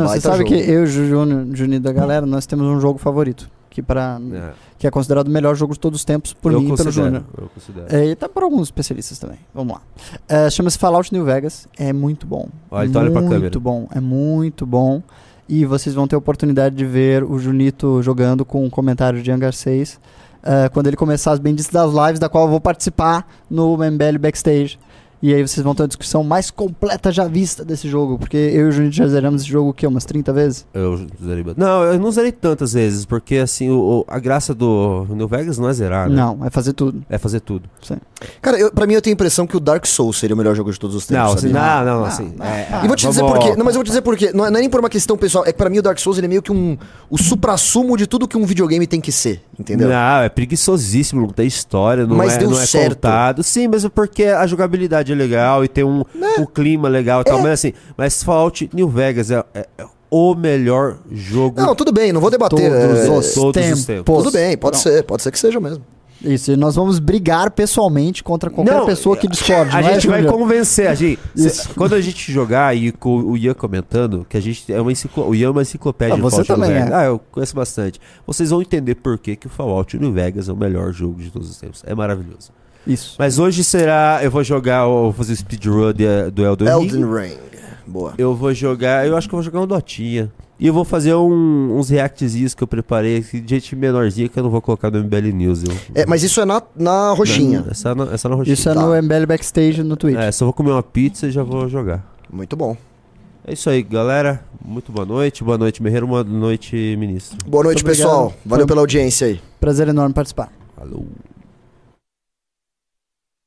Não, Baita você sabe jogo. que eu e o Júnior, Juninho da galera, nós temos um jogo favorito. Que, pra, É. que é considerado o melhor jogo de todos os tempos por eu mim e pelo Júnior. Eu considero. É, e tá por alguns especialistas também. Vamos lá. É, Chama-se Fallout New Vegas. É muito bom. Olha, então olha pra câmera. Muito bom. É muito bom. E vocês vão ter a oportunidade de ver o Junito jogando com um comentário de Hangar 6. é, quando ele começar as benditas das lives, da qual eu vou participar no MBL Backstage. E aí vocês vão ter uma discussão mais completa já vista desse jogo. Porque eu e o Juninho já zeramos esse jogo o quê? Umas 30 vezes? Eu zerei. Não, eu não zerei tantas vezes, porque assim, o, o- a graça do New Vegas não é zerar, né? Não, é fazer tudo. É fazer tudo. Sim. Cara, eu, pra mim eu tenho a impressão que o Dark Souls seria o melhor jogo de todos os tempos. Não, sabia? assim, não, não, assim. é- E vou te dizer por quê. Não, mas eu vou te dizer por quê. Não é, não é nem por uma questão pessoal. É que pra mim o Dark Souls ele é meio que um. O supra-sumo de tudo que um videogame tem que ser. Entendeu? Não, é preguiçosíssimo, não tem história, não Mas é, deu não é certo. contado. Sim, mas é porque a jogabilidade é legal e tem um, Né? um clima legal e tal. Mas assim, mas Fallout New Vegas é, é- é o melhor jogo. Não, tudo bem, não vou debater. Todos é, os todos os tempos. tempos. Tudo bem, pode Pronto. ser, pode ser que seja mesmo. Isso, e nós vamos brigar pessoalmente contra qualquer Não, pessoa que discorde. A não é, gente vai convencer, a gente. Cê- quando a gente jogar e com o Ian comentando, que a gente é uma enciclo, o Ian é uma enciclopédia Ah, você também é. Ah, eu conheço bastante. Vocês vão entender por que, que o Fallout New Vegas é o melhor jogo de todos os tempos. É maravilhoso. Isso. Mas hoje será. Eu vou jogar. Eu vou fazer o speedrun do Elden Ring. Elden Ring. Boa. Eu vou jogar. Eu acho que eu vou jogar um Dotinha. E eu vou fazer um- uns reactzinhos que eu preparei de gente menorzinha que eu não vou colocar no MBL News. Eu, É, mas isso é na, na roxinha. Não, essa, na- essa na roxinha. Isso é Tá. no MBL Backstage no Twitch. É, só vou comer uma pizza e já vou jogar. Muito bom. É isso aí, galera. Muito boa noite. Boa noite, Merreiro. Boa noite, ministro. Boa noite, Muito obrigado. pessoal. Valeu pela audiência aí. Prazer enorme participar. Falou.